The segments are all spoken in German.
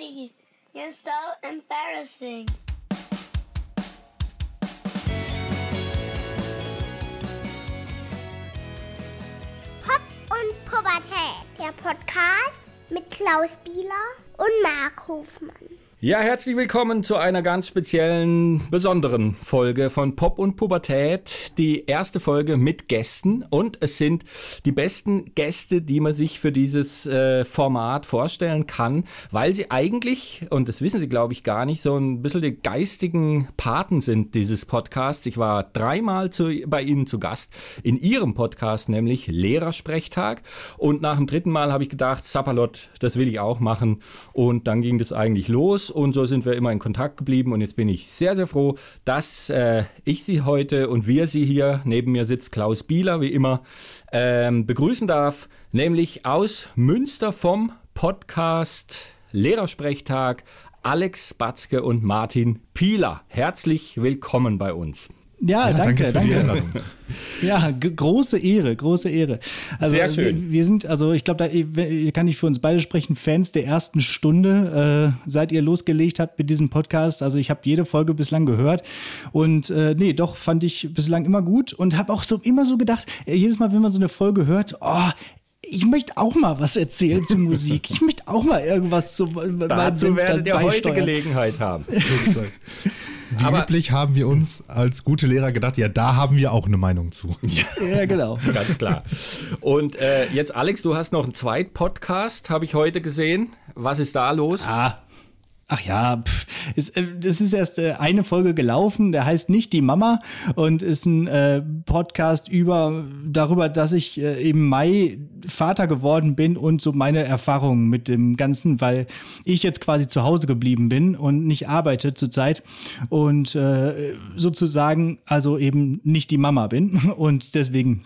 Daddy, you're so embarrassing. Pop und Pubertät, der Podcast mit Klaus Bieler und Mark Hofmann. Ja, herzlich willkommen zu einer ganz speziellen, besonderen Folge von Pop und Pubertät. Die erste Folge mit Gästen und es sind die besten Gäste, die man sich für dieses äh, Format vorstellen kann, weil sie eigentlich, und das wissen sie glaube ich gar nicht, so ein bisschen die geistigen Paten sind dieses Podcasts. Ich war dreimal zu, bei Ihnen zu Gast in Ihrem Podcast, nämlich Lehrersprechtag. Und nach dem dritten Mal habe ich gedacht, Sapperlot, das will ich auch machen. Und dann ging das eigentlich los und so sind wir immer in Kontakt geblieben und jetzt bin ich sehr, sehr froh, dass äh, ich Sie heute und wir Sie hier, neben mir sitzt Klaus Bieler, wie immer, ähm, begrüßen darf, nämlich aus Münster vom Podcast Lehrersprechtag Alex Batzke und Martin Pieler. Herzlich willkommen bei uns. Ja, ja danke, danke. danke. Ja, große Ehre, große Ehre. Also, Sehr schön. Wir, wir sind, also ich glaube, da kann ich für uns beide sprechen, Fans der ersten Stunde, äh, seit ihr losgelegt habt mit diesem Podcast. Also ich habe jede Folge bislang gehört und äh, nee, doch fand ich bislang immer gut und habe auch so immer so gedacht, äh, jedes Mal, wenn man so eine Folge hört, oh, ich möchte auch mal was erzählen zu Musik. Ich möchte auch mal irgendwas zu Dazu werdet ihr heute Gelegenheit haben. Wie Aber üblich haben wir uns als gute Lehrer gedacht, ja, da haben wir auch eine Meinung zu. ja, genau. Ganz klar. Und äh, jetzt, Alex, du hast noch einen zweiten Podcast, habe ich heute gesehen. Was ist da los? Ah, Ach ja, pff, es, äh, ist erst äh, eine Folge gelaufen, der heißt nicht die Mama und ist ein äh, Podcast über darüber, dass ich äh, im Mai Vater geworden bin und so meine Erfahrungen mit dem Ganzen, weil ich jetzt quasi zu Hause geblieben bin und nicht arbeite zurzeit und äh, sozusagen also eben nicht die Mama bin und deswegen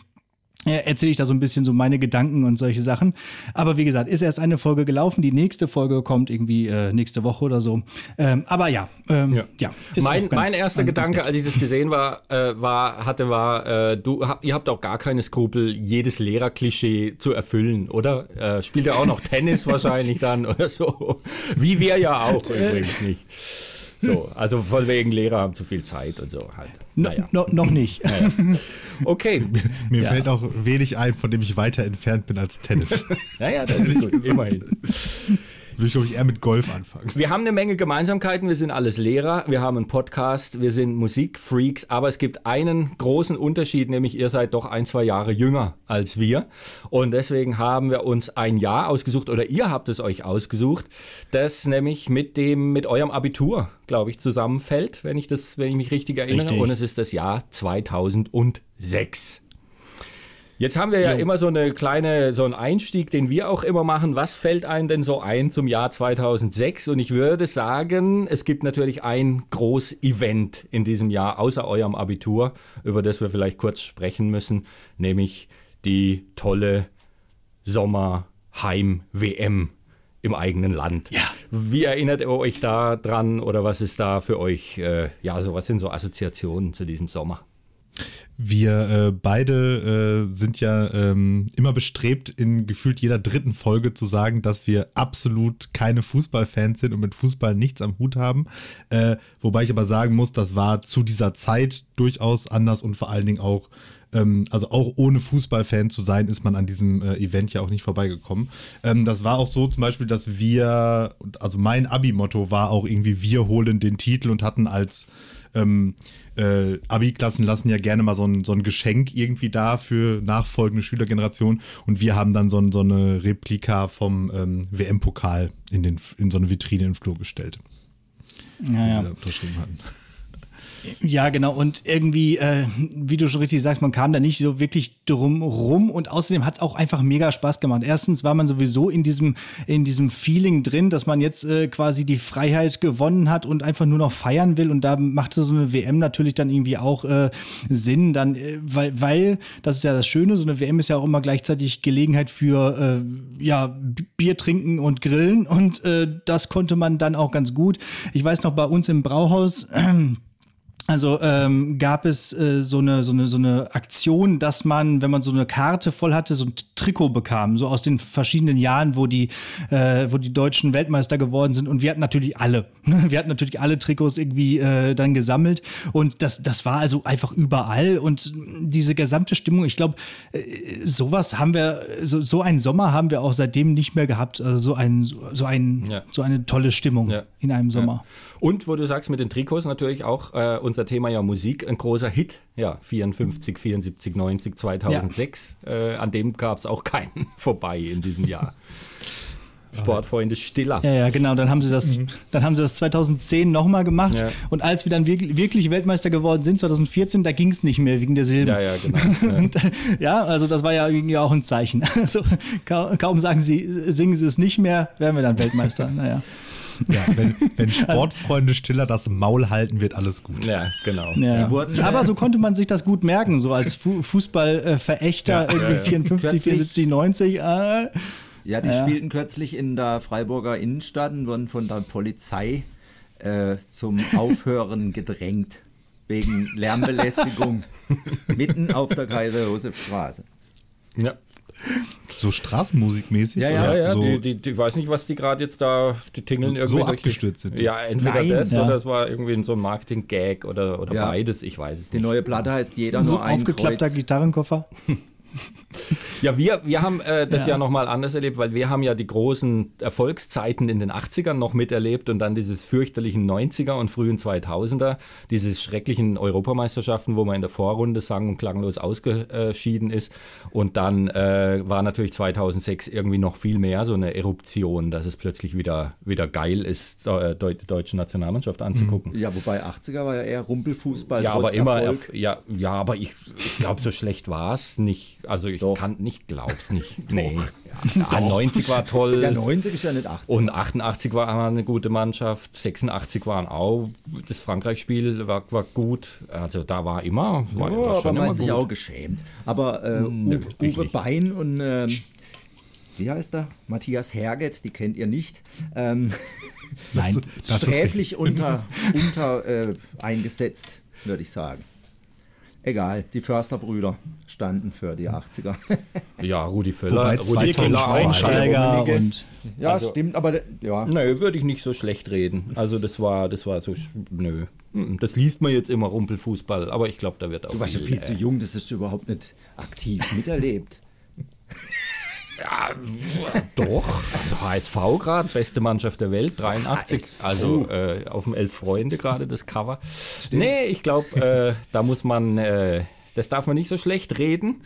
erzähle ich da so ein bisschen so meine Gedanken und solche Sachen. Aber wie gesagt, ist erst eine Folge gelaufen. Die nächste Folge kommt irgendwie äh, nächste Woche oder so. Ähm, aber ja, ähm, ja. ja mein, mein erster Gedanke, als ich das gesehen war, äh, war hatte, war, äh, du, hab, ihr habt auch gar keine Skrupel, jedes Lehrerklischee zu erfüllen, oder? Äh, spielt ja auch noch Tennis wahrscheinlich dann oder so. Wie wir ja auch übrigens nicht. So, also von wegen Lehrer haben zu viel Zeit und so halt. Naja. No, no, noch nicht. Naja. Okay. Mir ja. fällt auch wenig ein, von dem ich weiter entfernt bin als Tennis. naja, das ist gut, immerhin. Würde ich, glaube ich, eher mit Golf anfangen. Wir haben eine Menge Gemeinsamkeiten. Wir sind alles Lehrer. Wir haben einen Podcast. Wir sind Musikfreaks. Aber es gibt einen großen Unterschied, nämlich ihr seid doch ein, zwei Jahre jünger als wir. Und deswegen haben wir uns ein Jahr ausgesucht oder ihr habt es euch ausgesucht, das nämlich mit dem, mit eurem Abitur, glaube ich, zusammenfällt, wenn ich das, wenn ich mich richtig erinnere. Richtig. Und es ist das Jahr 2006. Jetzt haben wir ja jo. immer so eine kleine, so einen Einstieg, den wir auch immer machen. Was fällt einem denn so ein zum Jahr 2006? Und ich würde sagen, es gibt natürlich ein Groß-Event in diesem Jahr, außer eurem Abitur, über das wir vielleicht kurz sprechen müssen, nämlich die tolle Sommerheim-WM im eigenen Land. Ja. Wie erinnert ihr euch da dran oder was ist da für euch, äh, ja, so was sind so Assoziationen zu diesem Sommer? Wir äh, beide äh, sind ja ähm, immer bestrebt, in gefühlt jeder dritten Folge zu sagen, dass wir absolut keine Fußballfans sind und mit Fußball nichts am Hut haben. Äh, wobei ich aber sagen muss, das war zu dieser Zeit durchaus anders und vor allen Dingen auch, ähm, also auch ohne Fußballfan zu sein, ist man an diesem äh, Event ja auch nicht vorbeigekommen. Ähm, das war auch so zum Beispiel, dass wir, also mein Abi-Motto war auch irgendwie, wir holen den Titel und hatten als ähm, äh, Abi-Klassen lassen ja gerne mal so ein, so ein Geschenk irgendwie da für nachfolgende Schülergenerationen. Und wir haben dann so, ein, so eine Replika vom ähm, WM-Pokal in, in so eine Vitrine im Flur gestellt. Ja, die ja. wir da unterschrieben hatten. Ja, genau. Und irgendwie, äh, wie du schon richtig sagst, man kam da nicht so wirklich drum rum. Und außerdem hat es auch einfach mega Spaß gemacht. Erstens war man sowieso in diesem, in diesem Feeling drin, dass man jetzt äh, quasi die Freiheit gewonnen hat und einfach nur noch feiern will. Und da machte so eine WM natürlich dann irgendwie auch äh, Sinn. Dann, äh, weil, weil, das ist ja das Schöne, so eine WM ist ja auch immer gleichzeitig Gelegenheit für äh, ja, Bier trinken und Grillen. Und äh, das konnte man dann auch ganz gut. Ich weiß noch, bei uns im Brauhaus. Also ähm, gab es äh, so, eine, so, eine, so eine Aktion, dass man, wenn man so eine Karte voll hatte, so ein Trikot bekam, so aus den verschiedenen Jahren, wo die, äh, wo die Deutschen Weltmeister geworden sind. Und wir hatten natürlich alle. Wir hatten natürlich alle Trikots irgendwie äh, dann gesammelt. Und das, das war also einfach überall. Und diese gesamte Stimmung, ich glaube, äh, sowas haben wir, so, so einen Sommer haben wir auch seitdem nicht mehr gehabt. Also so, ein, so, ein, Ja. so eine tolle Stimmung Ja. in einem Sommer. Und wo du sagst, mit den Trikots natürlich auch äh, unser Thema ja Musik, ein großer Hit. Ja, 54, 74, 90, 2006. Äh, an dem gab es auch keinen vorbei in diesem Jahr. Sportfreunde Stiller. Ja, ja, genau. Dann haben sie das, dann haben sie das 2010 nochmal gemacht. Ja. Und als wir dann wirklich, Weltmeister geworden sind, 2014, da ging es nicht mehr wegen der Silben. Ja, ja, genau. Ja. Und, ja, also das war ja irgendwie auch ein Zeichen. Also kaum, kaum sagen sie, singen sie es nicht mehr, werden wir dann Weltmeister. Naja. Ja, wenn, wenn Sportfreunde Stiller das Maul halten, wird alles gut. ja, genau. Ja. Aber so konnte man sich das gut merken, so als Fu Fußballverächter, irgendwie 54, Kürzlich- 74, 90. Äh, Ja, die Ja. spielten kürzlich in der Freiburger Innenstadt und wurden von der Polizei äh, zum Aufhören gedrängt. Wegen Lärmbelästigung. mitten auf der Kaiser-Josef-Straße. Ja, So Straßenmusikmäßig? Ja, ja, ja, oder ja so, die, die, die weiß nicht, was die gerade jetzt da, die tingeln So- irgendwie. so die- abgestürzt sind die. Ja, entweder Nein. das Ja. oder es war irgendwie so ein Marketing-Gag oder, oder Ja. beides, ich weiß es Die nicht. neue Platte heißt Jeder so nur ein aufgeklappter Kreuz. Gitarrenkoffer. Ja, wir, wir haben äh, das ja, Ja. nochmal anders erlebt, weil wir haben ja die großen Erfolgszeiten in den 80ern noch miterlebt und dann dieses fürchterlichen 90er und frühen 2000er, diese schrecklichen Europameisterschaften, wo man in der Vorrunde sang- und klanglos ausgeschieden ist. Und dann äh, war natürlich 2006 irgendwie noch viel mehr so eine Eruption, dass es plötzlich wieder, wieder geil ist, äh, deutsche Nationalmannschaft anzugucken. Ja, wobei 80er war ja eher Rumpelfußball. Ja, aber immer, ja, ja, aber ich, ich glaube, so schlecht war es nicht. Also ich Doch. kann nicht, glaub's nicht. nee. Ja, 90 war toll. Ja, 90 ist ja nicht 80. Und 88 war eine gute Mannschaft, 86 waren auch, das Frankreich-Spiel war, war gut. Also da war immer, war, Ja, war aber schon man hat sich auch geschämt. Aber äh, Uwe, Uwe. Bein und ähm, wie heißt er? Matthias Herget, die kennt ihr nicht. Ähm, Nein. Das ist sträflich unter, unter äh, eingesetzt, würde ich sagen. Egal, die Försterbrüder standen für die 80er. Ja, Rudi Völler, Rudi 2002 Völler. Einsteiger und ja, Also- stimmt, aber ja. Nö, würde ich nicht so schlecht reden. Also das war, das war so, nö. Hm, Das liest man jetzt immer Rumpelfußball, aber ich glaube, da wird auch Du warst ja viel zu jung, das ist überhaupt nicht aktiv miterlebt. Doch, also HSV gerade, beste Mannschaft der Welt, 83. HSV. Also äh, auf dem Elf Freunde gerade das Cover. Nee, ich glaube, äh, da muss man, äh, das darf man nicht so schlecht reden.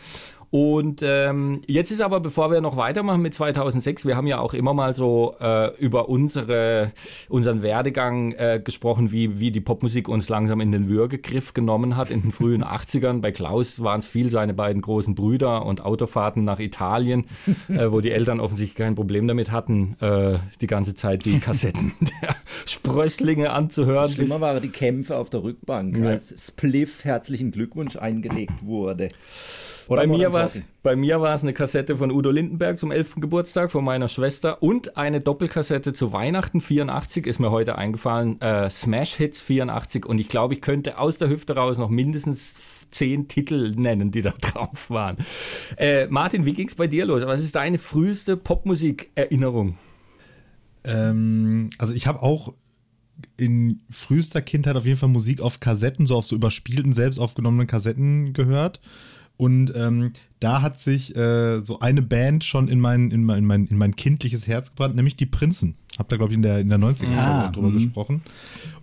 Und ähm, jetzt ist aber, bevor wir noch weitermachen mit 2006, wir haben ja auch immer mal so äh, über unsere, unseren Werdegang äh, gesprochen, wie, wie die Popmusik uns langsam in den Würgegriff genommen hat in den frühen 80ern. Bei Klaus waren es viel seine beiden großen Brüder und Autofahrten nach Italien, äh, wo die Eltern offensichtlich kein Problem damit hatten, äh, die ganze Zeit die Kassetten der Sprösslinge anzuhören. Schlimmer waren die Kämpfe auf der Rückbank, als Spliff herzlichen Glückwunsch eingelegt wurde. Oder Bei mir, war's, bei mir war es eine Kassette von Udo Lindenberg zum 11. Geburtstag von meiner Schwester und eine Doppelkassette zu Weihnachten 84 ist mir heute eingefallen. Äh, Smash Hits 84 und ich glaube, ich könnte aus der Hüfte raus noch mindestens zehn Titel nennen, die da drauf waren. Äh, Martin, wie ging's bei dir los? Was ist deine früheste Popmusik-Erinnerung? Ähm, also ich habe auch in frühester Kindheit auf jeden Fall Musik auf Kassetten, so auf so überspielten, selbst aufgenommenen Kassetten gehört. Und ähm, da hat sich äh, so eine Band schon in mein, in, mein, in, mein, in mein kindliches Herz gebrannt, nämlich die Prinzen. Hab da, glaube ich, in der, in der 90er Ah, drüber mhm. gesprochen.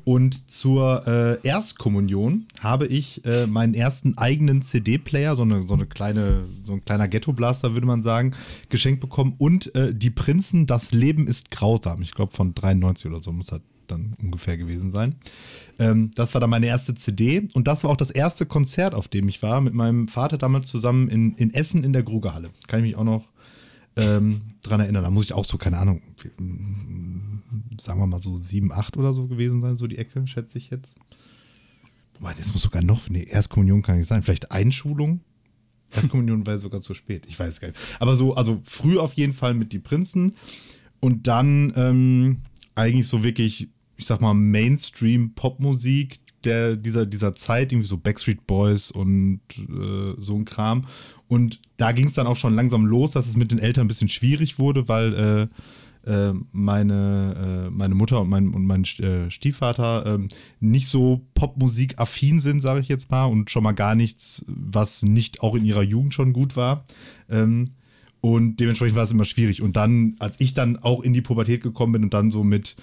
Und zur äh, Erstkommunion habe ich äh, meinen ersten eigenen CD-Player, so eine, so eine kleine, so ein kleiner Ghetto-Blaster, würde man sagen, geschenkt bekommen. Und äh, die Prinzen, das Leben ist grausam. Ich glaube, von 93 oder so muss das dann ungefähr gewesen sein. Ähm, das war dann meine erste CD und das war auch das erste Konzert, auf dem ich war, mit meinem Vater damals zusammen in, in Essen in der Grugerhalle. Kann ich mich auch noch ähm, dran erinnern. Da muss ich auch so, keine Ahnung, mm, sagen wir mal so 7, 8 oder so gewesen sein, so die Ecke, schätze ich jetzt. Wobei, das muss sogar noch, nee, Erstkommunion kann nicht sein. Vielleicht Einschulung? Erstkommunion war sogar zu spät. Ich weiß gar nicht. Aber so, also früh auf jeden Fall mit die Prinzen und dann ähm, eigentlich so wirklich, ich sag mal, Mainstream-Popmusik, dieser, dieser Zeit, irgendwie so Backstreet Boys und äh, so ein Kram. Und da ging es dann auch schon langsam los, dass es mit den Eltern ein bisschen schwierig wurde, weil äh, äh, meine, äh, meine Mutter und mein, und mein äh, Stiefvater ähm, nicht so Popmusik-affin sind, sage ich jetzt mal, und schon mal gar nichts, was nicht auch in ihrer Jugend schon gut war. Ähm, und dementsprechend war es immer schwierig. Und dann, als ich dann auch in die Pubertät gekommen bin und dann so mit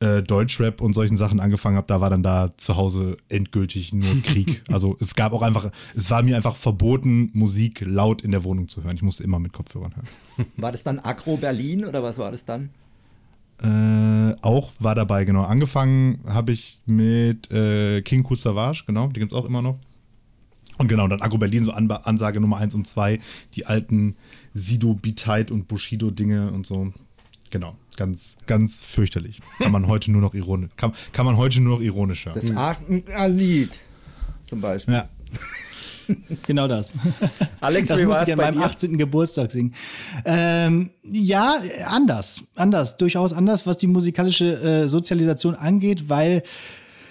äh, Deutschrap und solchen Sachen angefangen habe, da war dann da zu Hause endgültig nur Krieg. also es gab auch einfach, es war mir einfach verboten, Musik laut in der Wohnung zu hören. Ich musste immer mit Kopfhörern hören. War das dann Agro Berlin oder was war das dann? Äh, auch war dabei, genau. Angefangen habe ich mit äh, King Cool Savage, genau, die gibt es auch immer noch. Und genau, dann Agro Berlin, so An Ansage Nummer 1 und 2, die alten Sido, Beatite und Bushido-Dinge und so. Genau, ganz, ganz fürchterlich. Kann man heute nur noch ironisch, kann, kann man heute nur noch ironisch hören. Das Aachen-Lied zum Beispiel. Ja. genau das. Alex, das muss ich an meinem dir? 18. Geburtstag singen. Ähm, ja, anders. Anders. Durchaus anders, was die musikalische äh, Sozialisation angeht, weil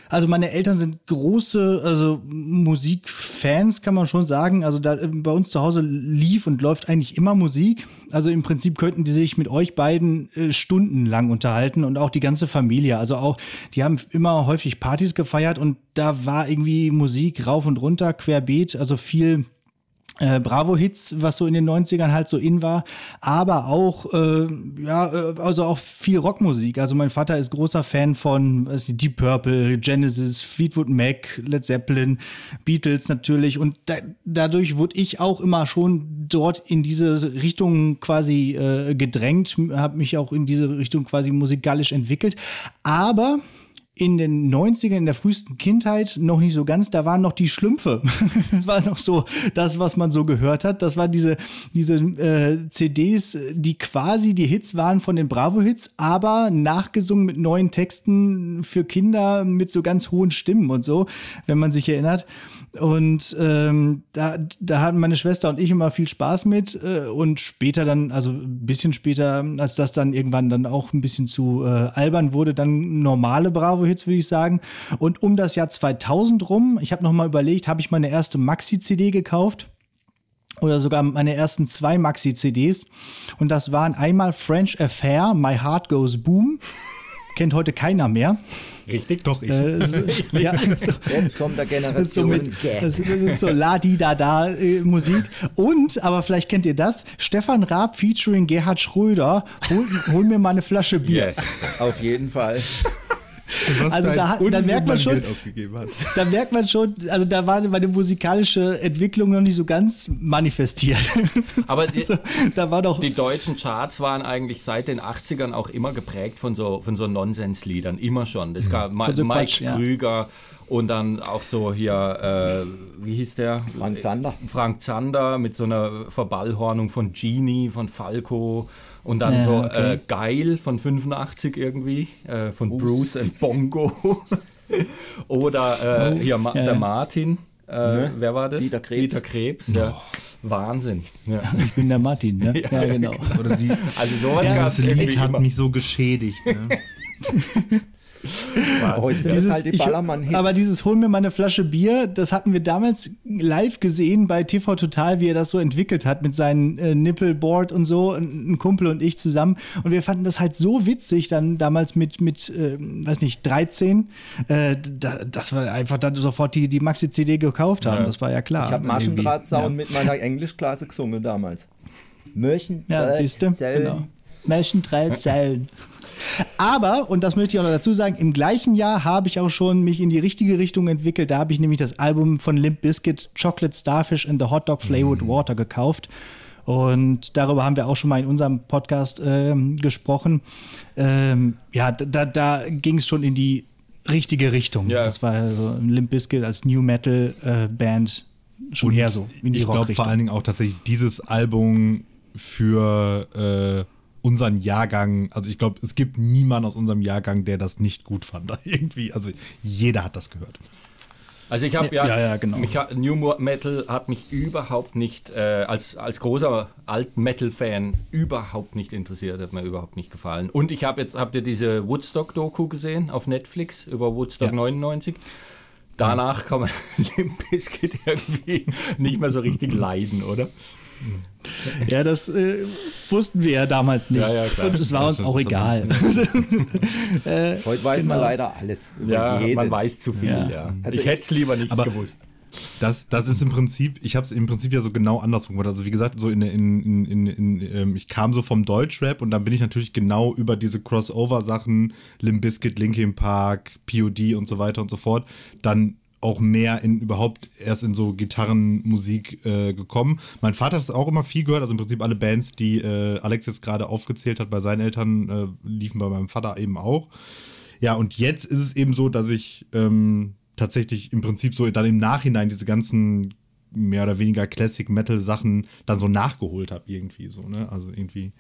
also meine Eltern sind große, also Musikfans, kann man schon sagen. Also da, äh, bei uns zu Hause lief und läuft eigentlich immer Musik. Also im Prinzip könnten die sich mit euch beiden äh, stundenlang unterhalten und auch die ganze Familie. Also auch, die haben immer häufig Partys gefeiert und da war irgendwie Musik rauf und runter, querbeet, also viel äh, Bravo-Hits, was so in den 90ern halt so in war, aber auch, äh, ja, äh, also auch viel Rockmusik. Also mein Vater ist großer Fan von was die, Deep Purple, Genesis, Fleetwood Mac, Led Zeppelin, Beatles natürlich und da, dadurch wurde ich auch immer schon dort in diese Richtung quasi äh, gedrängt, habe mich auch in diese Richtung quasi musikalisch entwickelt, aber in den 90ern, in der frühesten Kindheit noch nicht so ganz, da waren noch die Schlümpfe. war noch so das, was man so gehört hat. Das waren diese, diese äh, CDs, die quasi die Hits waren von den Bravo-Hits, aber nachgesungen mit neuen Texten für Kinder mit so ganz hohen Stimmen und so, wenn man sich erinnert. Und ähm, da, da hatten meine Schwester und ich immer viel Spaß mit. Äh, und später dann, also ein bisschen später, als das dann irgendwann dann auch ein bisschen zu äh, albern wurde, dann normale Bravo-Hits, würde ich sagen. Und um das Jahr 2000 rum, ich habe noch mal überlegt, habe ich meine erste Maxi-CD gekauft oder sogar meine ersten zwei Maxi-CDs. Und das waren einmal French Affair, My Heart Goes Boom. Kennt heute keiner mehr. Richtig? Doch, ich. Äh, so, ja, so, Jetzt kommt der ist so, Generation mit, das, das ist so La-Di-Da-Da äh, Musik. Und, aber vielleicht kennt ihr das, Stefan Raab featuring Gerhard Schröder, hol, hol mir mal eine Flasche Bier. Yes. Auf jeden Fall. Was also da da merkt man schon- Geld ausgegeben hat. Da merkt man schon, also da war meine musikalische Entwicklung noch nicht so ganz manifestiert. Aber die, Also, da war doch die deutschen Charts waren eigentlich seit den 80ern auch immer geprägt von so, von so Nonsensliedern, immer schon. Das gab Ma Von so Mike Quatsch, ja. Krüger und dann auch so hier, äh, wie hieß der? Frank Zander. Frank Zander mit so einer Verballhornung von Genie, von Falco und dann Ja, so okay. äh, Geil von 85 irgendwie, äh, von Bruce and Bongo. Oder äh, hier Ma ja, der. Martin. Äh, Ne? Wer war das? Dieter Krebs. Dieter Krebs, ja. Wahnsinn. Ja. ich bin der Martin, ne? Ja, genau. Oder die, Also sowas dieses Lied hat immer. mich so geschädigt. Ne? Heute sind Dieses- es halt die ich- Ballermann-Hits. Aber dieses Hol mir mal eine Flasche Bier, das hatten wir damals live gesehen bei TV Total, wie er das so entwickelt hat mit seinem äh, Nippelboard und so, ein, ein Kumpel und ich zusammen. Und wir fanden das halt so witzig dann damals mit, mit äh, weiß nicht, 13, äh, da, dass wir einfach dann sofort die, die Maxi-CD gekauft haben. Ja. Das war ja klar. ich habe. Maschendrahtzaun mit meiner Englischklasse gesungen damals. Mörchen, Ja, siehst du? Genau. Zellen. Aber, und das möchte ich auch noch dazu sagen, im gleichen Jahr habe ich auch schon mich in die richtige Richtung entwickelt. Da habe ich nämlich das Album von Limp Bizkit Chocolate Starfish and the Hot Dog Flavored Water gekauft. Und darüber haben wir auch schon mal in unserem Podcast ähm, gesprochen. Ähm, ja, da, da ging es schon in die richtige Richtung. Ja. Das war also Limp Bizkit als New Metal äh, Band schon eher so in die ich glaube vor allen Dingen auch tatsächlich dieses Album für äh, unseren Jahrgang. Also ich glaube, es gibt niemanden aus unserem Jahrgang, der das nicht gut fand. Irgendwie, also jeder hat das gehört. Also ich habe ja, Ja, ja, genau. mich New Metal hat mich überhaupt nicht, äh, als, als großer Alt-Metal-Fan, überhaupt nicht interessiert, hat mir überhaupt nicht gefallen. Und ich habe jetzt, habt ihr diese Woodstock-Doku gesehen auf Netflix über Woodstock Ja. 99? danach kann man Limp Bizkit irgendwie nicht mehr so richtig leiden, oder? Ja, das äh, wussten wir ja damals nicht. Ja, ja, klar. Und es war uns auch egal. Heute weiß man genau. leider alles über Ja, jeden. man weiß zu viel, Ja. ja. Also ich ich- hätte es lieber nicht Aber- gewusst. Das, das ist im Prinzip, ich habe es im Prinzip ja so genau andersrum gemacht. Also wie gesagt, so in, in, in, in, in ähm, ich kam so vom Deutschrap und dann bin ich natürlich genau über diese Crossover-Sachen, Limp Bizkit, Linkin Park, POD und so weiter und so fort, dann auch mehr in überhaupt erst in so Gitarrenmusik äh, gekommen. Mein Vater hat es auch immer viel gehört, also im Prinzip alle Bands, die äh, Alex jetzt gerade aufgezählt hat bei seinen Eltern, äh, liefen bei meinem Vater eben auch. Ja, und jetzt ist es eben so, dass ich ähm, tatsächlich im Prinzip so dann im Nachhinein diese ganzen mehr oder weniger Classic Metal Sachen dann so nachgeholt habe irgendwie so, ne? Also irgendwie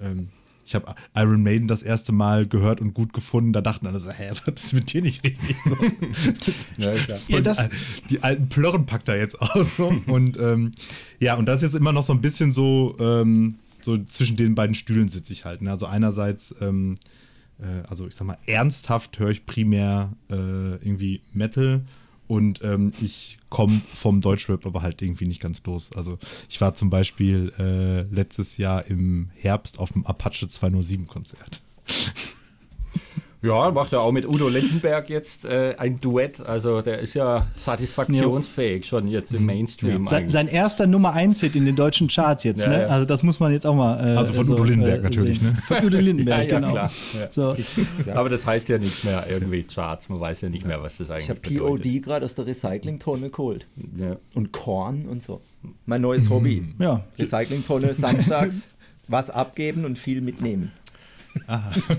ähm, ich habe Iron Maiden das erste Mal gehört und gut gefunden. Da dachten alle so, hä, was ist mit dir nicht richtig? So. Ja, klar. Ja, Und, das- äh, die alten Plörren packt er jetzt aus. So. Und ähm, ja, und das ist jetzt immer noch so ein bisschen so, ähm, so zwischen den beiden Stühlen sitze ich halt. Ne? Also einerseits, ähm, äh, also ich sag mal, ernsthaft höre ich primär äh, irgendwie Metal und ähm, ich komme vom Deutschrap aber halt irgendwie nicht ganz los. Also ich war zum Beispiel äh, letztes Jahr im Herbst auf dem Apache 207 Konzert. Ja, macht er auch mit Udo Lindenberg jetzt äh, ein Duett. Also der ist ja satisfaktionsfähig schon jetzt im Mainstream. Sein, eigentlich. sein erster Nummer 1 Hit in den deutschen Charts jetzt, Ja, ne? ja. Also das muss man jetzt auch mal. Äh, Also von Udo Lindenberg natürlich, sehen. ne? Von Udo Lindenberg, ja, ja, genau. klar. Ja. So. Aber das heißt ja nichts mehr irgendwie Charts. Man weiß ja nicht mehr, was das eigentlich Ich habe. POD gerade aus der Recyclingtonne geholt. Ja. Und Korn und so. Mein neues Hobby. Ja, Recyclingtonne samstags, was abgeben und viel mitnehmen.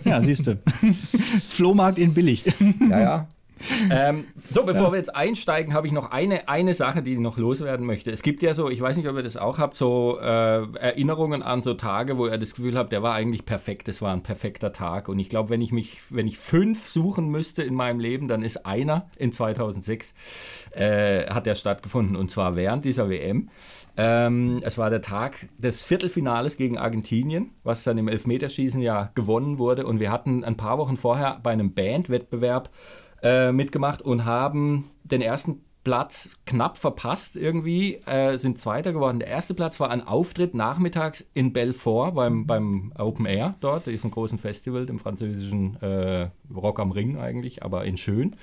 Ja, siehst du. Flohmarkt in billig. Ja, ja. Ähm, so, bevor wir jetzt einsteigen, habe ich noch eine, eine Sache, die ich noch loswerden möchte. Es gibt ja so, ich weiß nicht, ob ihr das auch habt, so äh, Erinnerungen an so Tage, wo ihr das Gefühl habt, der war eigentlich perfekt, das war ein perfekter Tag. Und ich glaube, wenn ich mich, wenn ich fünf suchen müsste in meinem Leben, dann ist einer in 2006 äh, hat der stattgefunden und zwar während dieser WM. Ähm, es war der Tag des Viertelfinales gegen Argentinien, was dann im Elfmeterschießen ja gewonnen wurde. Und wir hatten ein paar Wochen vorher bei einem Bandwettbewerb äh, mitgemacht und haben den ersten Platz knapp verpasst irgendwie, äh, sind Zweiter geworden. Der erste Platz war ein Auftritt nachmittags in Belfort beim, beim Open Air dort, diesem großen Festival, dem französischen äh, Rock am Ring eigentlich, aber in schön.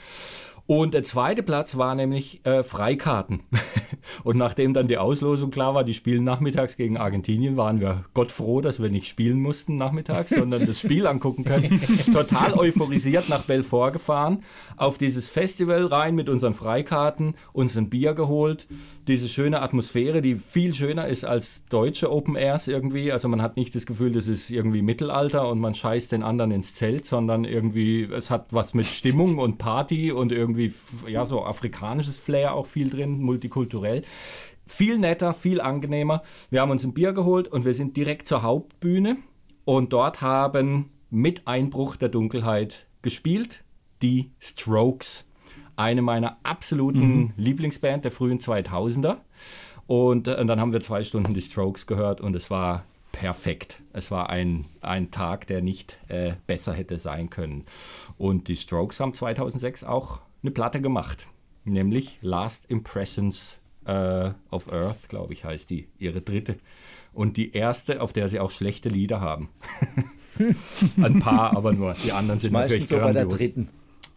Und der zweite Platz war nämlich äh, Freikarten. Und nachdem dann die Auslosung klar war, die spielen nachmittags gegen Argentinien, waren wir Gott froh, dass wir nicht spielen mussten nachmittags, sondern das Spiel angucken können. Total euphorisiert nach Belfort gefahren, auf dieses Festival rein mit unseren Freikarten, uns ein Bier geholt, diese schöne Atmosphäre, die viel schöner ist als deutsche Open Airs irgendwie. Also man hat nicht das Gefühl, das ist irgendwie Mittelalter und man scheißt den anderen ins Zelt, sondern irgendwie, es hat was mit Stimmung und Party und irgendwie, ja, so afrikanisches Flair auch viel drin, multikulturell. Viel netter, viel angenehmer. Wir haben uns ein Bier geholt und wir sind direkt zur Hauptbühne und dort haben mit Einbruch der Dunkelheit gespielt die Strokes eine meiner absoluten Lieblingsband der frühen 2000er. Und, äh, und dann haben wir zwei Stunden die Strokes gehört und es war perfekt. Es war ein, ein Tag, der nicht äh, besser hätte sein können. Und die Strokes haben 2006 auch eine Platte gemacht, nämlich Last Impressions äh, of Earth, glaube ich, heißt die, ihre dritte. Und die erste, auf der sie auch schlechte Lieder haben. ein paar, aber nur. Die anderen sind natürlich Meistens so bei der grandios. dritten.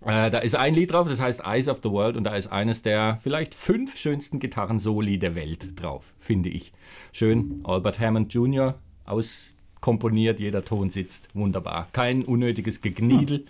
Äh, da ist ein Lied drauf, das heißt Eyes of the World und da ist eines der vielleicht fünf schönsten Gitarrensoli der Welt drauf, finde ich. Schön, Albert Hammond Jr. auskomponiert, jeder Ton sitzt, wunderbar. Kein unnötiges Gegniedel,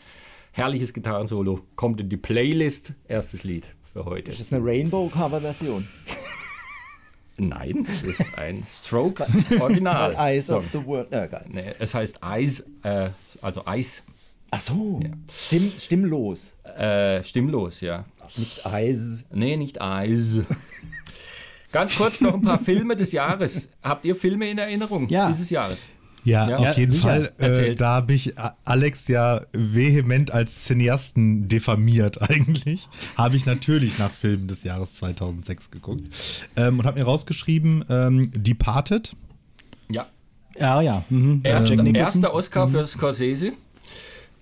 herrliches Gitarrensolo, kommt in die Playlist, erstes Lied für heute. Das ist eine Rainbow-Cover-Version. Nein, das ist ein Strokes Original. Eyes of the World. Geil. Nee, es heißt Eis, äh, also Eis, Ach so. Stimm, stimmlos. äh, stimmlos, ja. Nicht Eis. Nee, nicht Eis. Ganz kurz noch ein paar Filme des Jahres. Habt ihr Filme in Erinnerung Ja. dieses Jahres? Ja, Ja, auf jeden sicher. Fall. Äh, da habe ich A- Alex ja vehement als Cineasten diffamiert eigentlich. Habe ich natürlich nach Filmen des Jahres 2006 geguckt. Ähm, und habe mir rausgeschrieben, ähm, Departed. Ja. Ja, ja. Mhm. Erster, Nicholson. erster Oscar für Scorsese,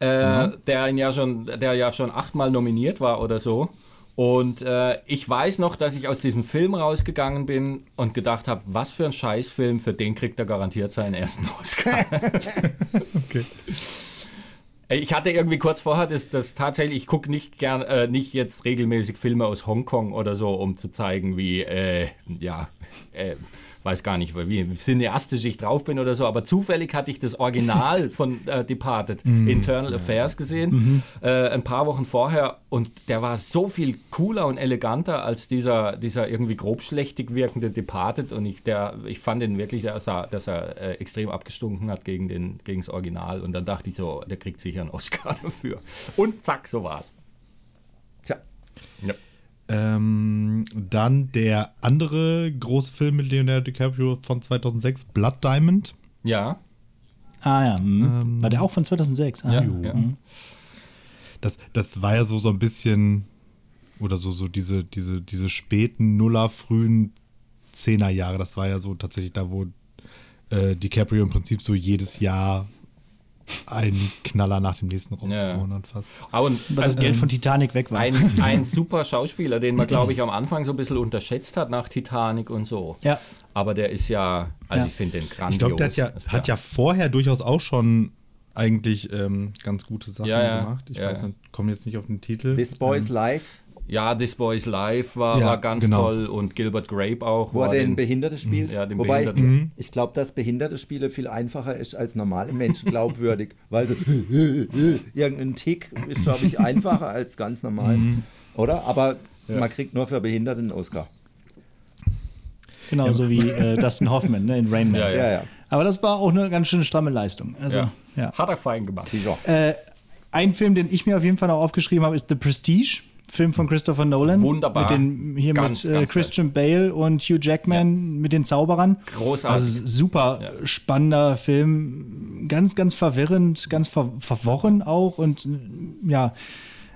äh, der, ihn ja schon, der ja schon achtmal nominiert war oder so. Und äh, ich weiß noch, dass ich aus diesem Film rausgegangen bin und gedacht habe, was für ein Scheißfilm, für den kriegt er garantiert seinen ersten Oscar. Okay. Ich hatte irgendwie kurz vorher das, das tatsächlich, ich gucke nicht gern, äh, nicht jetzt regelmäßig Filme aus Hongkong oder so, um zu zeigen, wie, äh, ja, äh, weiß gar nicht, wie cineastisch ich drauf bin oder so, aber zufällig hatte ich das Original von äh, Departed, Internal Affairs, gesehen, äh, ein paar Wochen vorher und der war so viel cooler und eleganter als dieser, dieser irgendwie grobschlächtig wirkende Departed und ich, der, ich fand ihn wirklich, dass er, dass er äh, extrem abgestunken hat gegen, den, gegen das Original und dann dachte ich so, der kriegt sicher einen Oscar dafür. Und zack, so war's. Tja, Ja. Ähm, dann der andere große Film mit Leonardo DiCaprio von 2006, Blood Diamond. Ja, Ah ja, hm. war der auch von 2006? Ah, ja, jo. ja. Hm. Das, das war ja so, so ein bisschen, oder so, so diese, diese, diese späten Nuller, frühen Zehnerjahre. Das war ja so tatsächlich da, wo äh, DiCaprio im Prinzip so jedes Jahr einen Knaller nach dem nächsten rausgehauen hat fast. Ah, und Weil das äh, Geld von Titanic weg war. ein, ein super Schauspieler, den man, glaube ich, am Anfang so ein bisschen unterschätzt hat nach Titanic und so. ja. Aber der ist ja, also Ja. ich finde den grandios. Ich glaube, der hat ja, hat ja vorher durchaus auch schon eigentlich ähm, ganz gute Sachen Ja, ja, gemacht. Ich ja, weiß ja. nicht, komme jetzt nicht auf den Titel. This Boy's Ähm, Life, Ja, This Boy's Life war, Ja, war ganz genau. toll und Gilbert Grape auch. wo war er den den- Behinderte spielt. Ja, den Wobei Behinderten. ich, ich glaube, dass Behinderte Spiele viel einfacher ist als normale Menschen glaubwürdig. weil so irgendein Tick ist, glaube ich, einfacher als ganz normal. Oder? Aber man kriegt nur für Behinderte einen Oscar. Genau, so wie äh, Dustin Hoffman ne, in Rain Man. Ja, Ja, ja. Aber das war auch eine ganz schöne stramme Leistung. Also, ja. ja. Hat er fein gemacht. Äh, ein Film, den ich mir auf jeden Fall noch aufgeschrieben habe, ist The Prestige. Film von Christopher Nolan. Wunderbar. Mit den, hier Ganz, mit äh, ganz Christian Bale und Hugh Jackman mit den Zauberern. Großartig. Also super spannender Film. Ganz, ganz verwirrend, ganz ver verworren auch. Und ja,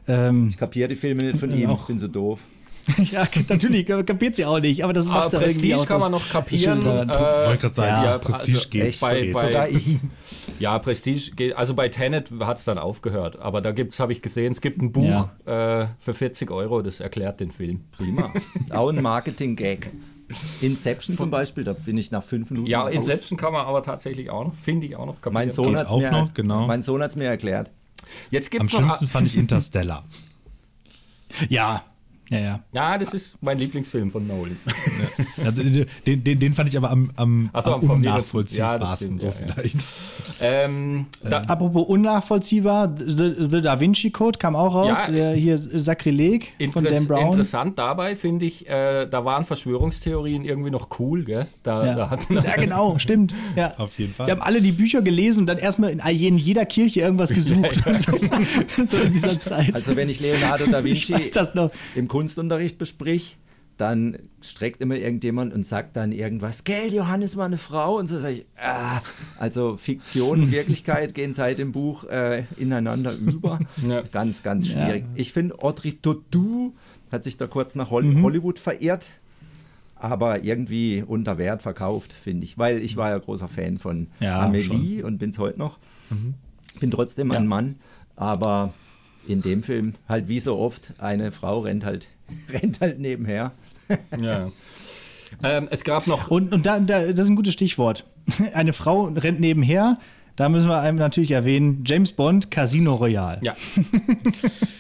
ähm, Ich kapiere die Filme nicht von Äh, ihm. auch- Ich bin so doof. ja, natürlich, kapiert sie auch nicht, aber das Aber macht ja irgendwie Prestige auch kann man noch kapieren. Äh, Wollte gerade sagen, ja, Prestige also geht. bei- geht. bei- Sogar ich. Ja, Prestige geht, also bei Tenet hat es dann aufgehört. Aber da gibt's, habe ich gesehen, es gibt ein Buch äh, für 40 Euro, das erklärt den Film. Prima. Auch ein Marketing-Gag. Inception zum Beispiel, da bin ich nach fünf Minuten. Ja, raus. Inception kann man aber tatsächlich auch noch, finde ich auch noch. kapieren. Mein Sohn hat auch mir, noch, genau. Mein Sohn hat es mir erklärt. Jetzt Am gibt's noch, schlimmsten fand ich Interstellar. Ja, ja, ja. Ja, das ist mein Lieblingsfilm von Nolan. Ja, den, den, den fand ich aber am, am, so, am unnachvollziehbarsten. Ja, das so stimmt, ja, ja. vielleicht. ähm, da, Apropos unnachvollziehbar, The, The Da Vinci Code kam auch raus. Ja. Der hier Sakrileg von Dan Brown. Interessant dabei finde ich, äh, da waren Verschwörungstheorien irgendwie noch cool, gell? Da, da Ja. hat, ja, genau, stimmt. Ja. Auf jeden Fall. Die haben alle die Bücher gelesen und dann erstmal in in jeder Kirche irgendwas gesucht. so in dieser Zeit. Also wenn ich Leonardo da ich Vinci weiß das noch. im Kunstunterricht besprich, dann streckt immer irgendjemand und sagt dann irgendwas, Gell, Johannes war eine Frau und so sage ich, ah, also Fiktion und Wirklichkeit gehen seit dem Buch äh, ineinander über. Ja. Ganz, ganz schwierig. Ich finde, Audrey Tautou hat sich da kurz nach Hol Mhm. Hollywood verirrt, aber irgendwie unter Wert verkauft, finde ich, weil ich war ja großer Fan von Ja, Amelie und bin es heute noch. Bin trotzdem Ja. ein Mann, aber in dem Film halt wie so oft, eine Frau rennt halt, rennt halt nebenher. ja. ähm, es gab noch Und, und da, da, das ist ein gutes Stichwort. Eine Frau rennt nebenher. Da müssen wir einem natürlich erwähnen, James Bond, Casino Royale. Ja,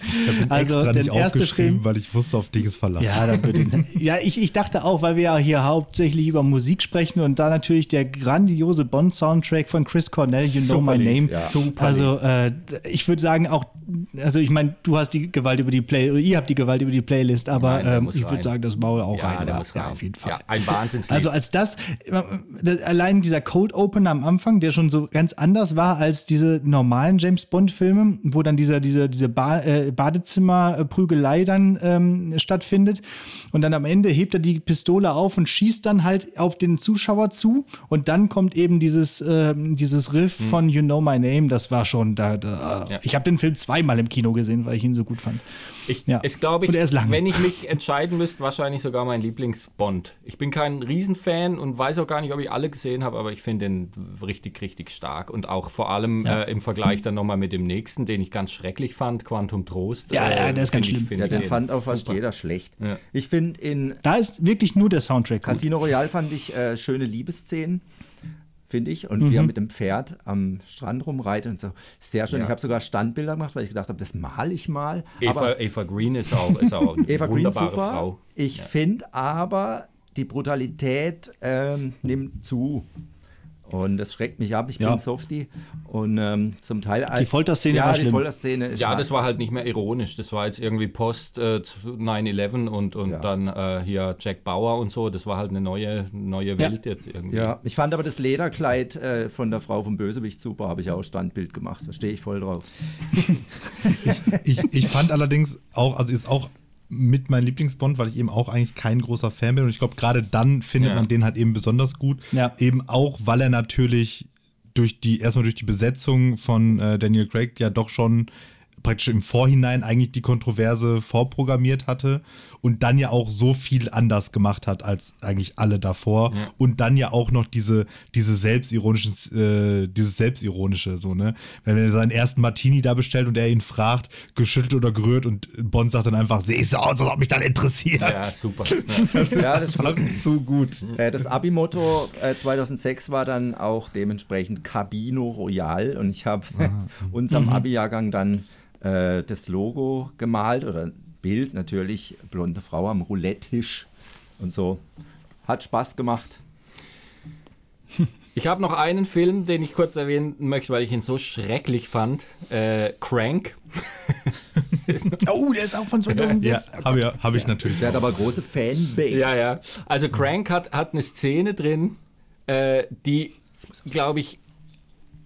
Ich habe Also, extra der nicht erste aufgeschrieben, Film- weil ich wusste, auf dich ist Verlass. Ja, da würde ich, ja ich, ich dachte auch, weil wir ja hier hauptsächlich über Musik sprechen und da natürlich der grandiose Bond-Soundtrack von Chris Cornell, You Know Super My Lied, Name. ja. Super also äh, ich würde sagen auch, also ich meine, du hast die Gewalt über die Play, oder ihr habt die Gewalt über die Playlist, aber Nein, ähm, ich würde sagen, das Maul auch ja, rein. der muss ja, rein. auf jeden Fall. Ja, ein Wahnsinnslied. Also als das, äh, allein dieser Cold Opener am Anfang, der schon so ganz anders war als diese normalen James Bond Filme, wo dann dieser, diese, diese ba äh, Badezimmer-Prügelei dann ähm, stattfindet. Und dann am Ende hebt er die Pistole auf und schießt dann halt auf den Zuschauer zu. Und dann kommt eben dieses, ähm, dieses Riff von You Know My Name. Das war schon da. da. Ja. Ich habe den Film zweimal im Kino gesehen, weil ich ihn so gut fand. Ich, Ja. ist, glaube ich, Und er ist lang. wenn ich mich entscheiden müsste, wahrscheinlich sogar mein Lieblingsbond. Ich bin kein Riesenfan und weiß auch gar nicht, ob ich alle gesehen habe, aber ich finde den richtig, richtig stark. und auch vor allem Ja. äh, im Vergleich dann nochmal mit dem nächsten, den ich ganz schrecklich fand, Quantum Trost. Ja, ja, äh, der ist ganz ich- schlimm. Ja, ich den den fand auch fast jeder schlecht. Ja. Ich finde, in Da ist wirklich nur der Soundtrack. Casino Royale fand ich äh, schöne Liebesszenen, finde ich. Und wie Mhm. mit dem Pferd am Strand rumreitet und so. Sehr schön. Ja. Ich habe sogar Standbilder gemacht, weil ich gedacht habe, das male ich mal. Eva, Eva Green ist auch, ist auch eine Eva Green wunderbare super. Frau. Ich finde aber, die Brutalität ähm, nimmt zu. Und das schreckt mich ab. Ich Ja. bin Softie. Und ähm, zum Teil. Die Folterszene ja, war die schlimm. Folterszene ist Ja, schlimm. das war halt nicht mehr ironisch. Das war jetzt irgendwie Post äh, zu 9-11 und, und Ja. dann äh, hier Jack Bauer und so. Das war halt eine neue, neue Welt jetzt irgendwie. Ja, ich fand aber das Lederkleid äh, von der Frau vom Bösewicht super, habe ich auch Standbild gemacht. Da stehe ich voll drauf. Ich, ich fand allerdings auch, also ist auch mit mein Lieblingsbond, weil ich eben auch eigentlich kein großer Fan bin. Und ich glaube, gerade dann findet Ja. man den halt eben besonders gut. Ja. Eben auch, weil er natürlich durch die, erstmal durch die Besetzung von äh, Daniel Craig ja doch schon praktisch im Vorhinein eigentlich die Kontroverse vorprogrammiert hatte und dann ja auch so viel anders gemacht hat als eigentlich alle davor. Und dann ja auch noch diese diese selbstironischen äh, dieses selbstironische so ne? Wenn er seinen ersten Martini da bestellt und er ihn fragt geschüttelt oder gerührt und Bond sagt dann einfach siehst du aus als ob mich dann interessiert. Ja, super. Ja. Ja, das zu gut. Äh, Das Abi-Motto äh, 2006 war dann auch dementsprechend Cabino Royal und ich habe unserem Abi-Jahrgang dann äh, das Logo gemalt oder Bild natürlich, blonde Frau am Roulette-Tisch und so. Hat Spaß gemacht. Ich habe noch einen Film, den ich kurz erwähnen möchte, weil ich ihn so schrecklich fand. Äh, Crank. Oh, der ist auch von ja 2006. habe ja, hab ich natürlich Der hat aber große Fanbase. Ja, ja. Also Crank hat, hat eine Szene drin, äh, die, glaube ich,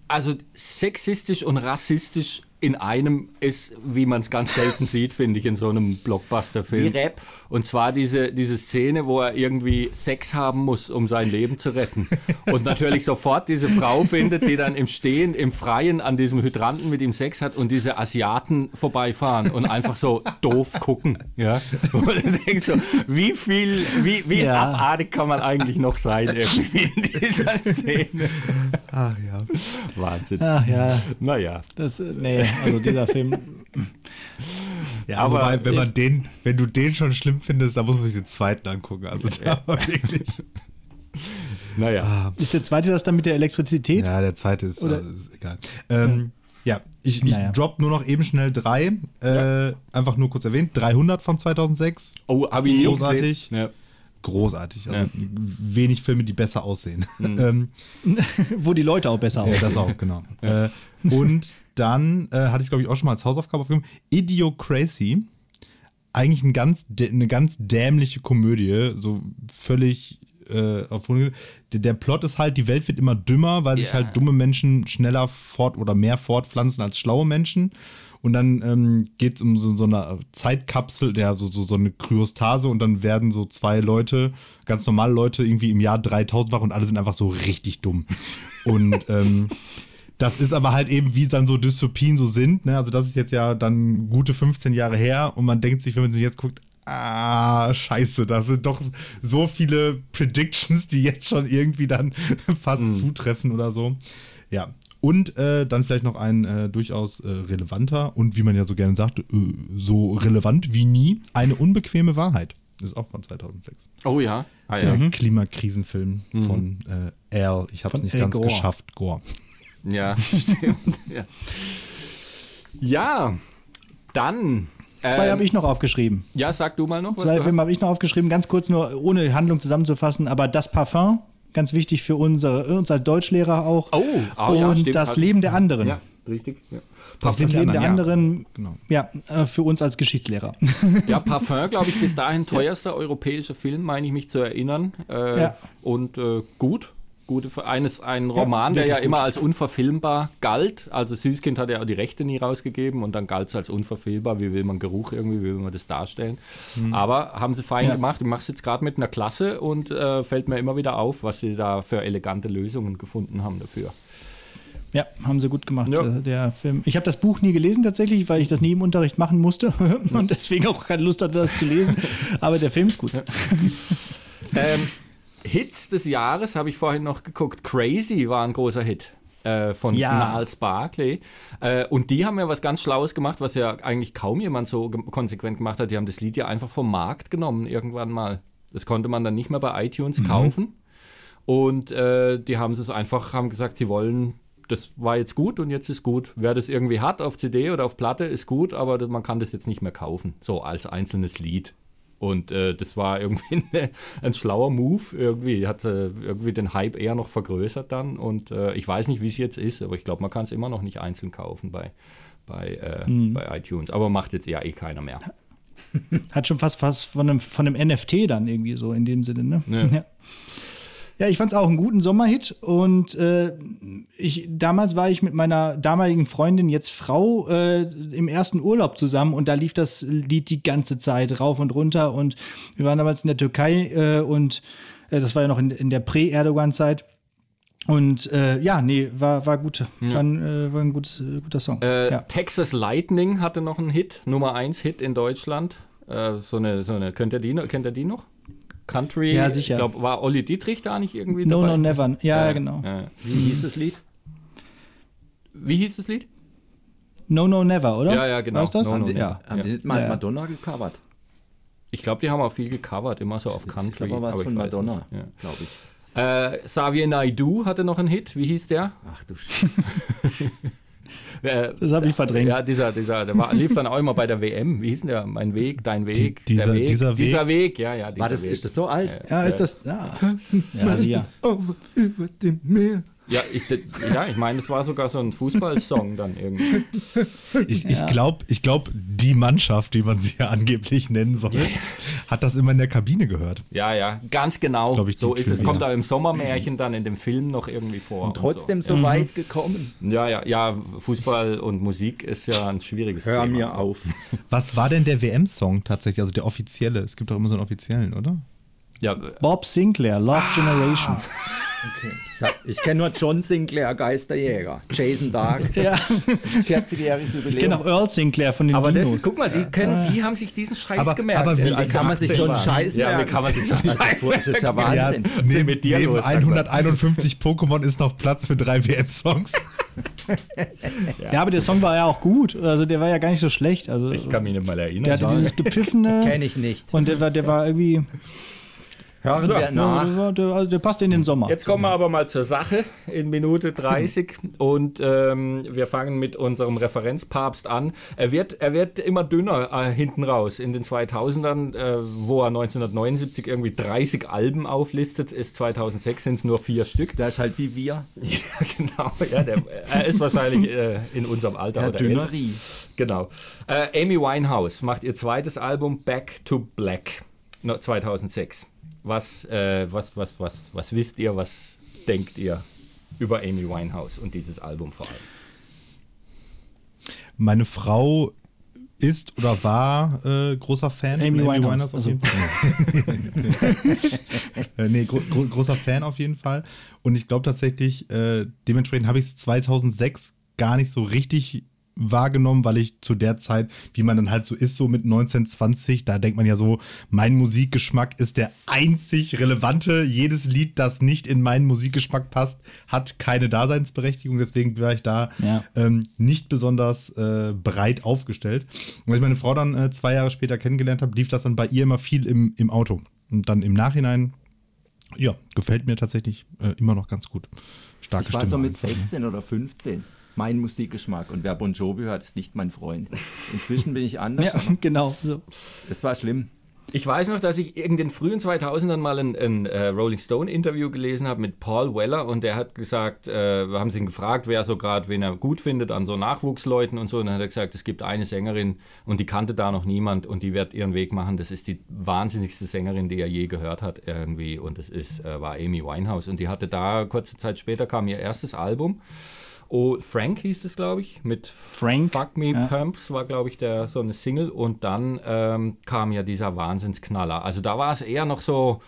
also sexistisch und rassistisch in einem ist, wie man es ganz selten sieht, finde ich, in so einem Blockbuster-Film. Wie Rap. Und zwar diese, diese Szene, wo er irgendwie Sex haben muss, um sein Leben zu retten. Und natürlich sofort diese Frau findet, die dann im Stehen, im Freien an diesem Hydranten mit ihm Sex hat und diese Asiaten vorbeifahren und einfach so doof gucken. Ja? Und du denkst so, wie viel, wie, wie Ja. abartig kann man eigentlich noch sein irgendwie in dieser Szene? ach ja Wahnsinn. Ach ja, Naja. das, nee, also dieser Film. Ja, Aber wobei, wenn man den, wenn du den schon schlimm findest, dann muss man sich den zweiten angucken. Also da war wirklich. Naja. Ist der zweite das dann mit der Elektrizität? Ja, der zweite ist, Oder- also, ist egal. Ähm, ja, ich, ich Naja. drop nur noch eben schnell drei. Äh, Einfach nur kurz erwähnt. 300 von 2006. Oh, hab ich nie Großartig. gesehen. Ja. Großartig. Also Ja. wenig Filme, die besser aussehen. ähm, Wo die Leute auch besser ja, aussehen. das auch, genau. Äh, und dann äh, hatte ich, glaube ich, auch schon mal als Hausaufgabe aufgenommen. Idiocracy. Eigentlich ein ganz, eine ganz dämliche Komödie. So völlig äh, auf der, der Plot ist halt, die Welt wird immer dümmer, weil sich Ja. halt dumme Menschen schneller fort oder mehr fortpflanzen als schlaue Menschen. Und dann ähm, geht es um so, so eine Zeitkapsel, ja, so, so, so eine Kryostase und dann werden so zwei Leute, ganz normale Leute, irgendwie im Jahr 3000 wach und alle sind einfach so richtig dumm. Und ähm, das ist aber halt eben, wie dann so Dystopien so sind. Ne? Also das ist jetzt ja dann gute 15 Jahre her und man denkt sich, wenn man sich jetzt guckt, ah, scheiße, da sind doch so viele Predictions, die jetzt schon irgendwie dann fast zutreffen oder so. Ja. Und äh, dann vielleicht noch ein äh, durchaus äh, relevanter und wie man ja so gerne sagt, äh, so relevant wie nie, eine unbequeme Wahrheit. Das ist auch von 2006. Oh ja. Ah, Der ja. Klimakrisenfilm von äh, Al. Ich habe es nicht ganz Gore. geschafft, Gore. Ja, stimmt. ja. ja, dann. Zwei ähm, habe ich noch aufgeschrieben. Ja, sag du mal noch. Zwei Filme habe ich noch aufgeschrieben, ganz kurz nur, ohne Handlung zusammenzufassen, aber das Parfum, ganz wichtig für unsere, uns als Deutschlehrer auch. Oh, ah, und ja, stimmt. das Leben der anderen. Ja, richtig. Ja. Das Leben der Leben der anderen, anderen, Genau. ja, äh, für uns als Geschichtslehrer. Ja, Parfum, glaube ich, bis dahin teuerster europäischer Film, meine ich mich zu erinnern. Äh, Ja. Und äh, gut. Gute, eines, ein Roman, der ja wirklich immer als unverfilmbar galt. Also Süßkind hat ja auch die Rechte nie rausgegeben und dann galt es als unverfilmbar. Wie will man Geruch irgendwie, wie will man das darstellen? Aber haben sie fein Ja. gemacht. Ich mache es jetzt gerade mit einer Klasse und äh, fällt mir immer wieder auf, was sie da für elegante Lösungen gefunden haben dafür. Ja, haben sie gut gemacht, Ja. äh, der Film. Ich habe das Buch nie gelesen tatsächlich, weil ich das nie im Unterricht machen musste und deswegen auch keine Lust hatte, das zu lesen. Aber der Film ist gut. Ähm, Hits des Jahres habe ich vorhin noch geguckt. Crazy war ein großer Hit. äh, von Ja. Niles Barkley. Äh, und die haben ja was ganz Schlaues gemacht, was ja eigentlich kaum jemand so ge- konsequent gemacht hat. Die haben das Lied ja einfach vom Markt genommen irgendwann mal. Das konnte man dann nicht mehr bei iTunes kaufen. Und äh, die haben es einfach, haben gesagt, sie wollen, das war jetzt gut und jetzt ist gut. Wer das irgendwie hat auf CD oder auf Platte, ist gut, aber man kann das jetzt nicht mehr kaufen, so als einzelnes Lied. Und äh, das war irgendwie eine, ein schlauer Move irgendwie. Hat äh, irgendwie den Hype eher noch vergrößert dann. Und äh, ich weiß nicht, wie es jetzt ist, aber ich glaube, man kann es immer noch nicht einzeln kaufen bei, bei, äh, bei iTunes. Aber macht jetzt ja eh keiner mehr. Hat schon fast was von einem, von einem NFT dann irgendwie so in dem Sinne, ne? Ja. Ja. Ja, ich fand es auch einen guten Sommerhit und äh, ich, damals war ich mit meiner damaligen Freundin, jetzt Frau, äh, im ersten Urlaub zusammen und da lief das Lied die ganze Zeit rauf und runter und wir waren damals in der Türkei äh, und äh, das war ja noch in, in der Prä-Erdogan-Zeit und äh, ja, nee, war, war gut, war, ein, äh, war ein gutes, äh, guter Song. Äh, ja. Texas Lightning hatte noch einen Hit, Nummer 1 Hit in Deutschland. Äh, so eine, so eine, kennt ihr die, kennt ihr die noch? Country, Ja, sicher. ich glaube, war Olli Dietrich da nicht irgendwie No, dabei? no, never. Ja, ja, genau. Ja. Wie hieß das Lied? Wie hieß das Lied? No, no, never, oder? Ja, ja, genau. War's das? No, no, ja. Haben Ja. die nicht mal. Madonna gecovert? Ich glaube, die haben auch viel gecovert, immer so auf Country. Ich glaube, war was aber von Madonna, glaube ich. Äh, Xavier Naidoo hatte noch einen Hit, wie hieß der? Ach du Sch Äh, Das habe ich verdrängt. Ja, dieser, dieser, der war, lief dann auch immer bei der WM. Wie hieß denn der? Mein Weg, dein Weg, Die- dieser- der Weg. dieser Weg? Dieser Weg, ja, ja. Dieser War das, Weg. ist das so alt? Ja, ist das. Ja, ja, sicher. Over über dem Meer. Ja, ich, ja, ich meine, es war sogar so ein Fußballsong dann irgendwie. Ich, ich glaube, ich glaub, die Mannschaft, die man sie ja angeblich nennen soll, hat das immer in der Kabine gehört. Ja, ja, ganz genau. glaub ich, so ist es. Trivia. Kommt da im Sommermärchen dann in dem Film noch irgendwie vor. Und trotzdem so. so weit gekommen. Ja, ja, ja, Fußball und Musik ist ja ein schwieriges Hör Thema. mir auf. Was war denn der WM-Song tatsächlich, also der offizielle? Es gibt doch immer so einen offiziellen, oder? Ja, Bob Sinclair, Lost Generation. Sa- Ich kenne nur John Sinclair, Geisterjäger. Jason Dark, Ja, 40-jähriges ich Jubiläum. kenne auch Earl Sinclair von den aber das, Dinos. guck mal, die, können, die haben sich diesen Scheiß Aber- gemerkt. aber wie- wie als kann man sich so einen 18 waren. Scheiß Ja, wie merken? kann man sich so einen Scheiß Das ist ja merken? Wahnsinn. Denn neben, mit dir neben los, sag mal? 151 Pokémon ist noch Platz für drei WM-Songs. ja, aber der Song war ja auch gut. Also der war ja gar nicht so schlecht. Also Ich kann mich nicht mal erinnern. der hatte dieses gepfiffene Kenne ich nicht. und der war, der war irgendwie. Hören So. wir Ja, nach. der, also der passt in den Sommer. Jetzt kommen wir aber mal zur Sache in Minute 30 und ähm, wir fangen mit unserem Referenzpapst an. Er wird, er wird immer dünner äh, hinten raus. In den 2000ern, äh, wo er 1979 irgendwie 30 Alben auflistet, ist 2006 sind es nur vier Stück. Der ist halt wie wir. Ja, genau. Ja, der, er ist wahrscheinlich äh, in unserem Alter Herr oder älter. Dünnerie. Genau. Äh, Amy Winehouse macht ihr zweites Album Back to Black no, 2006. Was, äh, was, was, was, was wisst ihr, was denkt ihr über Amy Winehouse und dieses Album vor allem? Meine Frau ist oder war äh, großer Fan Amy von Winehouse, auf jeden Fall. äh, nee, gro gro großer Fan auf jeden Fall. Und ich glaube tatsächlich, äh, dementsprechend habe ich es 2006 gar nicht so richtig wahrgenommen, weil ich zu der Zeit, wie man dann halt so ist, so mit 1920, da denkt man ja so, mein Musikgeschmack ist der einzig relevante. Jedes Lied, das nicht in meinen Musikgeschmack passt, hat keine Daseinsberechtigung. Deswegen war ich da Ja. ähm, nicht besonders äh, breit aufgestellt. Und als ich meine Frau dann äh, zwei Jahre später kennengelernt habe, lief das dann bei ihr immer viel im, im Auto. Und dann im Nachhinein, ja, gefällt mir tatsächlich äh, immer noch ganz gut. Starke Ich war Stimme. so mit einfach. 16 oder 15. Mein Musikgeschmack. Und wer Bon Jovi hört, ist nicht mein Freund. Inzwischen bin ich anders. ja, genau. So. Das war schlimm. Ich weiß noch, dass ich in den frühen 2000ern mal ein, ein äh, Rolling Stone Interview gelesen habe mit Paul Weller und der hat gesagt, äh, wir haben sie ihn gefragt, wer so gerade, wen er gut findet an so Nachwuchsleuten und so. Und dann hat er gesagt, es gibt eine Sängerin und die kannte da noch niemand und die wird ihren Weg machen. Das ist die wahnsinnigste Sängerin, die er je gehört hat irgendwie und das ist, äh, war Amy Winehouse. Und die hatte da, kurze Zeit später kam ihr erstes Album. Oh, Frank hieß es, glaube ich, mit Frank, Fuck Me ja. Pumps war, glaube ich, der, so eine Single und dann ähm, kam ja dieser Wahnsinnsknaller. Also da war es eher noch so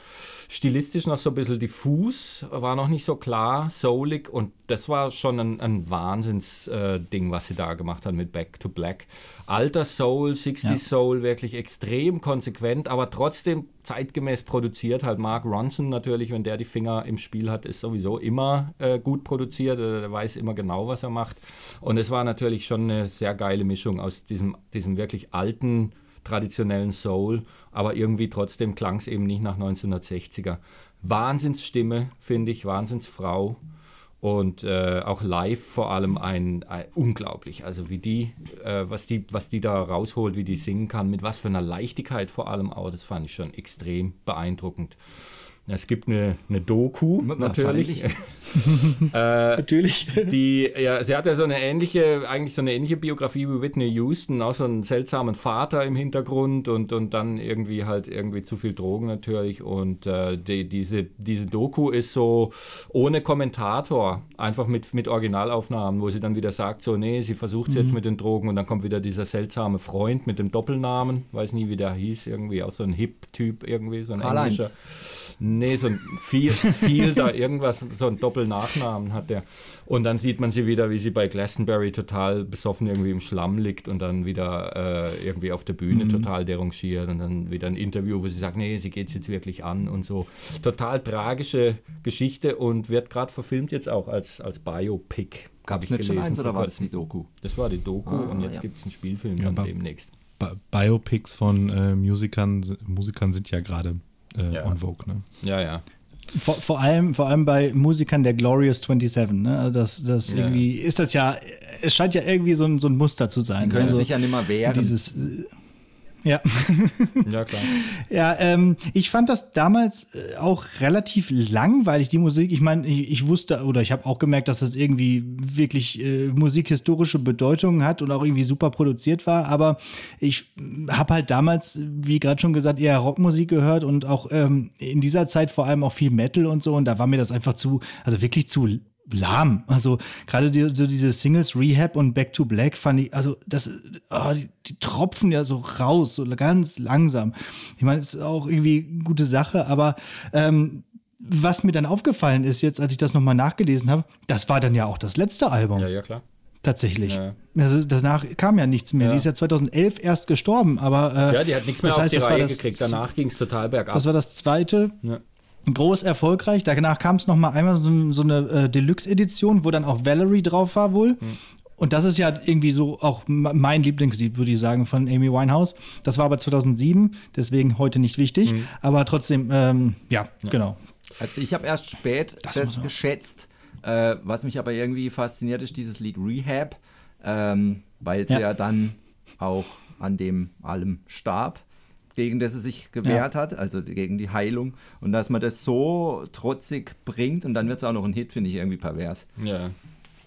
stilistisch noch so ein bisschen diffus, war noch nicht so klar, soulig und das war schon ein, ein Wahnsinns-Ding, was sie da gemacht hat mit Back to Black. Alter Soul, 60 Ja. Soul, wirklich extrem konsequent, aber trotzdem zeitgemäß produziert. Halt Mark Ronson natürlich, wenn der die Finger im Spiel hat, ist sowieso immer äh, gut produziert. Äh, der weiß immer genau, was er macht. Und es war natürlich schon eine sehr geile Mischung aus diesem, diesem wirklich alten, traditionellen Soul, aber irgendwie trotzdem klang es eben nicht nach 1960er. Wahnsinnsstimme, finde ich, Wahnsinnsfrau und äh, auch live vor allem ein, ein, unglaublich. Also wie die, äh, was die, was die da rausholt, wie die singen kann, mit was für einer Leichtigkeit vor allem auch, das fand ich schon extrem beeindruckend. Es gibt eine, eine Doku, natürlich. äh, natürlich. Die, ja, sie hat ja so eine ähnliche, eigentlich so eine ähnliche Biografie wie Whitney Houston, auch so einen seltsamen Vater im Hintergrund und, und dann irgendwie halt irgendwie zu viel Drogen natürlich. Und äh, die, diese, diese Doku ist so ohne Kommentator, einfach mit, mit Originalaufnahmen, wo sie dann wieder sagt, so, nee, sie versucht es mhm. jetzt mit den Drogen und dann kommt wieder dieser seltsame Freund mit dem Doppelnamen, weiß nie, wie der hieß, irgendwie auch so ein Hip-Typ irgendwie, so ein englischer. Nee, so ein viel, viel da irgendwas, so ein Doppelnachnamen hat der. Und dann sieht man sie wieder, wie sie bei Glastonbury total besoffen irgendwie im Schlamm liegt und dann wieder äh, irgendwie auf der Bühne mhm. total derangiert und dann wieder ein Interview, wo sie sagt, nee, sie geht es jetzt wirklich an und so. Total tragische Geschichte und wird gerade verfilmt jetzt auch als, als Biopic. Gab es nicht schon eins oder war das die Doku? Das war die Doku ah, und jetzt ja. gibt es einen Spielfilm ja, dann demnächst. Biopics von äh, Musikern, Musikern sind ja gerade äh, ja. on Vogue. Ne? Ja, ja. Vor, vor, allem, vor allem bei Musikern der Glorious 27, ne? Also das, das ja. irgendwie ist das ja, es scheint ja irgendwie so ein, so ein Muster zu sein. Die können also, sich ja nicht mehr wehren. Dieses, äh, ja. Ja, klar. ja, ähm, ich fand das damals äh, auch relativ langweilig, die Musik. Ich meine, ich, ich, wusste oder ich habe auch gemerkt, dass das irgendwie wirklich äh, musikhistorische Bedeutung hat und auch irgendwie super produziert war. Aber ich habe halt damals, wie gerade schon gesagt, eher Rockmusik gehört und auch ähm, in dieser Zeit vor allem auch viel Metal und so. Und da war mir das einfach zu, also wirklich zu lahm. Also gerade die, so diese Singles Rehab und Back to Black fand ich, also das, oh, die, die, tropfen ja so raus, so ganz langsam. Ich meine, ist auch irgendwie eine gute Sache, aber ähm, was mir dann aufgefallen ist jetzt, als ich das nochmal nachgelesen habe, das war dann ja auch das letzte Album. Ja, ja, klar. Tatsächlich. Ja. Also danach kam ja nichts mehr. Ja. Die ist ja 2011 erst gestorben, aber. Äh, ja, die hat nichts mehr das heißt, auf die Reihe gekriegt. Danach ging es total bergab. Das war das zweite. Ja groß erfolgreich. Danach kam es noch mal einmal so, so eine äh, Deluxe-Edition, wo dann auch Valerie drauf war wohl. Mhm. Und das ist ja irgendwie so auch mein Lieblingslied, würde ich sagen, von Amy Winehouse. Das war aber 2007, deswegen heute nicht wichtig. Mhm. Aber trotzdem, ähm, ja, ja, genau. Also ich habe erst spät das, das geschätzt. Äh, was mich aber irgendwie fasziniert, ist dieses Lied Rehab, ähm, weil sie ja. ja dann auch an dem allem starb gegen das er sich gewehrt ja. hat, also gegen die Heilung. Und dass man das so trotzig bringt und dann wird es auch noch ein Hit, finde ich irgendwie pervers. Ja.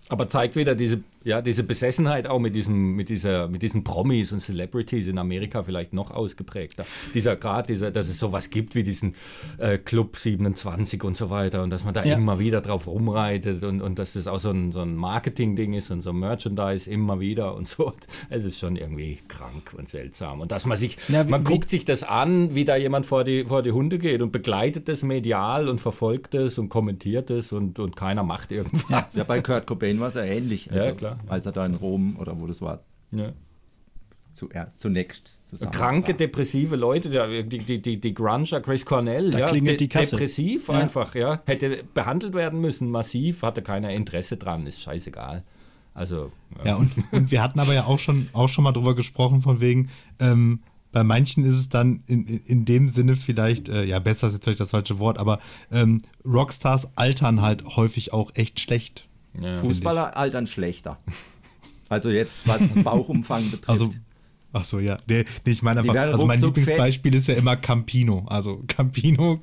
Aber zeigt wieder diese, ja, diese Besessenheit auch mit, diesem, mit, dieser, mit diesen Promis und Celebrities in Amerika vielleicht noch ausgeprägter. Dieser Grad, dieser, dass es sowas gibt wie diesen äh, Club 27 und so weiter und dass man da ja. immer wieder drauf rumreitet und, und dass das auch so ein, so ein Marketing-Ding ist und so ein Merchandise immer wieder und so. Es ist schon irgendwie krank und seltsam. Und dass man sich, ja, man wie, guckt sich das an, wie da jemand vor die, vor die Hunde geht und begleitet das medial und verfolgt es und kommentiert es und, und keiner macht irgendwas. Ja, bei Kurt Cobain war es ja ähnlich, also, ja, klar. Als er da in Rom oder wo das war. Ja. Zu, ja, zunächst zusammen. Kranke, war. depressive Leute, die, die, die, die Grunger, Grace Cornell, da ja, de die Kasse. depressiv ja. einfach, ja, hätte behandelt werden müssen, massiv, hatte keiner Interesse dran, ist scheißegal. Also, ja, ja und, und, wir hatten aber ja auch schon, auch schon mal drüber gesprochen, von wegen, ähm, bei manchen ist es dann in, in, in dem Sinne vielleicht, äh, ja, besser ist jetzt vielleicht das falsche Wort, aber ähm, Rockstars altern halt häufig auch echt schlecht. Ja, Fußballer altern schlechter. Also jetzt, was Bauchumfang betrifft. Also, ach so, ja. Nee, nee ich meine einfach, also mein Lieblingsbeispiel fett. ist ja immer Campino. Also Campino,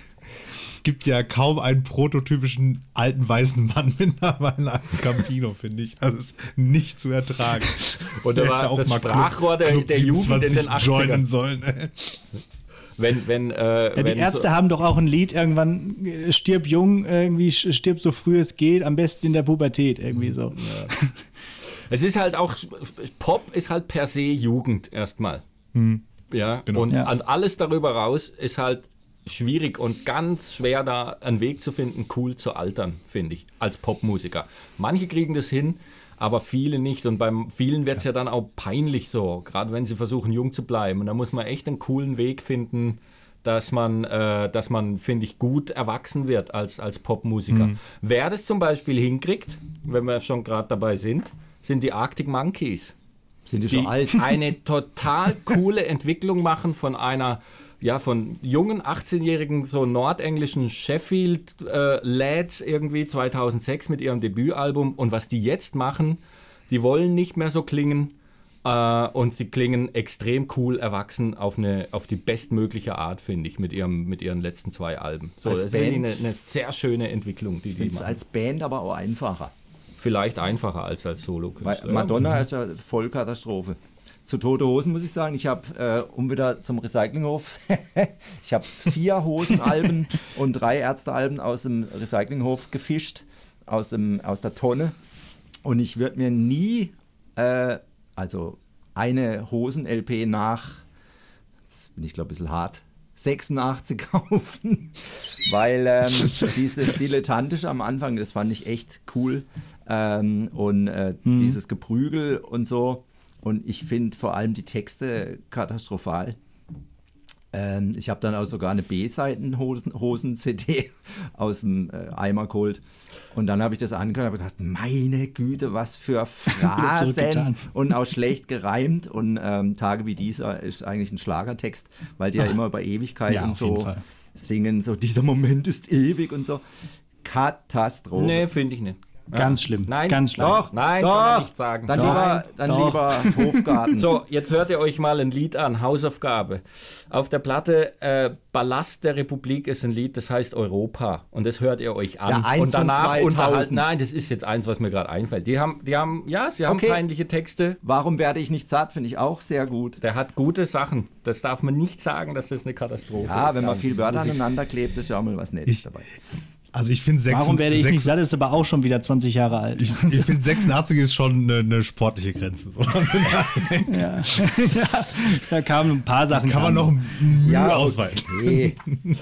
es gibt ja kaum einen prototypischen alten weißen Mann mittlerweile als Campino, finde ich. Also ist nicht zu ertragen. Und da war ja auch das Sprachrohr der, der Jugend in den 80ern. joinen sollen. Wenn, wenn, äh, ja, die Ärzte so haben doch auch ein Lied irgendwann, äh, stirb jung, irgendwie stirb so früh es geht, am besten in der Pubertät, irgendwie so. Ja. es ist halt auch, Pop ist halt per se Jugend erstmal. Hm. Ja, genau. und ja. alles darüber raus ist halt schwierig und ganz schwer, da einen Weg zu finden, cool zu altern, finde ich, als Popmusiker. Manche kriegen das hin, aber viele nicht. Und beim vielen wird es ja. ja. dann auch peinlich so, gerade wenn sie versuchen, jung zu bleiben. Und da muss man echt einen coolen Weg finden, dass man, äh, dass man, finde ich, gut erwachsen wird als, als Popmusiker. Mhm. Wer das zum Beispiel hinkriegt, wenn wir schon gerade dabei sind, sind die Arctic Monkeys Sind die die schon alt? eine total coole Entwicklung machen von einer ja, von jungen 18-jährigen, so nordenglischen Sheffield äh, Lads irgendwie 2006 mit ihrem Debütalbum. Und was die jetzt machen, die wollen nicht mehr so klingen. Äh, und sie klingen extrem cool erwachsen auf, eine, auf die bestmögliche Art, finde ich, mit, ihrem, mit ihren letzten zwei Alben. So, Als das ist Band? eine, eine sehr schöne Entwicklung, die die machen. als Band aber auch einfacher. Vielleicht einfacher als als solo Weil Madonna ist ja Vollkatastrophe. Zu Tote Hosen muss ich sagen, ich habe, äh, um wieder zum Recyclinghof, ich habe vier Hosenalben und drei Ärztealben aus dem Recyclinghof gefischt, aus, dem, aus der Tonne. Und ich würde mir nie, äh, also eine Hosen-LP nach, jetzt bin ich glaube ein bisschen hart, 86 kaufen, weil ähm, dieses Dilettantische am Anfang, das fand ich echt cool. Ähm, und äh, dieses Geprügel und so und ich finde vor allem die Texte katastrophal. Ähm, ich habe dann auch sogar eine B-Seiten-Hosen-CD aus dem äh, Eimer geholt. Und dann habe ich das angehört und habe gedacht, meine Güte, was für Phrasen und auch schlecht gereimt. Und ähm, Tage wie dieser ist eigentlich ein Schlagertext, weil die ja immer über Ewigkeit Ja, und so singen, so dieser Moment ist ewig und so. Katastrophe. Nee, finde ich nicht. Ganz schlimm. Nein, ganz schlimm. Doch, nein, kann man nicht sagen. Dann Doch. lieber, dann Doch. lieber Hofgarten. So, jetzt hört ihr euch mal ein Lied an, Hausaufgabe. Auf der Platte äh, Ballast der Republik ist ein Lied, das heißt Europa. Und das hört ihr euch an. Ja, eins und danach von 2000. unterhalten. Nein, das ist jetzt eins, was mir gerade einfällt. Die haben, die haben, ja, sie haben Okay. peinliche Texte. Warum werde ich nicht zart, finde ich auch sehr gut. Der hat gute Sachen. Das darf man nicht sagen, dass das eine Katastrophe Ja, ist. wenn man viel Wörter aneinander klebt, ist ja auch mal was Nettes Ich- dabei. Also ich finde Warum werde ich nicht satt, ist aber auch schon wieder 20 Jahre alt. Ich, ich finde 86 ist schon eine, eine sportliche Grenze. So. ja. ja, da kamen ein paar Sachen. Kann man noch Mühe ausweiten. okay.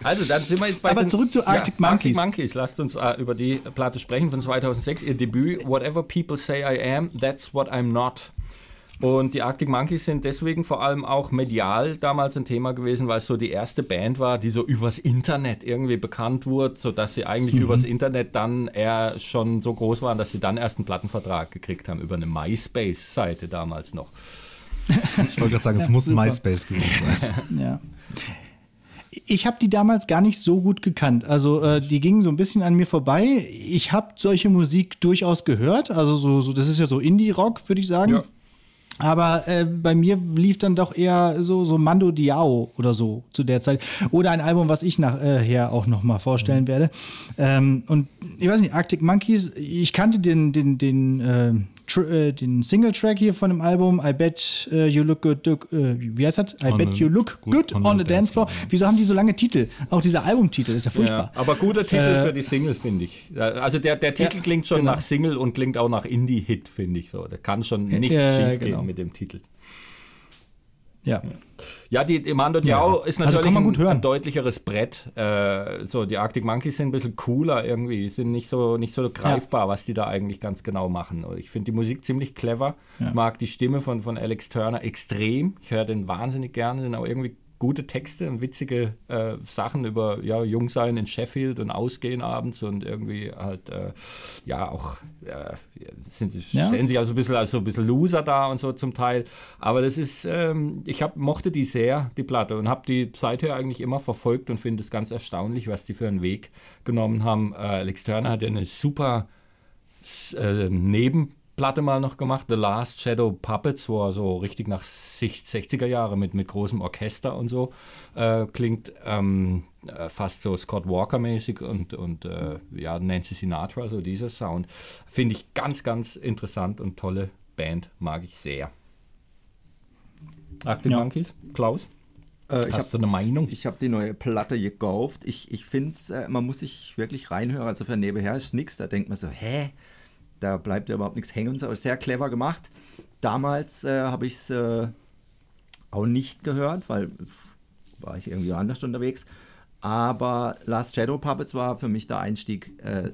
Also, dann sind wir jetzt bei Aber den, zurück zu Arctic Monkeys. Arctic Monkeys. Lasst uns äh, über die Platte sprechen von 2006. Ihr Debüt, Whatever People Say I Am, That's What I'm Not. Und die Arctic Monkeys sind deswegen vor allem auch medial damals ein Thema gewesen, weil es so die erste Band war, die so übers Internet irgendwie bekannt wurde, sodass sie eigentlich Mhm. übers Internet dann eher schon so groß waren, dass sie dann erst einen Plattenvertrag gekriegt haben über eine MySpace-Seite damals noch. Ich wollte gerade sagen, es muss MySpace gewesen sein. Ja. Ich habe die damals gar nicht so gut gekannt. Also äh, die gingen so ein bisschen an mir vorbei. Ich habe solche Musik durchaus gehört. Also so, so das ist ja so Indie-Rock, würde ich sagen. Ja. Aber äh, bei mir lief dann doch eher so, so Mando Diao oder so zu der Zeit. Oder ein Album, was ich nachher auch noch mal vorstellen werde. Ähm, und ich weiß nicht, Arctic Monkeys, ich kannte den, den, den, äh, äh, den Single-Track hier von dem Album, I Bet äh, You Look Good, look, äh, wie heißt das? I On Bet You Look Good, on, the Dance Floor. Wieso haben die so lange Titel? Auch dieser Albumtitel ist ja furchtbar. Ja, aber guter Titel Äh, für die Single, finde ich. Also der, der Titel Ja, klingt schon genau. nach Single und klingt auch nach Indie-Hit, finde ich so. Da kann schon nichts Ja, schief genau. gehen mit dem Titel. Ja. Ja, die, die Mando Diao ist Also natürlich gut ein, ein deutlicheres Brett. Äh, so, die Arctic Monkeys sind ein bisschen cooler irgendwie, Die sind nicht so, nicht so greifbar, was die da eigentlich ganz genau machen. Ich finde die Musik ziemlich clever. Ich mag die Stimme von, von Alex Turner extrem. Ich höre den wahnsinnig gerne, sind auch irgendwie gute Texte und witzige äh, Sachen über ja, Jungsein in Sheffield und Ausgehen abends und irgendwie halt, äh, ja, auch äh, sind, sie- Ja. stellen sich also ein bisschen als so ein bisschen Loser da und so zum Teil. Aber das ist, ähm, ich hab, mochte die sehr, die Platte, und habe die seither eigentlich immer verfolgt und finde es ganz erstaunlich, was die für einen Weg genommen haben. Äh, Alex Turner hat ja eine super äh, Nebenplatte mal noch gemacht, The Last Shadow Puppets, wo er so richtig nach sich- 60er Jahre mit, mit großem Orchester und so äh, klingt. Ähm, äh, fast so Scott Walker-mäßig und, und äh, ja, Nancy Sinatra, so dieser Sound. Finde ich ganz, ganz interessant und tolle Band, mag ich sehr. Arctic Ja. Monkeys, Klaus, Äh, ich hast habe du eine Meinung? ich hab die neue Platte gekauft. Ich, ich finde es, äh, man muss sich wirklich reinhören. Also für nebenher ist nichts. Da denkt man so, hä? Da bleibt ja überhaupt nichts hängen und so. Aber Sehr clever gemacht. Damals äh, habe ich es äh, auch nicht gehört, weil war ich irgendwie anders unterwegs. Aber Last Shadow Puppets war für mich der Einstieg äh,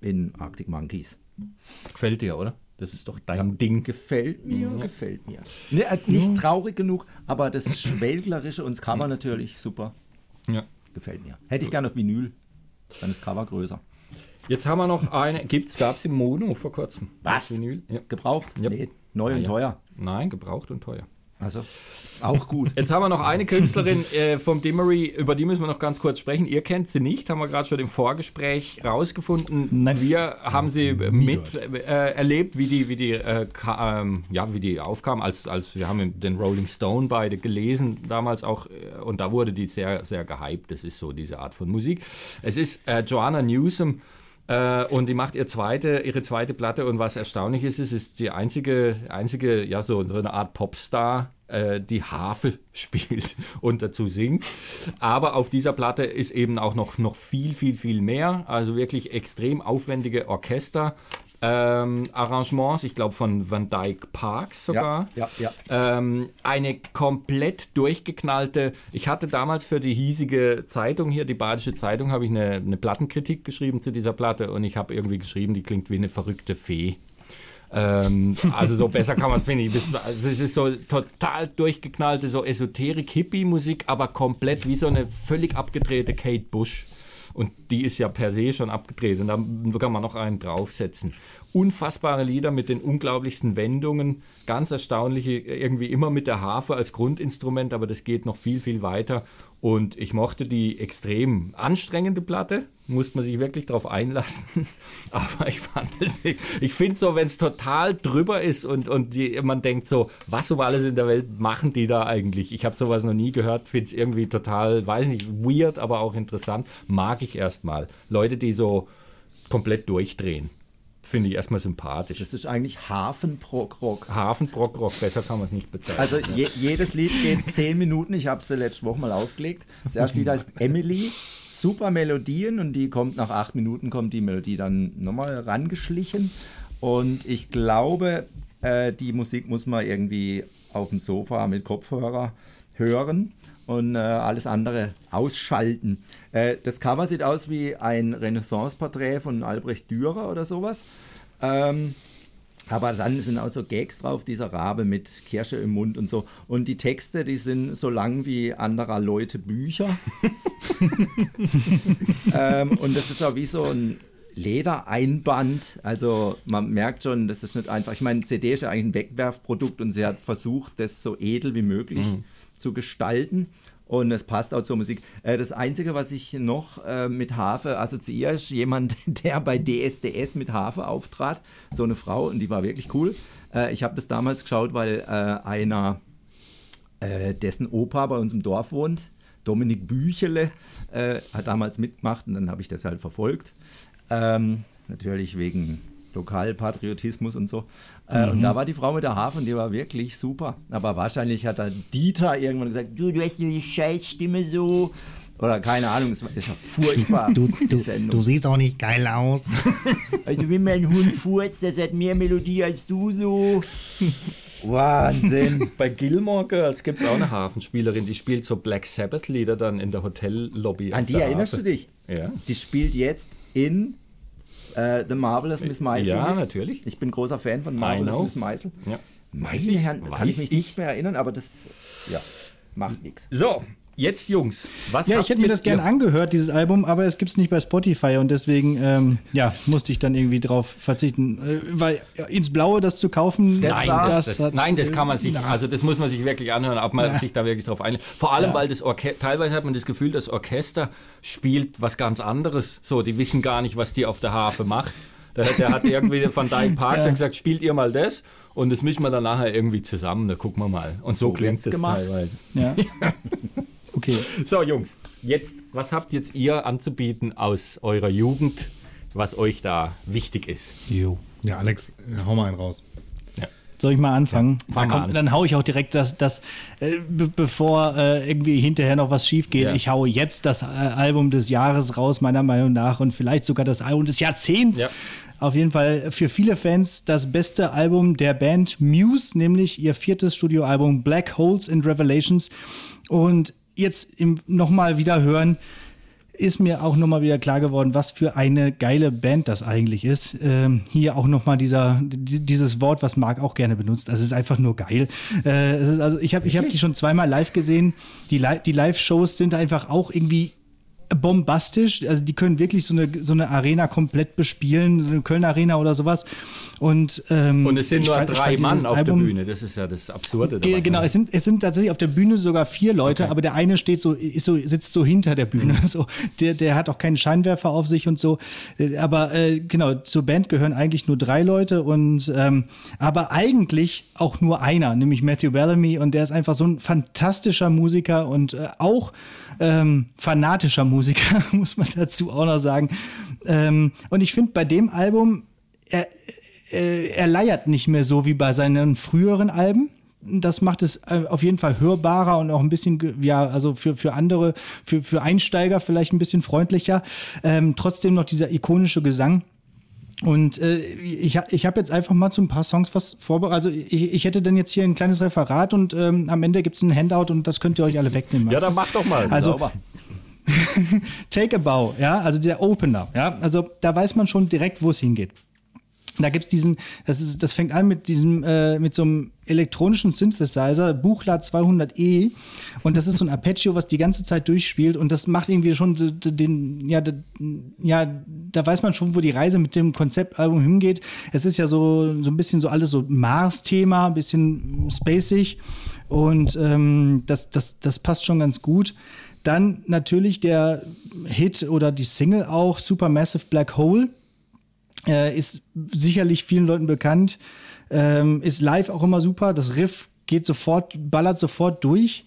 in Arctic Monkeys. Gefällt dir, oder? Das ist doch dein Ding. Gefällt mir, gefällt mir. Ne, äh, nicht traurig genug, aber das Schwelglerische und das Cover natürlich super. Ja. Gefällt mir. Hätte ich gerne auf Vinyl. Dann ist das Cover größer. Jetzt haben wir noch eine. Gibt's, gab es im Mono vor kurzem? Was? Vinyl? Ja. Gebraucht? Ja. Nee, neu Ah, und teuer. Nein, gebraucht und teuer. Also auch gut. Jetzt haben wir noch eine Künstlerin äh, vom Dimmery, über die müssen wir noch ganz kurz sprechen. Ihr kennt sie nicht, haben wir gerade schon im Vorgespräch rausgefunden. Nein. Wir haben sie mit äh, erlebt, wie die, wie die, äh, ähm, ja, wie die aufkam, als, als wir haben den Rolling Stone beide gelesen damals auch äh, und da wurde die sehr, sehr gehypt. Das ist so diese Art von Musik. Es ist äh, Joanna Newsom. Äh, und die macht ihr zweite, ihre zweite Platte und was erstaunlich ist, es ist die einzige, einzige, ja, so eine Art Popstar, äh, die Harfe spielt und dazu singt. Aber auf dieser Platte ist eben auch noch, noch viel, viel, viel mehr. Also wirklich extrem aufwendige Orchester. Ähm, Arrangements, ich glaube von Van Dyke Parks sogar. Ja, ja, ja. Ähm, eine komplett durchgeknallte. Ich hatte damals für die hiesige Zeitung hier, die Badische Zeitung, habe ich eine, eine Plattenkritik geschrieben zu dieser Platte und ich habe irgendwie geschrieben, die klingt wie eine verrückte Fee. Ähm, also so besser kann man es, finde ich. Bis- Also es ist so total durchgeknallte, so Esoterik-Hippie-Musik, aber komplett wie so eine völlig abgedrehte Kate Bush. Und die ist ja per se schon abgedreht. Und da kann man noch einen draufsetzen. Unfassbare Lieder mit den unglaublichsten Wendungen. Ganz erstaunliche, irgendwie immer mit der Harfe als Grundinstrument, aber das geht noch viel, viel weiter. Und ich mochte die extrem anstrengende Platte. Musste man sich wirklich darauf einlassen. Aber ich fand es, ich finde so, wenn es total drüber ist und, und die, man denkt so, was um alles in der Welt machen die da eigentlich? Ich habe sowas noch nie gehört, finde es irgendwie total, weiß nicht, weird, aber auch interessant. Mag ich erstmal. Leute, die so komplett durchdrehen. Finde ich erstmal sympathisch. Das ist eigentlich Hafenprog-Rock. Hafenbrockrock, besser kann man es nicht bezeichnen. Also je, jedes Lied geht zehn Minuten. Ich habe es letzte Woche mal aufgelegt. Das erste Lied heißt Emily. Super Melodien und die kommt nach acht Minuten kommt die Melodie dann nochmal rangeschlichen. Und ich glaube, äh, die Musik muss man irgendwie auf dem Sofa mit Kopfhörer hören und äh, alles andere ausschalten. Äh, das Cover sieht aus wie ein Renaissance-Porträt von Albrecht Dürer oder sowas. Ähm, aber dann sind auch so Gags drauf, dieser Rabe mit Kirsche im Mund und so. Und die Texte, die sind so lang wie anderer Leute Bücher. ähm, und das ist auch wie so ein Ledereinband. Also man merkt schon, das ist nicht einfach. Ich meine, CD ist ja eigentlich ein Wegwerfprodukt und sie hat versucht, das so edel wie möglich zu gestalten. Und es passt auch zur Musik. Äh, das Einzige, was ich noch äh, mit Harfe assoziiere, ist jemand, der bei DSDS mit Harfe auftrat. So eine Frau, und die war wirklich cool. Äh, ich habe das damals geschaut, weil einer, dessen Opa bei uns im Dorf wohnt, Dominik Büchele, hat damals mitgemacht und dann habe ich das halt verfolgt. Ähm, natürlich wegen Lokalpatriotismus und so. Äh, Und da war die Frau mit der Harfe und die war wirklich super. Aber wahrscheinlich hat dann Dieter irgendwann gesagt, du, du hast nur die Scheißstimme so. Oder keine Ahnung, es war- ist ja furchtbar. Du, du, du siehst auch nicht geil aus. Also wenn mein Hund furzt, der hat mehr Melodie als du so. Wahnsinn. Bei Gilmore Girls gibt es auch eine Hafenspielerin, die spielt so Black Sabbath-Lieder dann in der Hotellobby. An die erinnerst Harfe. du dich? Ja. Die spielt jetzt in äh, The Marvelous Miss Maisel. Ja, mit. natürlich. Ich bin großer Fan von Marvelous. Miss Maisel. Ja. Weiß ich, Herrn, kann ich mich ich. nicht mehr erinnern, aber das ja, macht nichts. So, jetzt Jungs, was Ja, ich hätte mir das gern angehört, dieses Album, aber es gibt es nicht bei Spotify und deswegen ähm, ja, musste ich dann irgendwie drauf verzichten. Äh, weil ja, ins Blaue das zu kaufen, Das Nein, das, das, hat- nein, das kann man sich, also das muss man sich wirklich anhören, ob man sich da wirklich drauf einlässt. Vor allem, weil das Orchester, teilweise hat man das Gefühl, das Orchester spielt was ganz anderes. So, die wissen gar nicht, was die auf der Harfe macht. Der, der hat irgendwie von Dyke Parks gesagt, spielt ihr mal das und das mischen wir dann nachher irgendwie zusammen, da gucken wir mal. Und so, So klingt es teilweise. Ja. Okay. So, Jungs, jetzt, was habt jetzt ihr anzubieten aus eurer Jugend, was euch da wichtig ist? Jo. Ja, Alex, hau mal einen raus. Soll ich mal anfangen? fang Ja, mal komm, an. Dann hau ich auch direkt das, das äh, be bevor äh, irgendwie hinterher noch was schief geht. Ja. Ich hau jetzt das äh, Album des Jahres raus, meiner Meinung nach, und vielleicht sogar das Album des Jahrzehnts. Ja. Auf jeden Fall für viele Fans das beste Album der Band Muse, nämlich ihr viertes Studioalbum Black Holes and Revelations. Und jetzt im- nochmal wieder hören, ist mir auch nochmal wieder klar geworden, was für eine geile Band das eigentlich ist. Ähm, hier auch nochmal dieser, dieses Wort, was Marc auch gerne benutzt. Das ist einfach nur geil. Äh, also ich habe ich hab die schon zweimal live gesehen. Die, Li die Live-Shows sind einfach auch irgendwie bombastisch. Also die können wirklich so eine, so eine Arena komplett bespielen, eine Köln Arena oder sowas. Und, ähm, Und es sind nur fand- drei Mann auf Album- der Bühne. Das ist ja das Absurde dabei. Genau, es sind, es sind tatsächlich auf der Bühne sogar vier Leute, Okay. aber der eine steht so, ist so, sitzt so hinter der Bühne. So, der, der hat auch keinen Scheinwerfer auf sich und so. Aber äh, genau, zur Band gehören eigentlich nur drei Leute und ähm, aber eigentlich auch nur einer, nämlich Matthew Bellamy und der ist einfach so ein fantastischer Musiker und äh, auch ähm, fanatischer Musiker, muss man dazu auch noch sagen. Ähm, und ich finde bei dem Album, er, äh, er leiert nicht mehr so wie bei seinen früheren Alben. Das macht es äh, auf jeden Fall hörbarer und auch ein bisschen, ja, also für, für andere, für, für Einsteiger vielleicht ein bisschen freundlicher. Ähm, trotzdem noch dieser ikonische Gesang. Und äh, ich, ich habe jetzt einfach mal zu ein paar Songs was vorbereitet. Also ich, ich hätte dann jetzt hier ein kleines Referat und ähm, am Ende gibt es ein Handout und das könnt ihr euch alle wegnehmen. Ja, dann mach doch mal. Also- Sauber. Take a Bow, ja, also der Opener, ja, also da weiß man schon direkt, wo es hingeht. Da gibt's diesen, das, ist, das fängt an mit diesem, äh, mit so einem elektronischen Synthesizer, Buchla 200E. Und das ist so ein Arpeggio, was die ganze Zeit durchspielt. Und das macht irgendwie schon den, ja, de- ja, da weiß man schon, wo die Reise mit dem Konzeptalbum hingeht. Es ist ja so, so ein bisschen so alles so Mars-Thema, ein bisschen spacig. Und ähm, das, das, das passt schon ganz gut. Dann natürlich der Hit oder die Single auch, Supermassive Black Hole äh, ist sicherlich vielen Leuten bekannt. Ähm, ist live auch immer super. Das Riff geht sofort, ballert sofort durch.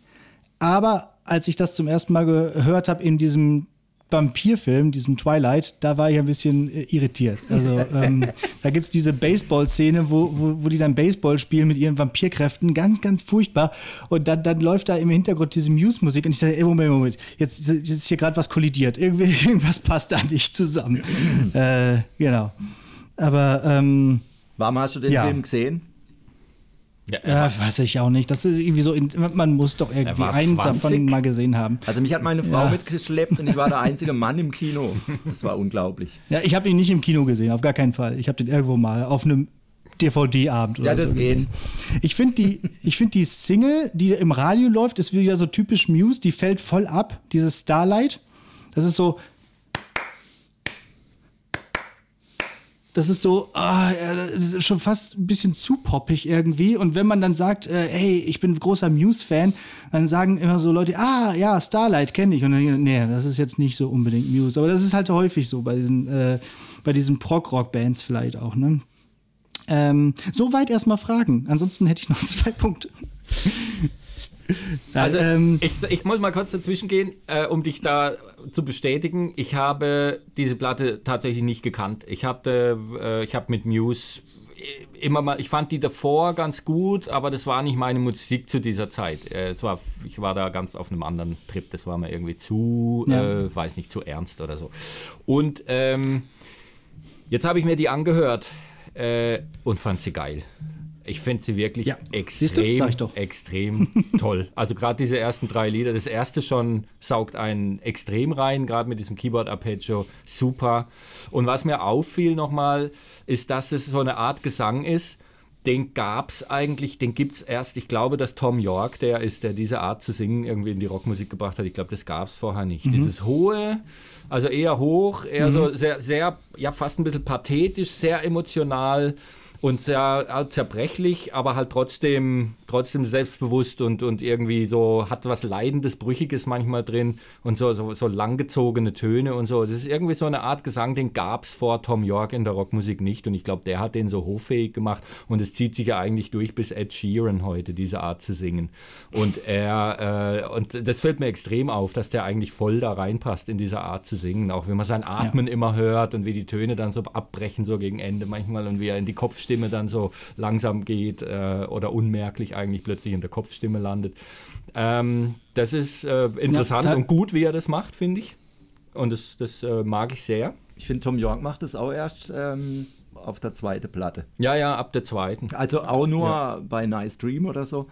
Aber als ich das zum ersten Mal gehört habe in diesem Vampirfilm, diesem Twilight, da war ich ein bisschen äh, irritiert. Also ähm, da gibt's diese Baseball-Szene, wo, wo, wo die dann Baseball spielen mit ihren Vampirkräften. Ganz, ganz furchtbar. Und dann, dann läuft da im Hintergrund diese Muse-Musik und ich dachte, ey, Moment, Moment, jetzt, jetzt ist hier gerade was kollidiert. Irgendwie, irgendwas passt da nicht zusammen. äh, genau. Aber ähm, Warum hast du den Ja. Film gesehen? Ja, ja, weiß ich auch nicht. Das ist irgendwie so, in, man muss doch irgendwie einen 20. davon mal gesehen haben. Also mich hat meine Frau Ja. mitgeschleppt und ich war der einzige Mann im Kino. Das war unglaublich. Ja, ich habe ihn nicht im Kino gesehen, auf gar keinen Fall. Ich habe den irgendwo mal auf einem DVD-Abend oder Ja, das so geht. gesehen. Ich finde die, ich find die Single, die im Radio läuft, ist wieder so typisch Muse, die fällt voll ab, dieses Starlight. Das ist so. Das ist so, ah, das ist schon fast ein bisschen zu poppig irgendwie. Und wenn man dann sagt, äh, hey, ich bin großer Muse-Fan, dann sagen immer so Leute, ah, ja, Starlight kenne ich. Und dann, nee, das ist jetzt nicht so unbedingt Muse. Aber das ist halt häufig so bei diesen, äh, diesen Prog-Rock-Bands vielleicht auch, ne? Ähm, soweit erstmal Fragen. Ansonsten hätte ich noch zwei Punkte. Also ähm, ich, ich muss mal kurz dazwischen gehen, äh, um dich da zu bestätigen. Ich habe diese Platte tatsächlich nicht gekannt. Ich äh, ich habe mit Muse immer mal, ich fand die davor ganz gut, aber das war nicht meine Musik zu dieser Zeit. Äh, es war, ich war da ganz auf einem anderen Trip. Das war mir irgendwie zu, Ja. äh, weiß nicht, zu ernst oder so. Und ähm, jetzt habe ich mir die angehört äh, und fand sie geil. Ich finde sie wirklich Ja. Extrem, extrem toll. Also gerade diese ersten drei Lieder, das erste schon saugt einen extrem rein, gerade mit diesem Keyboard Arpeggio, super. Und was mir auffiel nochmal, ist, dass es so eine Art Gesang ist, den gab es eigentlich, den gibt es erst, ich glaube, dass Tom York der ist, der diese Art zu singen irgendwie in die Rockmusik gebracht hat. Ich glaube, das gab es vorher nicht. Dieses hohe, also eher hoch, eher so sehr, sehr, ja fast ein bisschen pathetisch, sehr emotional und sehr zerbrechlich, aber halt trotzdem, trotzdem selbstbewusst und, und irgendwie so, hat was Leidendes, Brüchiges manchmal drin und so, so, so langgezogene Töne und so. Das ist irgendwie so eine Art Gesang, den gab es vor Tom York in der Rockmusik nicht und ich glaube, der hat den so hoffähig gemacht und es zieht sich ja eigentlich durch bis Ed Sheeran heute, diese Art zu singen. Und er, äh, und das fällt mir extrem auf, dass der eigentlich voll da reinpasst in diese Art zu singen, auch wenn man sein Atmen immer hört und wie die Töne dann so abbrechen, so gegen Ende manchmal und wie er in die Kopfstimme dann so langsam geht äh, oder unmerklich eigentlich plötzlich in der Kopfstimme landet. Ähm, das ist äh, interessant Ja, und gut, wie er das macht, finde ich. Und das, das äh, mag ich sehr. Ich finde, Tom York macht das auch erst ähm, auf der zweiten Platte. Ja, ja, ab der zweiten. Also auch nur bei Nice Dream oder so.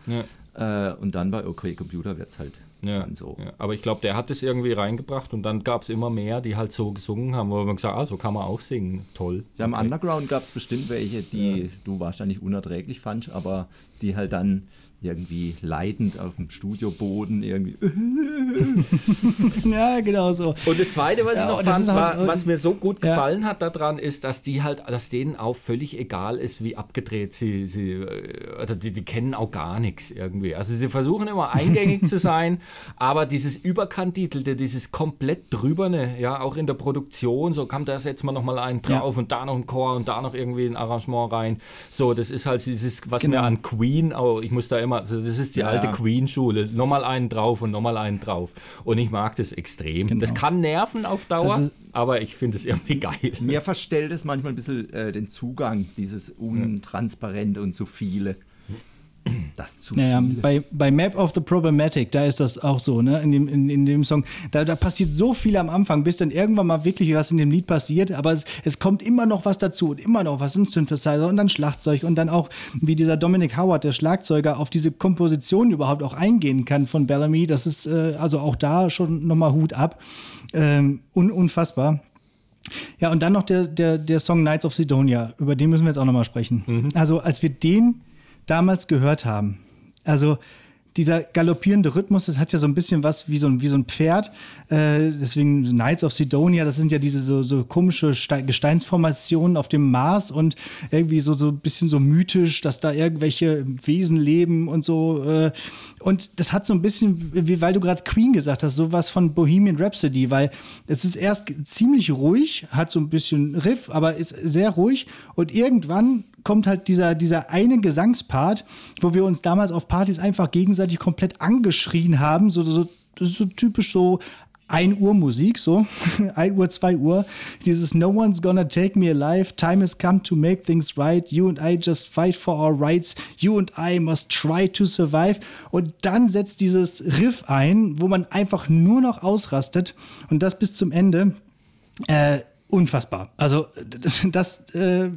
Äh, und dann bei OK Computer wird es halt Ja, so. ja. Aber ich glaube, der hat es irgendwie reingebracht und dann gab es immer mehr, die halt so gesungen haben, wo man gesagt ah, so kann man auch singen. Toll. Ja, im Underground gab es bestimmt welche, die du wahrscheinlich unerträglich fandst, aber die halt dann irgendwie leidend auf dem Studioboden irgendwie. Ja, genau so. Und das Zweite, was Ja, ich noch fand, halt- war, was mir so gut Ja. gefallen hat daran, ist, dass die halt, dass denen auch völlig egal ist, wie abgedreht sie, sie äh, oder die, die kennen auch gar nichts irgendwie. Also sie versuchen immer eingängig zu sein, aber dieses Überkantitelte, dieses komplett drüberne, ja, auch in der Produktion, so kam da setzt man nochmal einen drauf und da noch ein Chor und da noch irgendwie ein Arrangement rein. So, das ist halt dieses, was Genau. mir an Queen, auch, ich muss da immer, also das ist die Ja. alte Queen-Schule, nochmal einen drauf und nochmal einen drauf. Und ich mag das extrem. Das kann nerven auf Dauer, Also- aber ich finde es irgendwie geil. Mir verstellt es manchmal ein bisschen äh, den Zugang, dieses Untransparente und zu viele. Das zu Naja, viele. bei, bei Map of the Problematic, da ist das auch so, ne? In dem, in, in dem Song. Da, da passiert so viel am Anfang, bis dann irgendwann mal wirklich was in dem Lied passiert, aber es, es kommt immer noch was dazu und immer noch was im Synthesizer und dann Schlagzeug und dann auch, wie dieser Dominic Howard, der Schlagzeuger, auf diese Komposition überhaupt auch eingehen kann von Bellamy. Das ist äh, also auch da schon nochmal Hut ab. Ähm, un, unfassbar. Ja, und dann noch der, der, der Song Knights of Sidonia, über den müssen wir jetzt auch nochmal sprechen. Also, als wir den damals gehört haben, also dieser galoppierende Rhythmus, das hat ja so ein bisschen was wie so ein, wie so ein Pferd. Äh, deswegen Knights of Sidonia, das sind ja diese so, so komische Ste Gesteinsformationen auf dem Mars und irgendwie so, so ein bisschen so mythisch, dass da irgendwelche Wesen leben und so. Äh, und das hat so ein bisschen, wie weil du gerade Queen gesagt hast, sowas von Bohemian Rhapsody, weil es ist erst ziemlich ruhig, hat so ein bisschen Riff, aber ist sehr ruhig und irgendwann kommt halt dieser, dieser eine Gesangspart, wo wir uns damals auf Partys einfach gegenseitig komplett angeschrien haben. So, so, das ist so typisch so 1 Uhr Musik, so 1 Uhr, 2 Uhr. Dieses No one's gonna take me alive. Time has come to make things right. You and I just fight for our rights. You and I must try to survive. Und dann setzt dieses Riff ein, wo man einfach nur noch ausrastet. Und das bis zum Ende. Äh, unfassbar. Also, das, äh,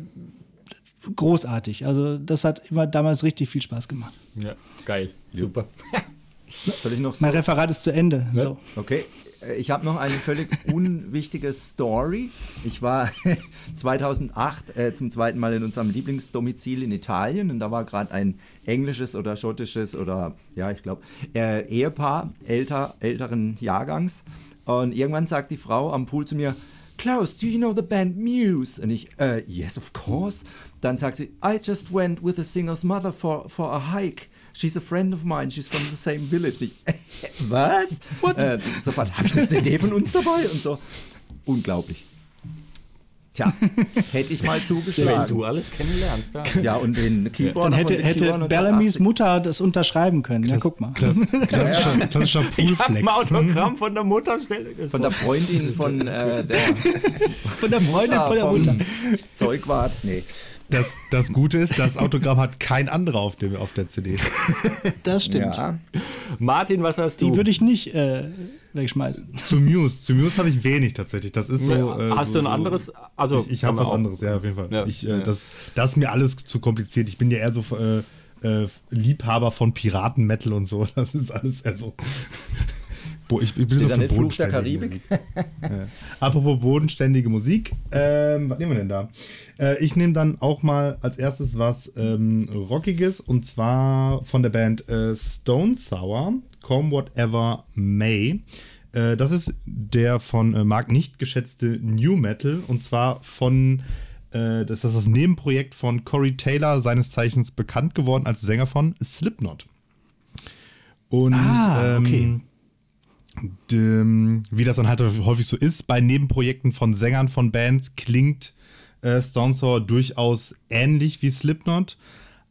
großartig. Also das hat immer damals richtig viel Spaß gemacht. Ja, geil. Super. Soll ich noch so? Mein Referat ist zu Ende. So. Okay, ich habe noch eine völlig unwichtige Story. Ich war 2008 äh, zum zweiten Mal in unserem Lieblingsdomizil in Italien und da war gerade ein englisches oder schottisches oder ja, ich glaube, äh, Ehepaar älter, älteren Jahrgangs. Und irgendwann sagt die Frau am Pool zu mir, Klaus, do you know the band Muse? Und ich, äh, yes, of course. Dann sagt sie, I just went with the singer's mother for, for a hike. She's a friend of mine, she's from the same village. Ich, was? Äh, sofort, habe ich eine CD von uns dabei? Und so. Unglaublich. Tja, hätte ich mal Wenn zugeschlagen. du alles kennenlernst, da. Ja, und den Keyboard Dann hätte, hätte Bellamy's Mutter das unterschreiben können. Ja, guck mal. Klass, klassischer, klassischer Ich hab ein Poolflex. Autogramm von der Mutterstelle gefunden. Von der Freundin von äh, der Von der Freundin von der Mutter. Zeugwart. Nee. Das, das Gute ist, das Autogramm hat kein anderer auf, dem, auf der CD. Das stimmt. Ja. Martin, was hast du? Die würde ich nicht äh, wegschmeißen. Zu Muse. Zu Muse habe ich wenig tatsächlich. Das ist so. Ja, äh, hast so, du ein anderes? Also, Ich, ich habe was auch. anderes, ja, auf jeden Fall. Ja, Ich, äh, ja. das, das ist mir alles zu kompliziert. Ich bin ja eher so äh, äh, Liebhaber von Piraten-Metal und so. Das ist alles eher so. Bo- Ich, ich bin Steht so für Fluch der Karibik? Musik. Apropos bodenständige Musik, ähm, was nehmen wir denn da? Äh, ich nehme dann auch mal als erstes was ähm, Rockiges und zwar von der Band äh, Stone Sour, Come Whatever May. Äh, das ist der von äh, Marc nicht geschätzte New Metal und zwar von äh, das ist das Nebenprojekt von Corey Taylor, seines Zeichens bekannt geworden als Sänger von Slipknot. Und Ah, okay. ähm, dem, wie das dann halt häufig so ist, bei Nebenprojekten von Sängern von Bands klingt äh, Stone Sour durchaus ähnlich wie Slipknot,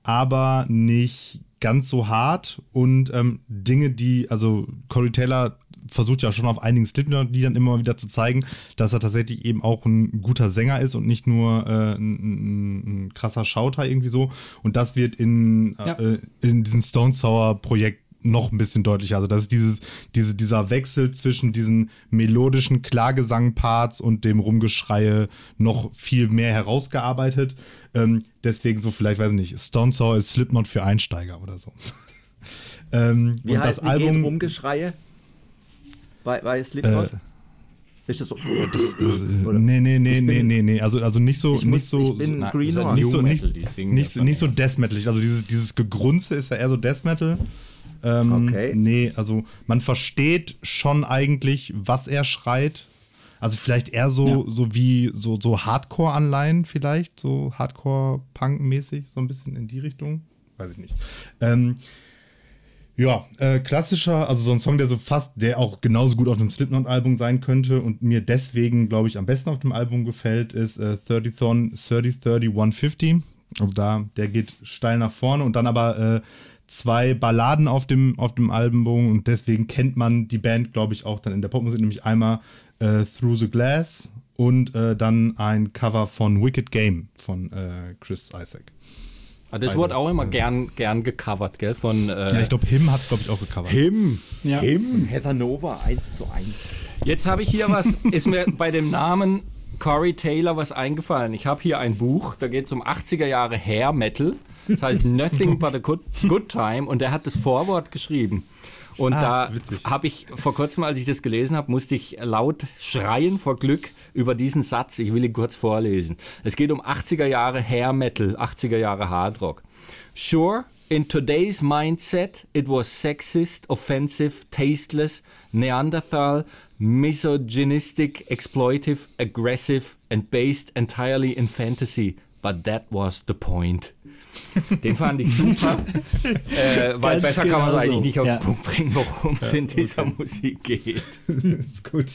aber nicht ganz so hart und ähm, Dinge, die, also Corey Taylor versucht ja schon auf einigen Slipknot-Liedern immer wieder zu zeigen, dass er tatsächlich eben auch ein guter Sänger ist und nicht nur äh, ein, ein, ein krasser Schauter irgendwie so. Und das wird in, Ja. äh, in diesem Stone Sour Projekt noch ein bisschen deutlicher. Also das ist dieses, diese, dieser Wechsel zwischen diesen melodischen Klagesang-Parts und dem Rumgeschreie noch viel mehr herausgearbeitet. Ähm, deswegen so vielleicht, weiß ich nicht, Stone Sour ist Slipknot für Einsteiger oder so. ähm, wie und heißt, das wie Album geht Rumgeschreie bei, bei Slipknot? Äh, ist das so? Das, das, nee, nee, nee, nee, nee, nee. Also, also nicht so, ich nicht muss, so, ich bin na, Green nicht so, nicht, nicht, nicht so Death Metal. Also dieses, dieses Gegrunze ist ja eher so Death Metal. Ähm, okay. Nee, also man versteht schon eigentlich, was er schreit. Also vielleicht eher so, ja. so wie so, so Hardcore-Anleihen vielleicht, so Hardcore-Punk-mäßig, so ein bisschen in die Richtung. Weiß ich nicht. Ähm, ja, äh, klassischer, also so ein Song, der so fast, der auch genauso gut auf einem Slipknot-Album sein könnte und mir deswegen, glaube ich, am besten auf dem Album gefällt, ist äh, 30 Thon 30 30 150. Also da, der geht steil nach vorne und dann aber äh, zwei Balladen auf dem, auf dem Album und deswegen kennt man die Band, glaube ich, auch dann in der Popmusik, nämlich einmal äh, Through the Glass und äh, dann ein Cover von Wicked Game von äh, Chris Isaac. Ah, das wurde auch immer gern, gern gecovert, gell? Von, äh, ja, ich glaube, Him hat es, glaube ich, auch gecovert. Him. Ja. Him. Heather Nova 1 zu 1. Jetzt habe ich hier was, ist mir bei dem Namen Corey Taylor was eingefallen. Ich habe hier ein Buch, da geht es um 80er Jahre Hair Metal. Das heißt Nothing but a good, good Time und der hat das Vorwort geschrieben. Und ah, da habe ich vor kurzem, als ich das gelesen habe, musste ich laut schreien vor Glück über diesen Satz. Ich will ihn kurz vorlesen. Es geht um 80er Jahre Hair Metal, 80er Jahre Hard Rock. Sure, in today's mindset, it was sexist, offensive, tasteless, Neanderthal, misogynistic, exploitive, aggressive and based entirely in fantasy. But that was the point. Den fand ich super, äh, weil besser genau kann man es eigentlich nicht auf ja. den Punkt bringen, worum es ja, in dieser okay. Musik geht. ist gut.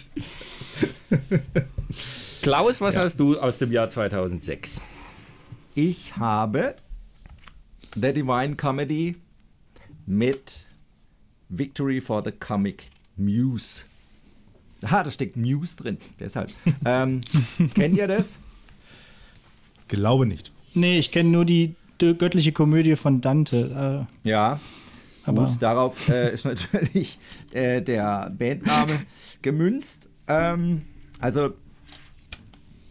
Klaus, was ja. hast du aus dem Jahr 2006? Ich habe The Divine Comedy mit Victory for the Comic Muse. Ah, da steckt Muse drin, deshalb. ähm, kennt ihr das? Glaube nicht. Nee, ich kenne nur die göttliche Komödie von Dante. Äh, ja. Aber Gut, darauf äh, ist natürlich äh, der Bandname gemünzt. Ähm, also,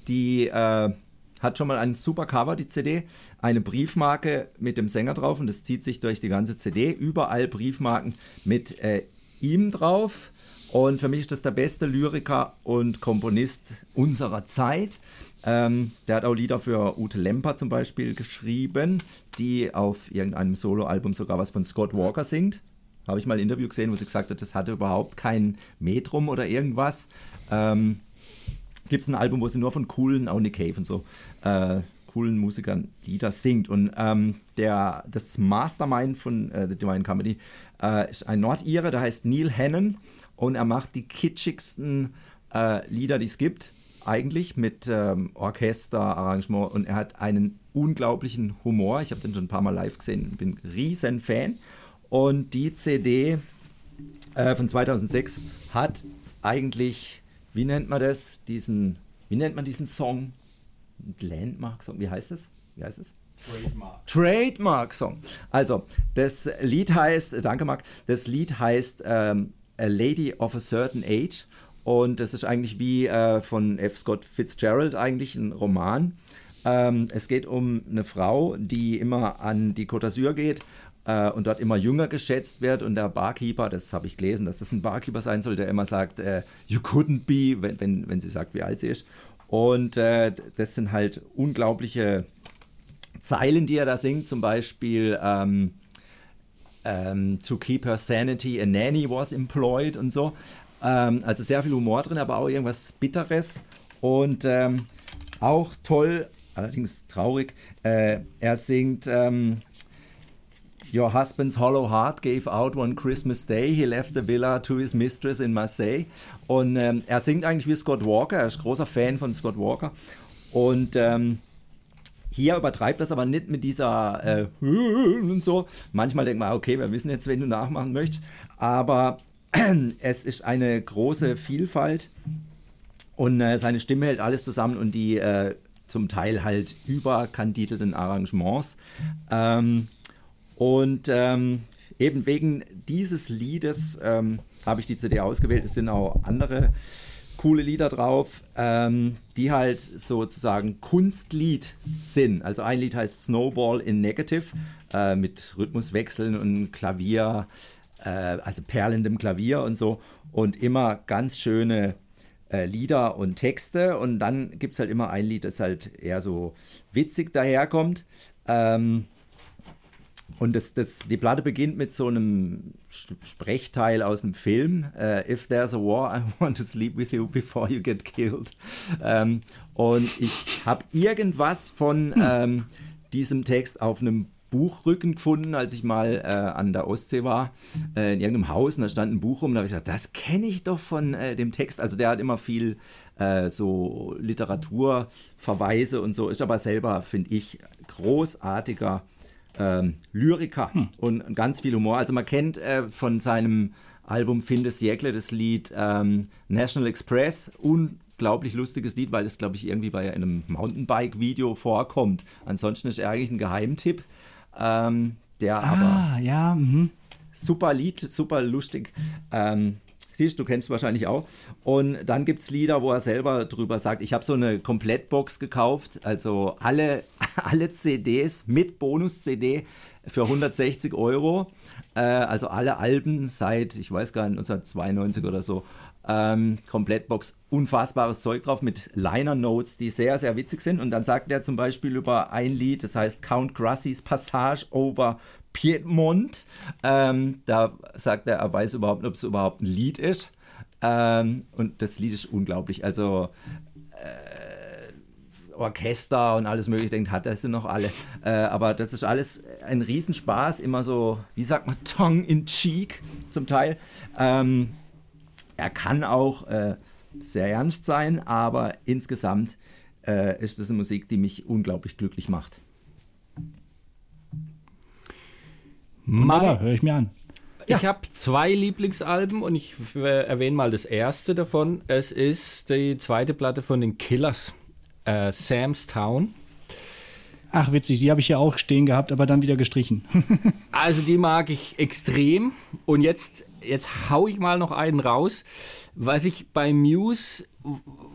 die äh, hat schon mal ein super Cover, die CD. Eine Briefmarke mit dem Sänger drauf und das zieht sich durch die ganze CD. Überall Briefmarken mit äh, ihm drauf. Und für mich ist das der beste Lyriker und Komponist unserer Zeit. Ähm, der hat auch Lieder für Ute Lemper zum Beispiel geschrieben, die auf irgendeinem Soloalbum sogar was von Scott Walker singt. Habe ich mal ein Interview gesehen, wo sie gesagt hat, das hatte überhaupt kein Metrum oder irgendwas. Ähm, Gibt es ein Album, wo sie nur von coolen, auch Nick Cave und so, äh, coolen Musikern Lieder singt. Und ähm, der, das Mastermind von äh, The Divine Comedy äh, ist ein Nordire, der heißt Neil Hannon und er macht die kitschigsten äh, Lieder, die es gibt eigentlich mit ähm, Orchester, Arrangement und er hat einen unglaublichen Humor. Ich habe den schon ein paar Mal live gesehen, bin riesen Fan. Und die CD äh, von 2006 hat eigentlich, wie nennt man das, diesen, wie nennt man diesen Song? Landmark-Song, wie heißt es? Wie heißt es? Trademark. Trademark Song. Also, das Lied heißt, danke Marc, das Lied heißt ähm, A Lady of a Certain Age und das ist eigentlich wie äh, von F. Scott Fitzgerald eigentlich ein Roman. Ähm, es geht um eine Frau, die immer an die Côte d'Azur geht äh, und dort immer jünger geschätzt wird. Und der Barkeeper, das habe ich gelesen, dass das ein Barkeeper sein soll, der immer sagt, äh, you couldn't be, wenn, wenn, wenn sie sagt, wie alt sie ist. Und äh, das sind halt unglaubliche Zeilen, die er da singt. Zum Beispiel ähm, ähm, To keep her sanity, a nanny was employed und so. Ähm, also sehr viel Humor drin, aber auch irgendwas Bitteres. Und ähm, auch toll, allerdings traurig, äh, er singt ähm, Your husband's hollow heart gave out one Christmas day. He left the villa to his mistress in Marseille. Und ähm, er singt eigentlich wie Scott Walker. Er ist großer Fan von Scott Walker. Und ähm, hier übertreibt das aber nicht mit dieser äh, und so. Manchmal denkt man, okay, wir wissen jetzt, wenn du nachmachen möchtest. Aber es ist eine große Vielfalt und äh, seine Stimme hält alles zusammen und die äh, zum Teil halt überkandidelten Arrangements. Ähm, und ähm, eben wegen dieses Liedes ähm, habe ich die CD ausgewählt. Es sind auch andere coole Lieder drauf, ähm, die halt sozusagen Kunstlied sind. Also ein Lied heißt Snowball in Negative äh, mit Rhythmuswechseln und Klavier, äh, also perlendem Klavier und so. Und immer ganz schöne äh, Lieder und Texte. Und dann gibt es halt immer ein Lied, das halt eher so witzig daherkommt. Ähm, und das, das, die Platte beginnt mit so einem Sprechteil aus einem Film. Uh, If there's a war, I want to sleep with you before you get killed. Ähm, und ich habe irgendwas von hm. ähm, diesem Text auf einem Buchrücken gefunden, als ich mal äh, an der Ostsee war, äh, in irgendeinem Haus und da stand ein Buch rum. Da habe ich gedacht, das kenne ich doch von äh, dem Text. Also der hat immer viel äh, so Literaturverweise und so, ist aber selber, finde ich, großartiger ähm, Lyriker hm. und ganz viel Humor. Also man kennt äh, von seinem Album Findes Jäckle das Lied ähm, National Express. Unglaublich lustiges Lied, weil es, glaube ich, irgendwie bei einem Mountainbike-Video vorkommt. Ansonsten ist er eigentlich ein Geheimtipp. Ähm, der ah, aber ja, mh. super Lied, super lustig. Ähm, Siehst du, kennst du wahrscheinlich auch. Und dann gibt es Lieder, wo er selber drüber sagt, ich habe so eine Komplettbox gekauft, also alle, alle CDs mit Bonus-CD für 160 Euro. Äh, also alle Alben seit, ich weiß gar nicht, 1992 oder so. Ähm, Komplettbox, unfassbares Zeug drauf mit Liner Notes, die sehr, sehr witzig sind. Und dann sagt er zum Beispiel über ein Lied, das heißt Count Grassies Passage over Piedmont. Ähm, da sagt er, er weiß überhaupt nicht, ob es überhaupt ein Lied ist. Ähm, und das Lied ist unglaublich. Also äh, Orchester und alles mögliche, denkt, hat er sie noch alle. Äh, aber das ist alles ein Riesenspaß, immer so, wie sagt man, tongue in cheek zum Teil. Ähm, er kann auch äh, sehr ernst sein, aber insgesamt äh, ist das eine Musik, die mich unglaublich glücklich macht. Wunderbar, höre ich mir an. Ich habe zwei Lieblingsalben und ich erwähne mal das erste davon. Es ist die zweite Platte von den Killers, äh, Sam's Town. Ach, witzig, die habe ich ja auch stehen gehabt, aber dann wieder gestrichen. also die mag ich extrem. Und jetzt, jetzt hau ich mal noch einen raus. Was ich bei Muse,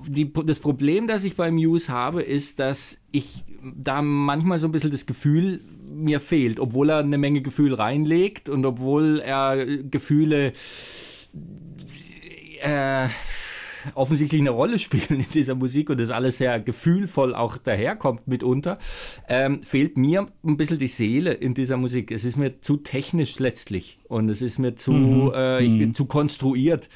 die, das Problem, das ich bei Muse habe, ist, dass ich da manchmal so ein bisschen das Gefühl mir fehlt, obwohl er eine Menge Gefühl reinlegt und obwohl er Gefühle äh, offensichtlich eine Rolle spielen in dieser Musik und das alles sehr gefühlvoll auch daherkommt mitunter, ähm, fehlt mir ein bisschen die Seele in dieser Musik. Es ist mir zu technisch letztlich und es ist mir zu, mhm. äh, ich, mhm. zu konstruiert.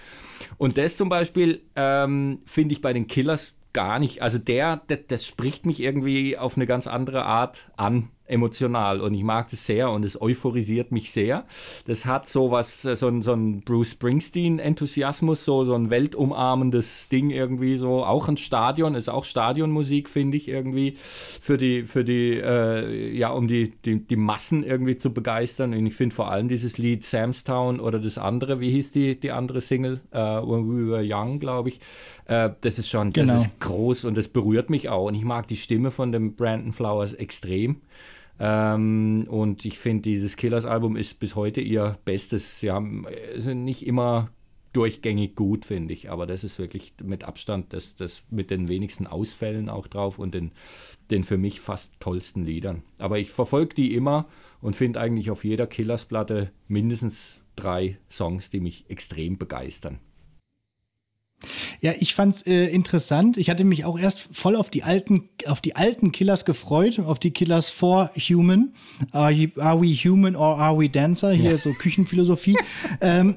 Und das zum Beispiel ähm, finde ich bei den Killers gar nicht. Also der, das, das spricht mich irgendwie auf eine ganz andere Art an emotional und ich mag das sehr und es euphorisiert mich sehr. Das hat so was, äh, so ein, so ein Bruce Springsteen-Enthusiasmus, so, so ein weltumarmendes Ding irgendwie so. Auch ein Stadion, ist auch Stadionmusik, finde ich irgendwie, für die, für die, äh, ja, um die, die, die Massen irgendwie zu begeistern. Und ich finde vor allem dieses Lied Samstown oder das andere, wie hieß die, die andere Single, uh, When We Were Young, glaube ich. Uh, das ist schon, das genau. ist groß und das berührt mich auch. Und ich mag die Stimme von dem Brandon Flowers extrem. Ähm, und ich finde, dieses Killers-Album ist bis heute ihr Bestes. Sie haben, sind nicht immer durchgängig gut, finde ich, aber das ist wirklich mit Abstand das, das mit den wenigsten Ausfällen auch drauf und den, den für mich fast tollsten Liedern. Aber ich verfolge die immer und finde eigentlich auf jeder Killers-Platte mindestens drei Songs, die mich extrem begeistern. Ja, ich fand's äh, interessant. Ich hatte mich auch erst voll auf die alten, auf die alten Killers gefreut, auf die Killers for Human. Are, you, are we human or are we dancer? Hier ja. so Küchenphilosophie. ähm,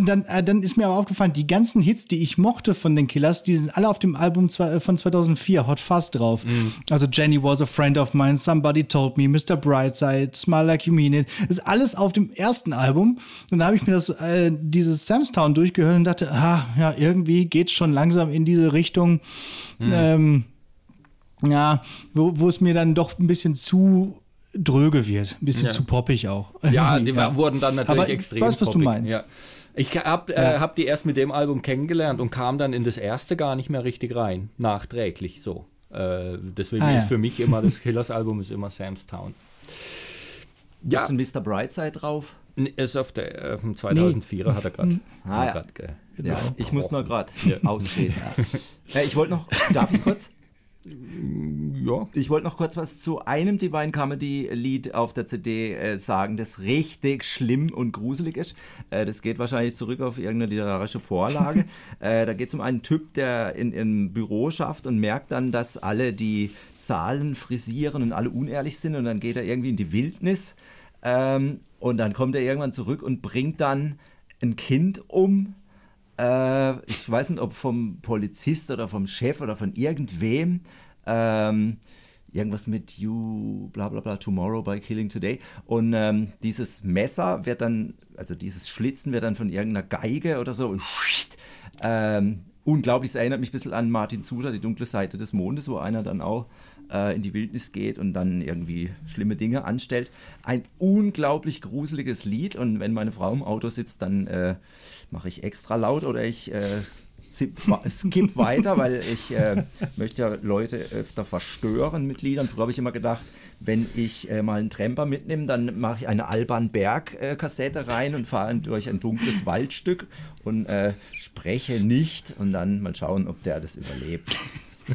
dann, äh, dann ist mir aber aufgefallen, die ganzen Hits, die ich mochte von den Killers, die sind alle auf dem Album äh, von 2004, Hot Fuzz drauf. Mhm. Also Jenny was a friend of mine, Somebody told me, Mr. Brightside, Smile like you mean it. Das ist alles auf dem ersten Album. Und da habe ich mir das, äh, dieses Samstown durchgehört und dachte, ah, ja, irgendwie geht schon langsam in diese Richtung, mhm. ähm, ja, wo, wo es mir dann doch ein bisschen zu dröge wird, ein bisschen ja. zu poppig auch. Ja, die ja. wurden dann natürlich Aber extrem. Ich weiß, was poppig. du meinst. Ja. Ich habe äh, hab die erst mit dem Album kennengelernt und kam dann in das erste gar nicht mehr richtig rein, nachträglich so. Äh, deswegen ah, ist für mich immer das Killers-Album ist immer Sam's Town. Ja. Ist ein Mr. Brightside drauf? Nee, Ist auf, der, auf dem 2004er hat er gerade. Ah, ja. grad Ja, ich muss nur gerade Ja. ausreden. Äh, ich wollte noch, darf ich kurz? Ja. Ich wollte noch kurz was zu einem Divine Comedy Lied auf der CD äh, sagen, das richtig schlimm und gruselig ist. Äh, das geht wahrscheinlich zurück auf irgendeine literarische Vorlage. äh, da geht es um einen Typ, der in im Büro schafft und merkt dann, dass alle die Zahlen frisieren und alle unehrlich sind und dann geht er irgendwie in die Wildnis ähm, und dann kommt er irgendwann zurück und bringt dann ein Kind um äh, ich weiß nicht, ob vom Polizist oder vom Chef oder von irgendwem. Ähm, irgendwas mit You, bla bla bla, Tomorrow by Killing Today. Und ähm, dieses Messer wird dann, also dieses Schlitzen wird dann von irgendeiner Geige oder so. Und, ähm, unglaublich, es erinnert mich ein bisschen an Martin Suter, die dunkle Seite des Mondes, wo einer dann auch äh, in die Wildnis geht und dann irgendwie schlimme Dinge anstellt. Ein unglaublich gruseliges Lied und wenn meine Frau im Auto sitzt, dann äh, mache ich extra laut oder ich äh, skip weiter, weil ich äh, möchte ja Leute öfter verstören mit Liedern. Früher habe ich immer gedacht, wenn ich äh, mal einen Tramper mitnehme, dann mache ich eine Alban Berg-Kassette rein und fahre durch ein dunkles Waldstück und äh, spreche nicht und dann mal schauen, ob der das überlebt.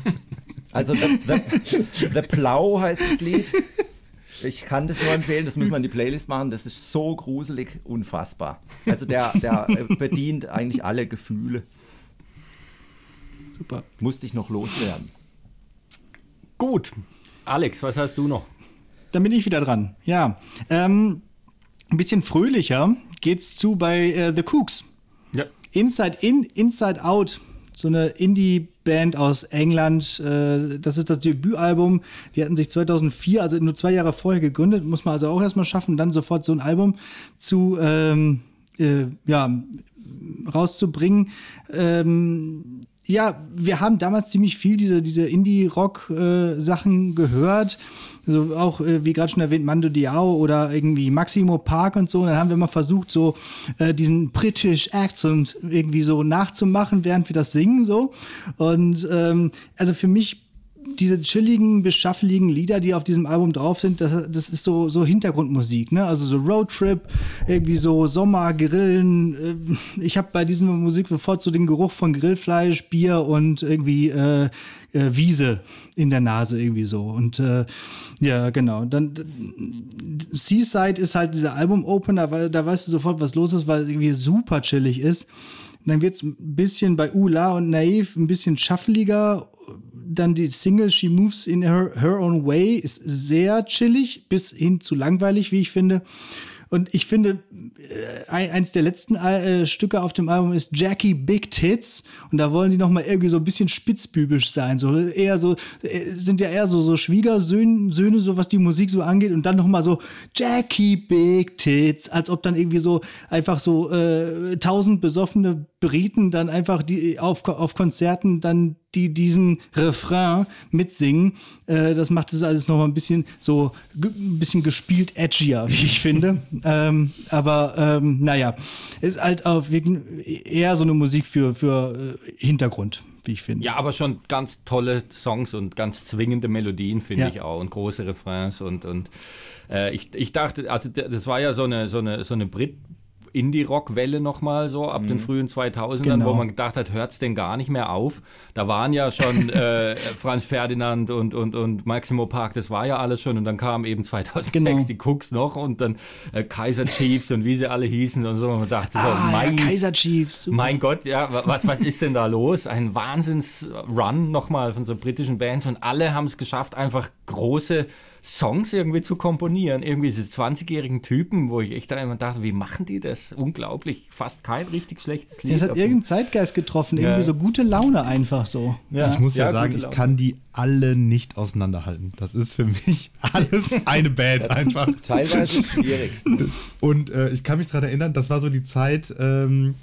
Also The, the, the Plow heißt das Lied. Ich kann das nur empfehlen, das müssen wir in die Playlist machen. Das ist so gruselig, unfassbar. Also der, der bedient eigentlich alle Gefühle. Super. Musste ich noch loswerden. Gut. Alex, was hast du noch? Dann bin ich wieder dran. Ja. Ähm, ein bisschen fröhlicher geht's zu bei äh, The Cooks. Ja. Inside In, Inside Out. So eine Indie-Band aus England. Äh, das ist das Debütalbum. Die hatten sich 2004, also nur zwei Jahre vorher gegründet. Muss man also auch erstmal schaffen, dann sofort so ein Album zu, ähm, äh, ja, rauszubringen. Ähm, ja, wir haben damals ziemlich viel diese, diese Indie-Rock-Sachen gehört. So auch, äh, wie gerade schon erwähnt, Mando Diao oder irgendwie Maximo Park und so. Und dann haben wir mal versucht, so äh, diesen British Accent irgendwie so nachzumachen, während wir das singen so. Und ähm, also für mich diese chilligen, beschaffeligen Lieder, die auf diesem Album drauf sind, das, das ist so, so Hintergrundmusik, ne? Also so Roadtrip, irgendwie so Sommer, Grillen. äh, Ich habe bei dieser Musik sofort so den Geruch von Grillfleisch, Bier und irgendwie äh, äh, Wiese in der Nase irgendwie so. Und äh, ja, genau. Dann Seaside ist halt dieser Album-Opener, weil da weißt du sofort, was los ist, weil es irgendwie super chillig ist. Dann wird es ein bisschen bei Ula und Naiv ein bisschen schaffeliger. Dann die Single She Moves in Her, her Own Way ist sehr chillig, bis hin zu langweilig, wie ich finde. Und ich finde, äh, ein- eins der letzten äh, Stücke auf dem Album ist Jackie Big Tits. Und da wollen die noch mal irgendwie so ein bisschen spitzbübisch sein. So eher so, äh, sind ja eher so, so Schwiegersöhne, Söhne, so was die Musik so angeht. Und dann noch mal so Jackie Big Tits. Als ob dann irgendwie so einfach so äh, tausend besoffene Briten dann einfach die auf, auf Konzerten dann die diesen Refrain mitsingen. Äh, das macht es alles noch mal ein bisschen so ein bisschen gespielt edgier, wie ich finde. ähm, aber ähm, naja, ist halt wirklich eher so eine Musik für, für äh, Hintergrund, wie ich finde. Ja, aber schon ganz tolle Songs und ganz zwingende Melodien, finde Ja. ich auch. Und große Refrains und, und äh, ich, ich dachte, also das war ja so eine, so eine, so eine Brit. Indie-Rock-Welle nochmal so ab den frühen 2000ern, Genau. wo man gedacht hat, hört es denn gar nicht mehr auf. Da waren ja schon äh, Franz Ferdinand und, und, und Maximo Park, das war ja alles schon. Und dann kam eben 2006 Genau. die Cooks noch und dann äh, Kaiser Chiefs und wie sie alle hießen und so. Und man dachte so, ah, mein ja, Kaiser Chiefs. super. mein Gott, ja, wa- was, was ist denn da los? Ein Wahnsinns-Run nochmal von so britischen Bands und alle haben es geschafft, einfach große Songs irgendwie zu komponieren. Irgendwie diese 20-jährigen Typen, wo ich echt dann immer dachte, wie machen die das? Unglaublich. Fast kein richtig schlechtes Lied. Es hat irgendeinen Zeitgeist getroffen, Ja. irgendwie so gute Laune einfach so. Ja, Ich muss ja, sagen, gute ich kann die alle nicht auseinanderhalten. Das ist für mich alles eine Band einfach. Teilweise schwierig. Und äh, ich kann mich daran erinnern, das war so die Zeit, ähm,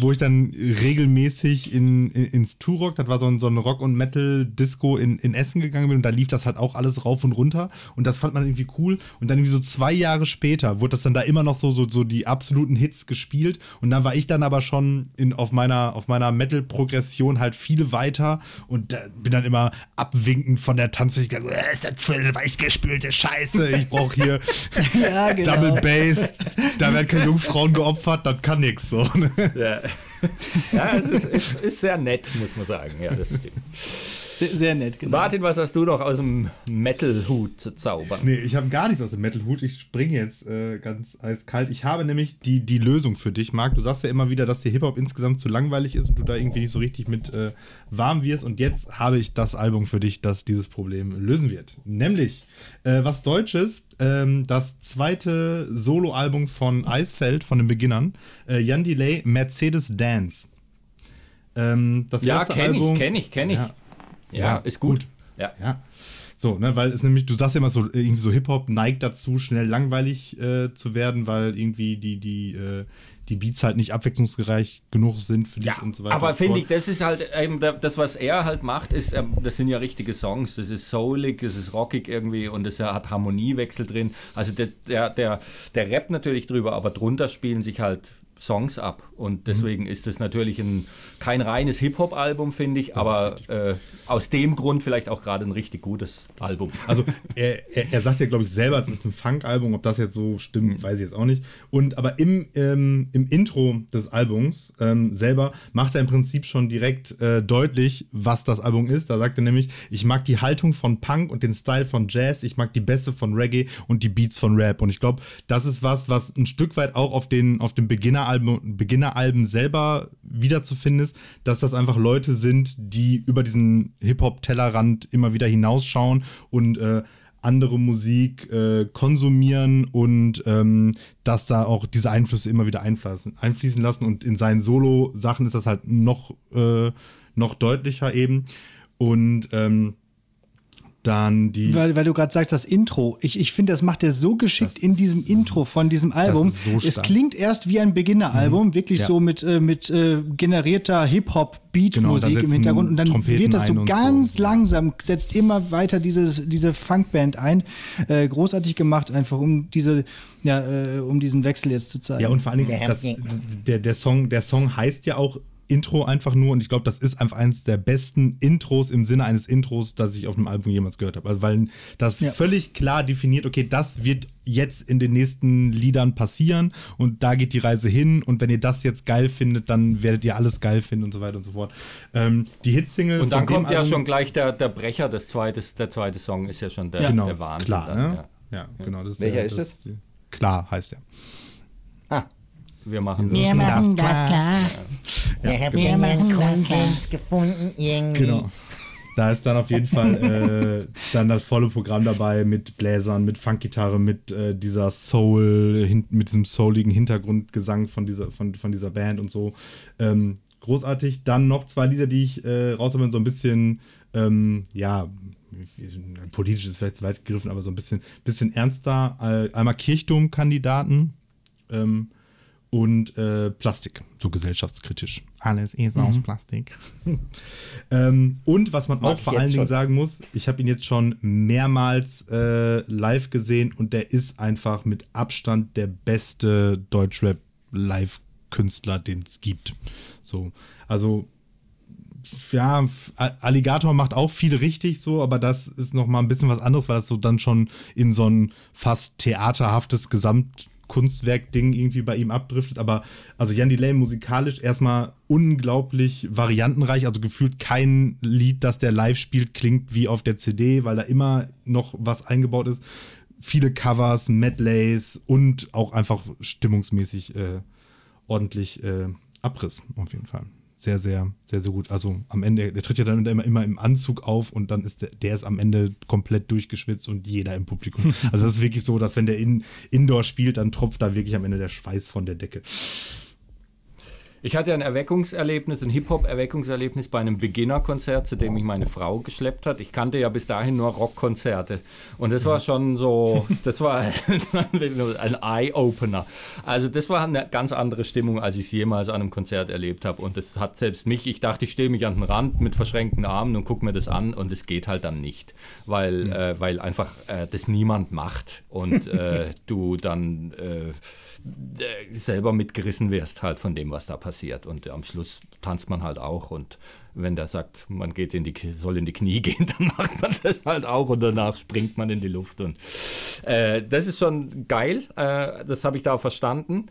wo ich dann regelmäßig in, in, ins Turok, das war so ein, so ein Rock- und Metal-Disco in, in Essen gegangen bin und da lief das halt auch alles rauf und runter und das fand man irgendwie cool und dann irgendwie so zwei Jahre später wurde das dann da immer noch so, so, so die absoluten Hits gespielt und dann war ich dann aber schon in, auf meiner, auf meiner Metal-Progression halt viel weiter und da bin dann immer abwinkend von der Tanzfläche gegangen, äh, ist das für eine weichgespülte Scheiße, ich brauche hier Ja, genau. Double Bass, da werden keine Jungfrauen geopfert, das kann nix so. Ne? Ja, ja es ist, ist, ist sehr nett, muss man sagen. Ja, das stimmt. Sehr, sehr nett, genau. Martin, was hast du noch aus dem Metal-Hut zu zaubern? Nee, ich habe gar nichts aus dem Metal-Hut. Ich springe jetzt äh, ganz eiskalt. Ich habe nämlich die, die Lösung für dich, Marc. Du sagst ja immer wieder, dass dir Hip-Hop insgesamt zu langweilig ist und du da irgendwie nicht so richtig mit äh, warm wirst. Und jetzt habe ich das Album für dich, das dieses Problem lösen wird. Nämlich äh, was Deutsches, ähm, das zweite Soloalbum von Eisfeld, von den Beginnern. Äh, Jan Delay, Mercedes Dance. Ähm, das Ja, erste kenne Album. ich, kenne ich, kenne ich. Ja. Ja, Ja, ist gut. gut. Ja. Ja. So, ne, weil es nämlich, du sagst ja immer so, irgendwie so Hip-Hop neigt dazu, schnell langweilig äh, zu werden, weil irgendwie die, die, äh, die Beats halt nicht abwechslungsreich genug sind für dich Ja, und so weiter. aber finde ich, das ist halt eben da- das, was er halt macht, ist, ähm, das sind ja richtige Songs. Das ist soulig, das ist rockig irgendwie und es hat Harmoniewechsel drin. Also das, der, der, der rappt natürlich drüber, aber drunter spielen sich halt Songs ab. Mhm. Und deswegen ist es natürlich ein, kein reines Hip-Hop-Album, finde ich, aber äh, aus dem Grund vielleicht auch gerade ein richtig gutes Album. Also er, er, er sagt ja, glaube ich, selber, es ist ein Funk-Album. Ob das jetzt so stimmt, weiß ich jetzt auch nicht. Und aber im, ähm, im Intro des Albums ähm, selber macht er im Prinzip schon direkt äh, deutlich, was das Album ist. Da sagt er nämlich, ich mag die Haltung von Punk und den Style von Jazz, ich mag die Bässe von Reggae und die Beats von Rap. Und ich glaube, das ist was, was ein Stück weit auch auf den, auf dem Beginner-Alben Beginner-Alben selber wiederzufinden ist, dass das einfach Leute sind, die über diesen Hip-Hop-Tellerrand immer wieder hinausschauen und äh, andere Musik äh, konsumieren und ähm, dass da auch diese Einflüsse immer wieder einfließen, einfließen lassen. Und in seinen Solo-Sachen ist das halt noch, äh, noch deutlicher eben. Und ähm, dann die. Weil, weil du gerade sagst, das Intro. Ich, ich finde, das macht er so geschickt Das in diesem Intro von diesem Album. ist so es klingt erst wie ein Beginner-Album, wirklich Ja. so mit, äh, mit äh, generierter Hip-Hop-Beat-Musik Genau, im Hintergrund. Und dann Trompeten wird das so ganz so. langsam, setzt immer weiter dieses, diese Funkband ein. Äh, großartig gemacht, einfach um diese, ja, äh, um diesen Wechsel jetzt zu zeigen. Ja, und vor allen Dingen, das, der, der, Song, der Song heißt ja auch Intro einfach nur und ich glaube, das ist einfach eines der besten Intros im Sinne eines Intros, das ich auf einem Album jemals gehört habe. Also, weil das Ja. völlig klar definiert, okay, das wird jetzt in den nächsten Liedern passieren und da geht die Reise hin und wenn ihr das jetzt geil findet, dann werdet ihr alles geil finden und so weiter und so fort. Ähm, die Hitsingle Und dann kommt ja Album- schon gleich der, der Brecher des zweites, der zweite Song ist ja schon der, genau, der Wahnsinn. klar, dann, ne? ja. Ja, genau. Das Welcher der, ist das? Klar heißt er. Ah, Wir machen Wir machen das klar. Ja, Wir genau. machen Konsens gefunden irgendwie. Genau. Da ist dann auf jeden Fall äh, dann das volle Programm dabei mit Bläsern, mit Funkgitarre, mit äh, dieser Soul, hin, mit diesem souligen Hintergrundgesang von dieser, von, von dieser Band und so. Ähm, großartig. Dann noch zwei Lieder, die ich äh, raushabe, so ein bisschen, ähm, ja, politisch ist vielleicht zu weit gegriffen, aber so ein bisschen, bisschen ernster. Einmal Kirchturmkandidaten. Ähm, und äh, Plastik, so gesellschaftskritisch. Alles ist aus Plastik. ähm, und was man Mag auch vor allen Dingen schon. sagen muss, ich habe ihn jetzt schon mehrmals äh, live gesehen und der ist einfach mit Abstand der beste Deutschrap-Live-Künstler, den es gibt. So, also ja, Alligator macht auch viel richtig so, aber das ist noch mal ein bisschen was anderes, weil das so dann schon in so ein fast theaterhaftes Gesamtkunstwerk-Ding irgendwie bei ihm abdriftet. Aber also Jan Delay musikalisch erstmal unglaublich variantenreich, also gefühlt kein Lied, das der live spielt, klingt wie auf der CD, weil da immer noch was eingebaut ist. Viele Covers, Medleys und auch einfach stimmungsmäßig äh, ordentlich äh, Abriss auf jeden Fall. Sehr, sehr, sehr, sehr gut. Also am Ende, der tritt ja dann immer, immer im Anzug auf und dann ist der, der ist am Ende komplett durchgeschwitzt und jeder im Publikum. Also das ist wirklich so, dass wenn der in, Indoor spielt, dann tropft da wirklich am Ende der Schweiß von der Decke. Ich hatte ein Erweckungserlebnis, ein Hip-Hop-Erweckungserlebnis bei einem Beginner-Konzert, zu dem mich meine Frau geschleppt hat. Ich kannte ja bis dahin nur Rockkonzerte. Und das war schon so, das war ein Eye-Opener. Also das war eine ganz andere Stimmung, als ich es jemals an einem Konzert erlebt habe. Und das hat selbst mich, ich dachte, ich stehe mich an den Rand mit verschränkten Armen und gucke mir das an und es geht halt dann nicht. Weil, äh, weil einfach äh, das niemand macht und äh, du dann äh, selber mitgerissen wirst halt von dem, was da passiert. Und am Schluss tanzt man halt auch. Und wenn der sagt, man geht in die, soll in die Knie gehen, dann macht man das halt auch und danach springt man in die Luft. Und äh, das ist schon geil. Äh, das habe ich da verstanden.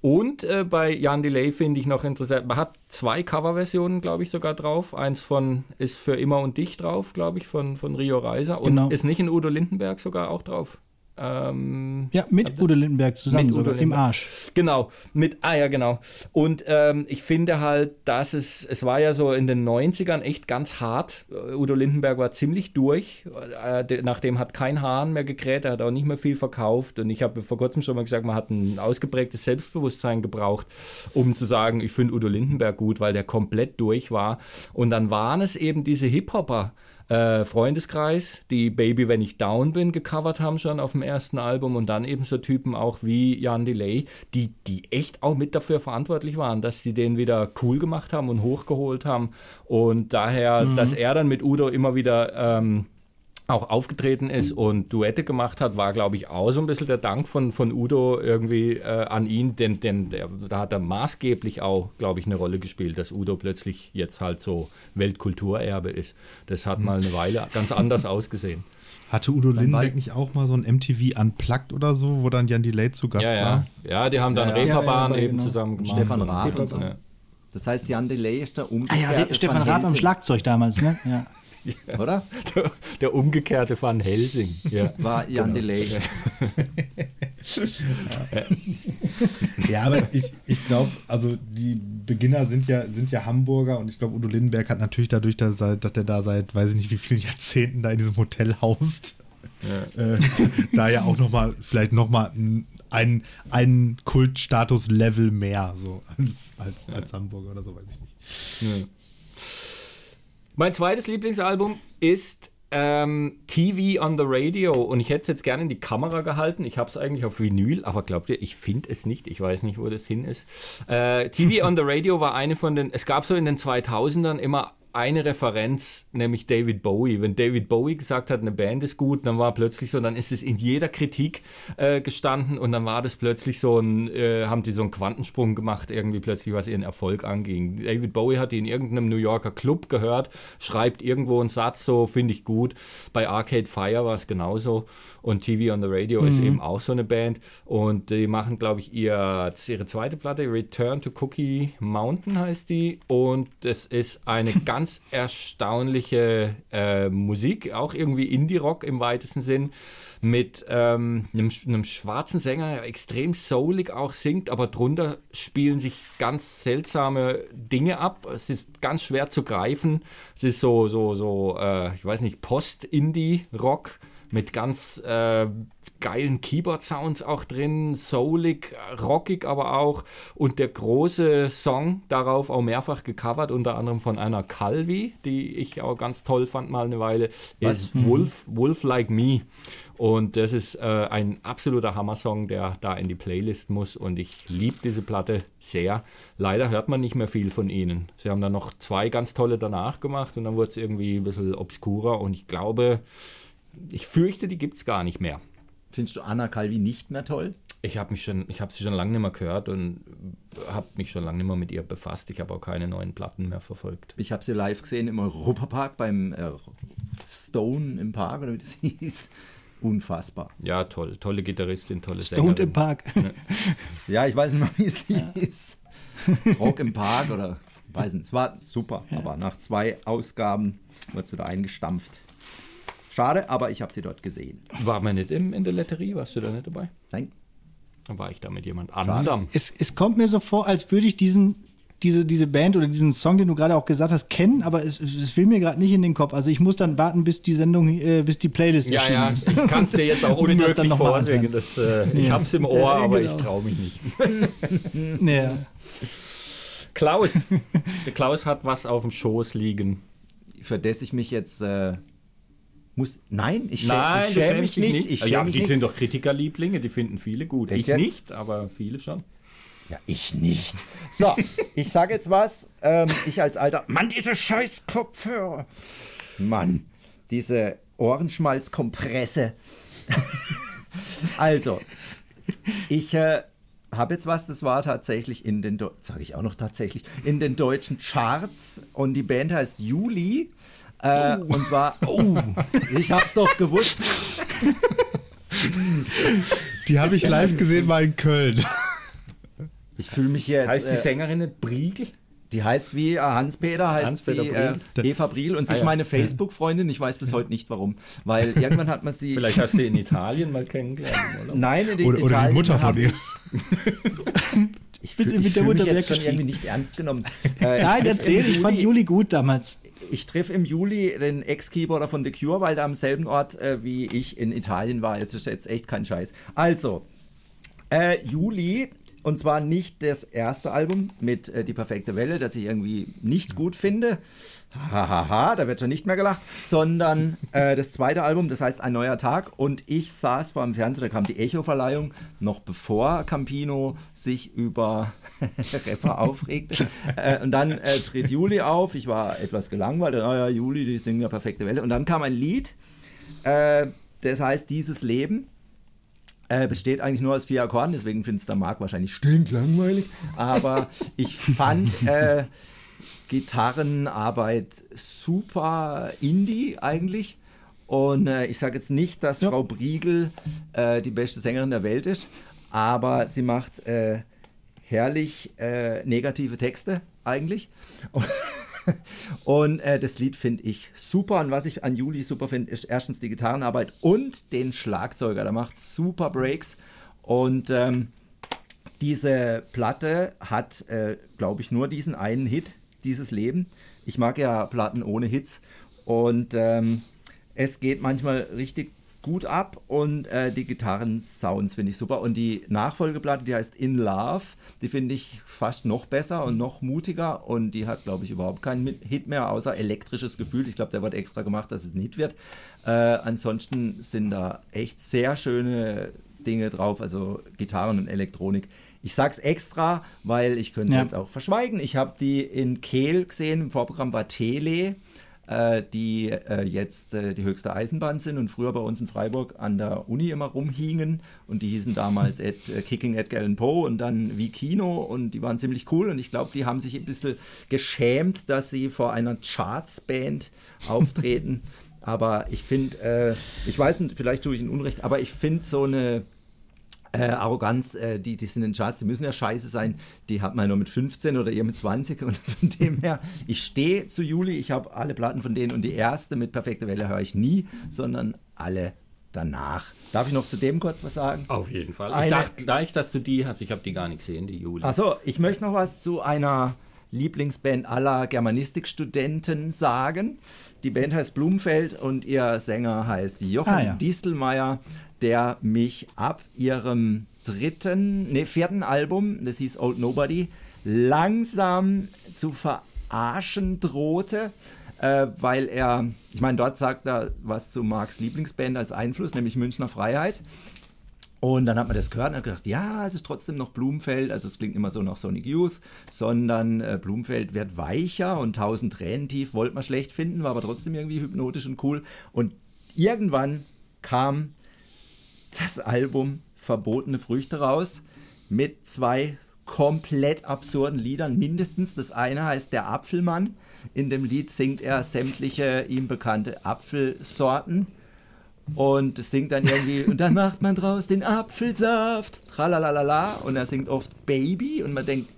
Und äh, bei Jan Delay finde ich noch interessant. Man hat zwei Coverversionen, glaube ich, sogar drauf. Eins von ist für immer und dich drauf, glaube ich, von, von Rio Reiser. Und Genau. ist nicht in Udo Lindenberg sogar auch drauf. Ähm, Ja, mit Udo Lindenberg zusammen, sogar im. Arsch. Genau, mit, ah ja, genau. Und ähm, ich finde halt, dass es, es war ja so in den 90ern echt ganz hart. Äh, Udo Lindenberg war ziemlich durch. Äh, de- nachdem hat kein Hahn mehr gekräht, er hat auch nicht mehr viel verkauft. Und ich habe vor kurzem schon mal gesagt, man hat ein ausgeprägtes Selbstbewusstsein gebraucht, um zu sagen, ich finde Udo Lindenberg gut, weil der komplett durch war. Und dann waren es eben diese Hip-Hopper, äh, Freundeskreis, die Baby, wenn ich down bin, gecovert haben schon auf dem ersten Album und dann eben so Typen auch wie Jan Delay, die, die echt auch mit dafür verantwortlich waren, dass sie den wieder cool gemacht haben und hochgeholt haben. Und daher, dass er dann mit Udo immer wieder ähm, auch aufgetreten ist und Duette gemacht hat, war, glaube ich, auch so ein bisschen der Dank von, von Udo irgendwie äh, an ihn, denn, denn der, da hat er maßgeblich auch, glaube ich, eine Rolle gespielt, dass Udo plötzlich jetzt halt so Weltkulturerbe ist. Das hat mal eine Weile ganz anders ausgesehen. Hatte Udo Lindenberg nicht auch mal so ein MTV Unplugged oder so, wo dann Jan Delay zu Gast Ja, ja. war? Ja, die haben dann Ja. Reeperbahn Ja, ja, eben genau. zusammen gemacht. Stefan Raab und so. Ja. Das heißt, Jan Delay ist der Ah umgekehrte ja, Stefan Raab am Schlagzeug damals, ne? Ja. Oder? Der, der umgekehrte Van Helsing. Ja. War Jan Delay. Ja, aber ich, ich glaube, also die Beginner sind ja, sind ja Hamburger und ich glaube, Udo Lindenberg hat natürlich dadurch, dass er, dass er da seit, weiß ich nicht wie vielen Jahrzehnten da in diesem Hotel haust, äh, da ja auch nochmal, vielleicht nochmal ein, ein Kultstatus-Level mehr so als, als, als Hamburger oder so, weiß ich nicht. Mein zweites Lieblingsalbum ist ähm, TV on the Radio und ich hätte es jetzt gerne in die Kamera gehalten. Ich habe es eigentlich auf Vinyl, aber glaubt ihr, ich finde es nicht. Ich weiß nicht, wo das hin ist. Äh, TV on the Radio war eine von den, es gab so in den 2000ern immer eine Referenz, nämlich David Bowie. Wenn David Bowie gesagt hat, eine Band ist gut, dann war plötzlich so, dann ist es in jeder Kritik äh, gestanden und dann war das plötzlich so ein, äh, haben die so einen Quantensprung gemacht, irgendwie plötzlich, was ihren Erfolg anging. David Bowie hat die in irgendeinem New Yorker Club gehört, schreibt irgendwo einen Satz, so finde ich gut. Bei Arcade Fire war es genauso und TV on the Radio ist eben auch so eine Band und die machen, glaube ich, ihr, ihre zweite Platte, Return to Cookie Mountain heißt die und es ist eine ganz erstaunliche äh, Musik, auch irgendwie Indie-Rock im weitesten Sinn, mit ähm, einem, einem schwarzen Sänger, der extrem soulig auch singt, aber drunter spielen sich ganz seltsame Dinge ab. Es ist ganz schwer zu greifen. Es ist so, so, so, äh, ich weiß nicht, Post-Indie-Rock mit ganz äh, geilen Keyboard-Sounds auch drin, soulig, rockig aber auch. Und der große Song darauf auch mehrfach gecovert, unter anderem von einer Calvi, die ich auch ganz toll fand mal eine Weile, ist Wolf, Wolf Like Me. Und das ist äh, ein absoluter Hammer-Song, der da in die Playlist muss. Und ich liebe diese Platte sehr. Leider hört man nicht mehr viel von ihnen. Sie haben dann noch zwei ganz tolle danach gemacht und dann wurde es irgendwie ein bisschen obskurer. Und ich glaube, ich fürchte, die gibt es gar nicht mehr. Findest du Anna Calvi nicht mehr toll? Ich habe mich schon, ich habe sie schon lange nicht mehr gehört und habe mich schon lange nicht mehr mit ihr befasst. Ich habe auch keine neuen Platten mehr verfolgt. Ich habe sie live gesehen im Europapark beim äh, Stone im Park oder wie das hieß. Unfassbar. Ja, toll, tolle Gitarristin, tolle Stoned Sängerin. im Park. Ja, ich weiß nicht mal, wie es hieß. Rock im Park oder weiß nicht. Es war super, aber nach zwei Ausgaben wird es wieder eingestampft. Schade, aber ich habe sie dort gesehen. War man nicht im, in der Letterie? Warst du da nicht dabei? Nein, Dann war ich da mit jemand anderem. Es, es kommt mir so vor, als würde ich diesen, diese, diese Band oder diesen Song, den du gerade auch gesagt hast, kennen, aber es, es es will mir gerade nicht in den Kopf. Also ich muss dann warten, bis die Sendung, äh, bis die Playlist Ja, erschienen ja, ist. ich kann es dir jetzt auch mir das dann unmöglich noch anhören. Das, äh, ich Ja. hab's im Ohr, Ja, aber genau. ich traue mich nicht. Ja. Klaus. Der Klaus hat was auf dem Schoß liegen. für das ich mich jetzt äh, muss. Nein, ich schäme Nein, ich du schäm schämst mich dich nicht. Ich ja, mich die nicht. sind doch Kritikerlieblinge, die finden viele gut. Echt ich jetzt? nicht, aber viele schon. Ja, ich nicht. So, ich sage jetzt was. Ähm, ich als alter. Mann, diese scheiß Kopfhörer. Mann, diese Ohrenschmalzkompresse. also, ich äh, habe jetzt was, das war tatsächlich in den, sage ich auch noch tatsächlich, in den deutschen Charts und die Band heißt Juli. Äh, Und zwar, oh, ich hab's doch gewusst. Die habe ich live gesehen mal in Köln. Ich fühle mich jetzt. Heißt die äh, Sängerin nicht Briegel? Die heißt wie äh, Hans-Peter, heißt Hans-Peter sie äh. Eva Briel und sie Ah, ist ja. meine Facebook-Freundin. Ich weiß bis heute nicht warum. Weil irgendwann hat man sie. Vielleicht hast du in Italien mal kennengelernt. Oder? Nein, in Oder, oder die Italien Mutter von ihr. Ich fühle mit der fühl Mutter mich jetzt schon irgendwie nicht ernst genommen. Äh, Nein, erzähl, ich fand Juli gut damals. Ich treffe im Juli den Ex-Keyboarder von The Cure, weil der am selben Ort äh, wie ich in Italien war. Jetzt ist jetzt echt kein Scheiß. Also, äh, Juli, und zwar nicht das erste Album mit äh, Die perfekte Welle, das ich irgendwie nicht gut finde. Hahaha, da wird schon nicht mehr gelacht, sondern äh, das zweite Album, das heißt Ein neuer Tag. Und ich saß vor dem Fernseher, da kam die Echo-Verleihung, noch bevor Campino sich über Rapper aufregte. äh, und dann äh, tritt Juli auf. Ich war etwas gelangweilt. Ah ja, Juli, die singen ja perfekte Welle. Und dann kam ein Lied, äh, das heißt Dieses Leben. Äh, besteht eigentlich nur aus vier Akkorden, deswegen findest der Marc wahrscheinlich stinklangweilig. Aber ich fand äh, Gitarrenarbeit super Indie eigentlich. Und äh, ich sage jetzt nicht, dass Frau Briegel äh, die beste Sängerin der Welt ist, aber sie macht äh, herrlich äh, negative Texte eigentlich. Und äh, das Lied finde ich super. Und was ich an Juli super finde, ist erstens die Gitarrenarbeit und den Schlagzeuger. Der macht super Breaks. Und ähm, diese Platte hat, äh, glaube ich, nur diesen einen Hit, dieses Leben. Ich mag ja Platten ohne Hits. Und ähm, es geht manchmal richtig gut ab und äh, die Gitarrensounds finde ich super. Und die Nachfolgeplatte, die heißt In Love, die finde ich fast noch besser und noch mutiger. Und die hat, glaube ich, überhaupt keinen Hit mehr, außer elektrisches Gefühl. Ich glaube, der wird extra gemacht, dass es ein Hit wird. Äh, ansonsten sind da echt sehr schöne Dinge drauf, also Gitarren und Elektronik. Ich sag's extra, weil ich könnte es Ja. jetzt auch verschweigen. Ich habe die in Kehl gesehen, im Vorprogramm war Tele, die äh, jetzt äh, die höchste Eisenbahn sind und früher bei uns in Freiburg an der Uni immer rumhingen. Und die hießen damals Ed, äh, Kicking Edgar Allan Poe und dann wie Kino. Und die waren ziemlich cool. Und ich glaube, die haben sich ein bisschen geschämt, dass sie vor einer Charts-Band auftreten. aber ich finde, äh, ich weiß nicht, vielleicht tue ich ihnen Unrecht, aber ich finde so eine äh, Arroganz, äh, die, die sind in den Charts, die müssen ja scheiße sein. Die hat man nur mit 15 oder ihr mit 20 und von dem her, ich stehe zu Juli, ich habe alle Platten von denen und die erste mit Perfekte Welle höre ich nie, sondern alle danach. Darf ich noch zu dem kurz was sagen? Auf jeden Fall. Ich Eine- dachte gleich, dass du die hast. Ich habe die gar nicht gesehen, die Juli. Achso, ich möchte noch was zu einer Lieblingsband aller Germanistikstudenten sagen. Die Band heißt Blumfeld und ihr Sänger heißt Jochen Ah, ja. Distelmeier, der mich ab ihrem dritten, nee, vierten Album, das hieß Old Nobody, langsam zu verarschen drohte. Äh, weil er, ich meine, dort sagt er was zu Marks Lieblingsband als Einfluss, nämlich Münchner Freiheit. Und dann hat man das gehört und hat gedacht, ja, es ist trotzdem noch Blumfeld, also es klingt immer so nach Sonic Youth, sondern äh, Blumfeld wird weicher und tausend Tränen tief, wollte man schlecht finden, war aber trotzdem irgendwie hypnotisch und cool. Und irgendwann kam das Album Verbotene Früchte raus mit zwei komplett absurden Liedern. Mindestens das eine heißt Der Apfelmann. In dem Lied singt er sämtliche ihm bekannte Apfelsorten. Und es singt dann irgendwie, und dann macht man draus den Apfelsaft, tralalala, und er singt oft Baby, und man denkt,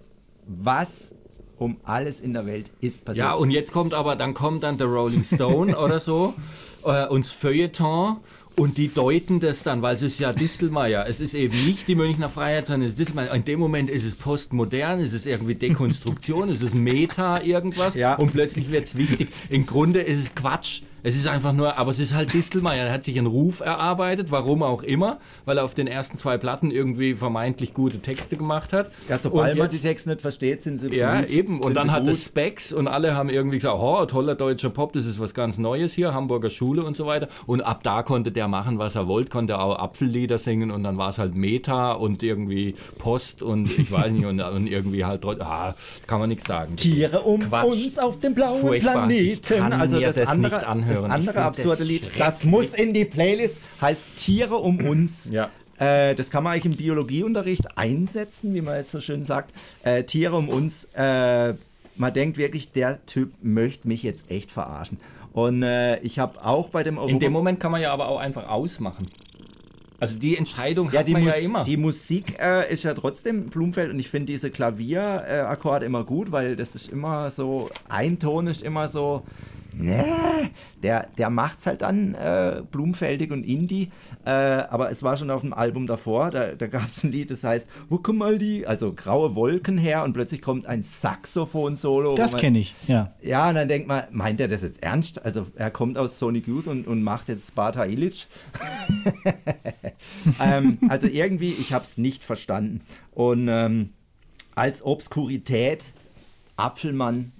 was um alles in der Welt ist passiert. Ja, und jetzt kommt aber, dann kommt dann der Rolling Stone oder so, äh, und das Feuilleton, und die deuten das dann, weil es ist ja Distelmeier. Es ist eben nicht die Münchner Freiheit, sondern es ist Distelmeier. In dem Moment ist es postmodern, es ist irgendwie Dekonstruktion, es ist Meta irgendwas Ja. und plötzlich wird es wichtig. Im Grunde ist es Quatsch. Es ist einfach nur, aber es ist halt Distelmeier. Er hat sich einen Ruf erarbeitet, warum auch immer, weil er auf den ersten zwei Platten irgendwie vermeintlich gute Texte gemacht hat. Ja, sobald man die Texte nicht versteht, sind sie Ja, gut. eben. Und dann hat es Specs und alle haben irgendwie gesagt, oh, toller deutscher Pop, das ist was ganz Neues hier, Hamburger Schule und so weiter. Und ab da konnte der machen, was er wollte, konnte auch Apfellieder singen und dann war es halt Meta und irgendwie Post und ich weiß nicht, und, und irgendwie halt, ah, kann man nichts sagen. Tiere um Quatsch. uns auf dem blauen Furchtbar. Ich Planeten. kann also mir das, das andere, nicht anhören. Das Ich andere absurde das Lied, das muss in die Playlist, heißt Tiere um uns. Ja. Äh, das kann man eigentlich im Biologieunterricht einsetzen, wie man jetzt so schön sagt. Äh, Tiere um uns. Äh, man denkt wirklich, der Typ möchte mich jetzt echt verarschen. Und äh, ich habe auch bei dem In dem Europa- Moment kann man ja aber auch einfach ausmachen. Also die Entscheidung Ja, hat die, man Mus ja immer. die Musik äh, ist ja trotzdem Blumfeld und ich finde diese Klavierakkorde äh, immer gut, weil das ist immer so, ein Ton ist immer so, ne, der, der macht's halt dann äh, blumfeldig und Indie, äh, aber es war schon auf dem Album davor, da, da gab es ein Lied, das heißt, wo kommen all die, also graue Wolken her und plötzlich kommt ein Saxophon-Solo. Das kenne ich, ja. Ja, und dann denkt man, meint er das jetzt ernst? Also er kommt aus Sonic Youth und, und macht jetzt Sparta Illich. ähm, also irgendwie, ich habe es nicht verstanden. Und ähm, als Obskurität, Apfelmann,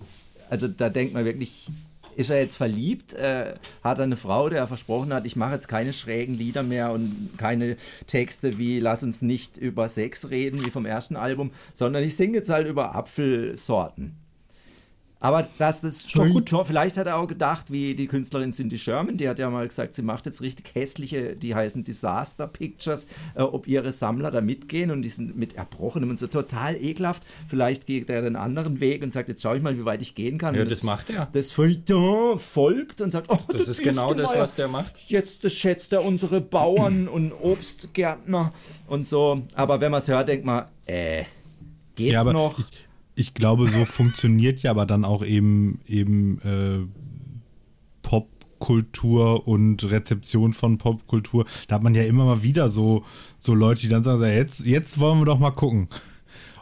also da denkt man wirklich, ist er jetzt verliebt? Äh, hat er eine Frau, der er versprochen hat, ich mache jetzt keine schrägen Lieder mehr und keine Texte wie Lass uns nicht über Sex reden, wie vom ersten Album, sondern ich singe jetzt halt über Apfelsorten. Aber das ist schon gut. Vielleicht hat er auch gedacht, wie die Künstlerin Cindy Sherman, die hat ja mal gesagt, sie macht jetzt richtig hässliche, die heißen Disaster Pictures, äh, ob ihre Sammler da mitgehen und die sind mit Erbrochenem und so total ekelhaft. Vielleicht geht er den anderen Weg und sagt, jetzt schau ich mal, wie weit ich gehen kann. Ja, Und das macht er. Das Feuilleton folgt und sagt, oh, Das ist genau das, was der macht. Jetzt schätzt er unsere Bauern und Obstgärtner und so. Aber wenn man es hört, denkt man, äh, geht's Ja, aber noch? Ich, ich glaube, so funktioniert ja aber dann auch eben, eben äh, Popkultur und Rezeption von Popkultur. Da hat man ja immer mal wieder so, so Leute, die dann sagen, so, jetzt, jetzt wollen wir doch mal gucken,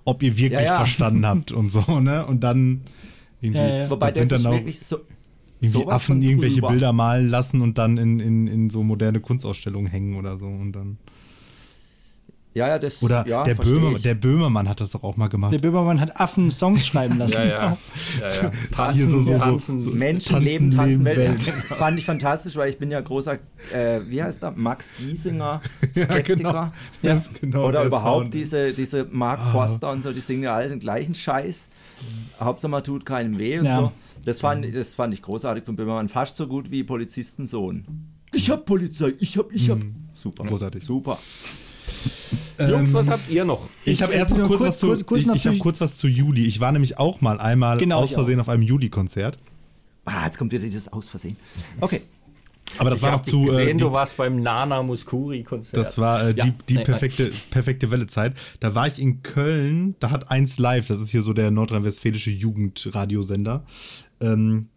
ob ihr wirklich Ja, ja. verstanden habt und so, ne? Und dann irgendwie, Ja, ja. Wobei das sind dann auch wirklich so. irgendwie Affen irgendwelche drüber. Bilder malen lassen und dann in, in, in so moderne Kunstausstellungen hängen oder so und dann. Ja, ja, das Oder ja, der, ich. der Böhmermann hat das doch auch mal gemacht. Der Böhmermann hat Affen Songs schreiben lassen. Ja, ja. ja, ja. Tanzen, Hier so- so- tanzen. so- Menschen Tanzen, leben, tanzen, leben, Welt. Welt. Fand ich fantastisch, weil ich bin ja großer, äh, wie heißt er, Max Giesinger, Skeptiker. Ja, ist genau Oder der überhaupt Sound. diese, diese Mark Ah. Forster und so, die singen ja alle den gleichen Scheiß. Hauptsache man tut keinem weh und Ja. so. Das fand, das fand ich großartig von Böhmermann. Fast so gut wie Polizistensohn. Ich hab Polizei, ich hab, ich hab. Super. Großartig. Super. Jungs, Ähm, was habt ihr noch? Ich habe Ich- erst noch kurz, kurz- was zu, kurz- kurz ich, ich hab kurz was zu Juli. Ich war nämlich auch mal einmal Genau, aus. Versehen auf einem Juli-Konzert. Ah, jetzt kommt wieder dieses Ausversehen. Okay. Aber das Ich war noch zu. gesehen, äh, die, du warst beim Nana Muskuri-Konzert. das war äh, Ja, die, die nee, perfekte, perfekte Wellezeit. Da war ich in Köln, da hat eins live, das ist hier so der nordrhein-westfälische Jugendradiosender. Ähm,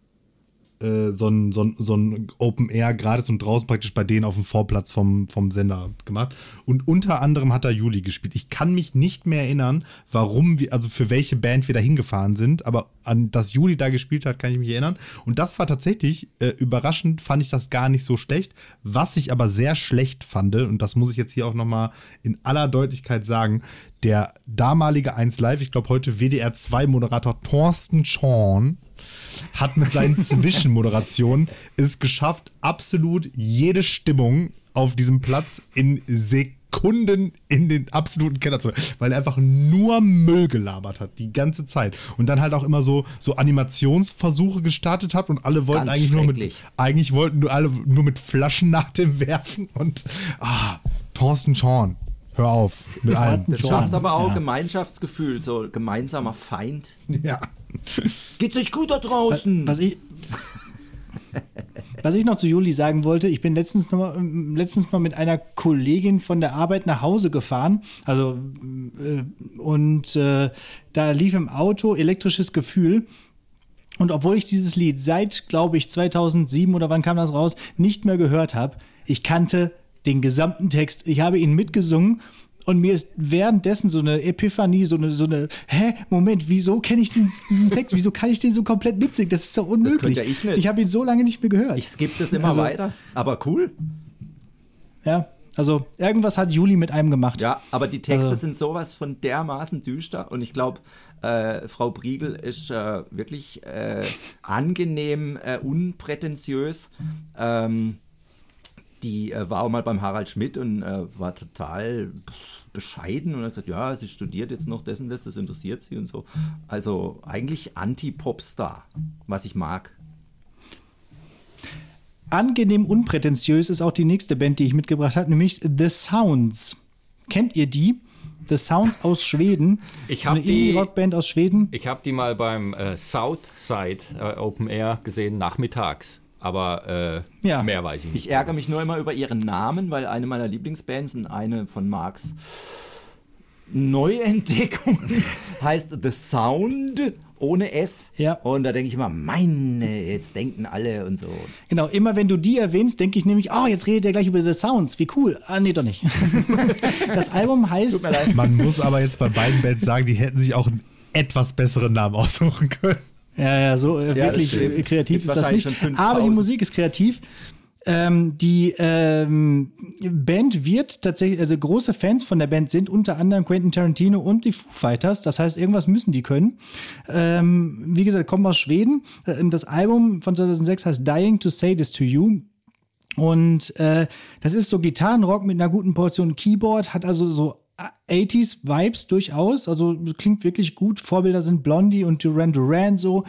äh, so ein, so ein, so ein Open Air gratis und draußen praktisch bei denen auf dem Vorplatz vom, vom Sender gemacht. Und unter anderem hat da Juli gespielt. Ich kann mich nicht mehr erinnern, warum wir, also für welche Band wir da hingefahren sind, aber an das Juli da gespielt hat, kann ich mich erinnern. Und das war tatsächlich äh, überraschend, fand ich das gar nicht so schlecht. Was ich aber sehr schlecht fand, und das muss ich jetzt hier auch nochmal in aller Deutlichkeit sagen, der damalige 1 Live, ich glaube heute WDR 2 Moderator Thorsten Schorn, hat mit seinen Zwischenmoderationen es geschafft, absolut jede Stimmung auf diesem Platz in Sekunden in den absoluten Keller zu weil er einfach nur Müll gelabert hat, die ganze Zeit. Und dann halt auch immer so, so Animationsversuche gestartet hat und alle wollten Ganz eigentlich nur mit, eigentlich wollten nur alle nur mit Flaschen nach dem werfen und, ah, Thorsten Schorn, hör auf mit allem. Das schafft aber auch Ja. Gemeinschaftsgefühl, so gemeinsamer Feind. Ja. Geht's euch gut da draußen? Was ich, was ich noch zu Juli sagen wollte, ich bin letztens, noch mal, letztens mal mit einer Kollegin von der Arbeit nach Hause gefahren. Also, äh, und äh, da lief im Auto elektrisches Gefühl. Und obwohl ich dieses Lied seit, glaube ich, 2007 oder wann kam das raus, nicht mehr gehört habe, ich kannte den gesamten Text. Ich habe ihn mitgesungen Und mir ist währenddessen so eine Epiphanie, so eine, so eine, hä, Moment, wieso kenne ich diesen, diesen Text? Wieso kann ich den so komplett mitsingen? Das ist doch unmöglich. könnte ja ich nicht. Ich habe ihn so lange nicht mehr gehört. Ich skippe das immer Also- weiter. Aber cool. ja, also irgendwas hat Juli mit einem gemacht. Ja, aber die Texte Also- sind sowas von dermaßen düster und ich glaube, äh, Frau Briegel ist äh, wirklich äh, angenehm äh, unprätentiös. Ähm, die äh, war auch mal beim Harald Schmidt und äh, war total bescheiden und hat gesagt, ja, sie studiert jetzt noch das und das, das interessiert sie und so. Also eigentlich Anti-Popstar, was ich mag. Angenehm unprätentiös ist auch die nächste Band, die ich mitgebracht habe, nämlich The Sounds. Kennt ihr die? The Sounds aus Schweden. Ich so hab eine die- Indie-Rock-Band aus Schweden. Ich habe die mal beim äh, Southside äh, Open Air gesehen, nachmittags. Aber äh, Ja. mehr weiß ich nicht. Ich ärgere mich nur immer über ihren Namen, weil eine meiner Lieblingsbands und eine von Marks Neuentdeckungen heißt The Sound ohne S. Ja. Und da denke ich immer, meine, jetzt denken alle und so. Genau, immer wenn du die erwähnst, denke ich nämlich, oh, jetzt redet er gleich über The Sounds. Wie cool. Ah, nee, doch nicht. das Album heißt. Tut mir leid. Man muss aber jetzt bei beiden Bands sagen, die hätten sich auch einen etwas besseren Namen aussuchen können. Ja, ja, so äh, das wirklich äh, kreativ ist das nicht. Aber die 5000. Musik ist kreativ. Ähm, die ähm, Band wird tatsächlich, also große Fans von der Band sind unter anderem Quentin Tarantino und die Foo Fighters. Das heißt, irgendwas müssen die können. Ähm, wie gesagt, kommen aus Schweden. Äh, Das Album von 2006 heißt Dying to Say This to You. Und äh, das ist so Gitarrenrock mit einer guten Portion Keyboard, hat also so 80s Vibes durchaus, also klingt wirklich gut. Vorbilder sind Blondie und Duran Duran so.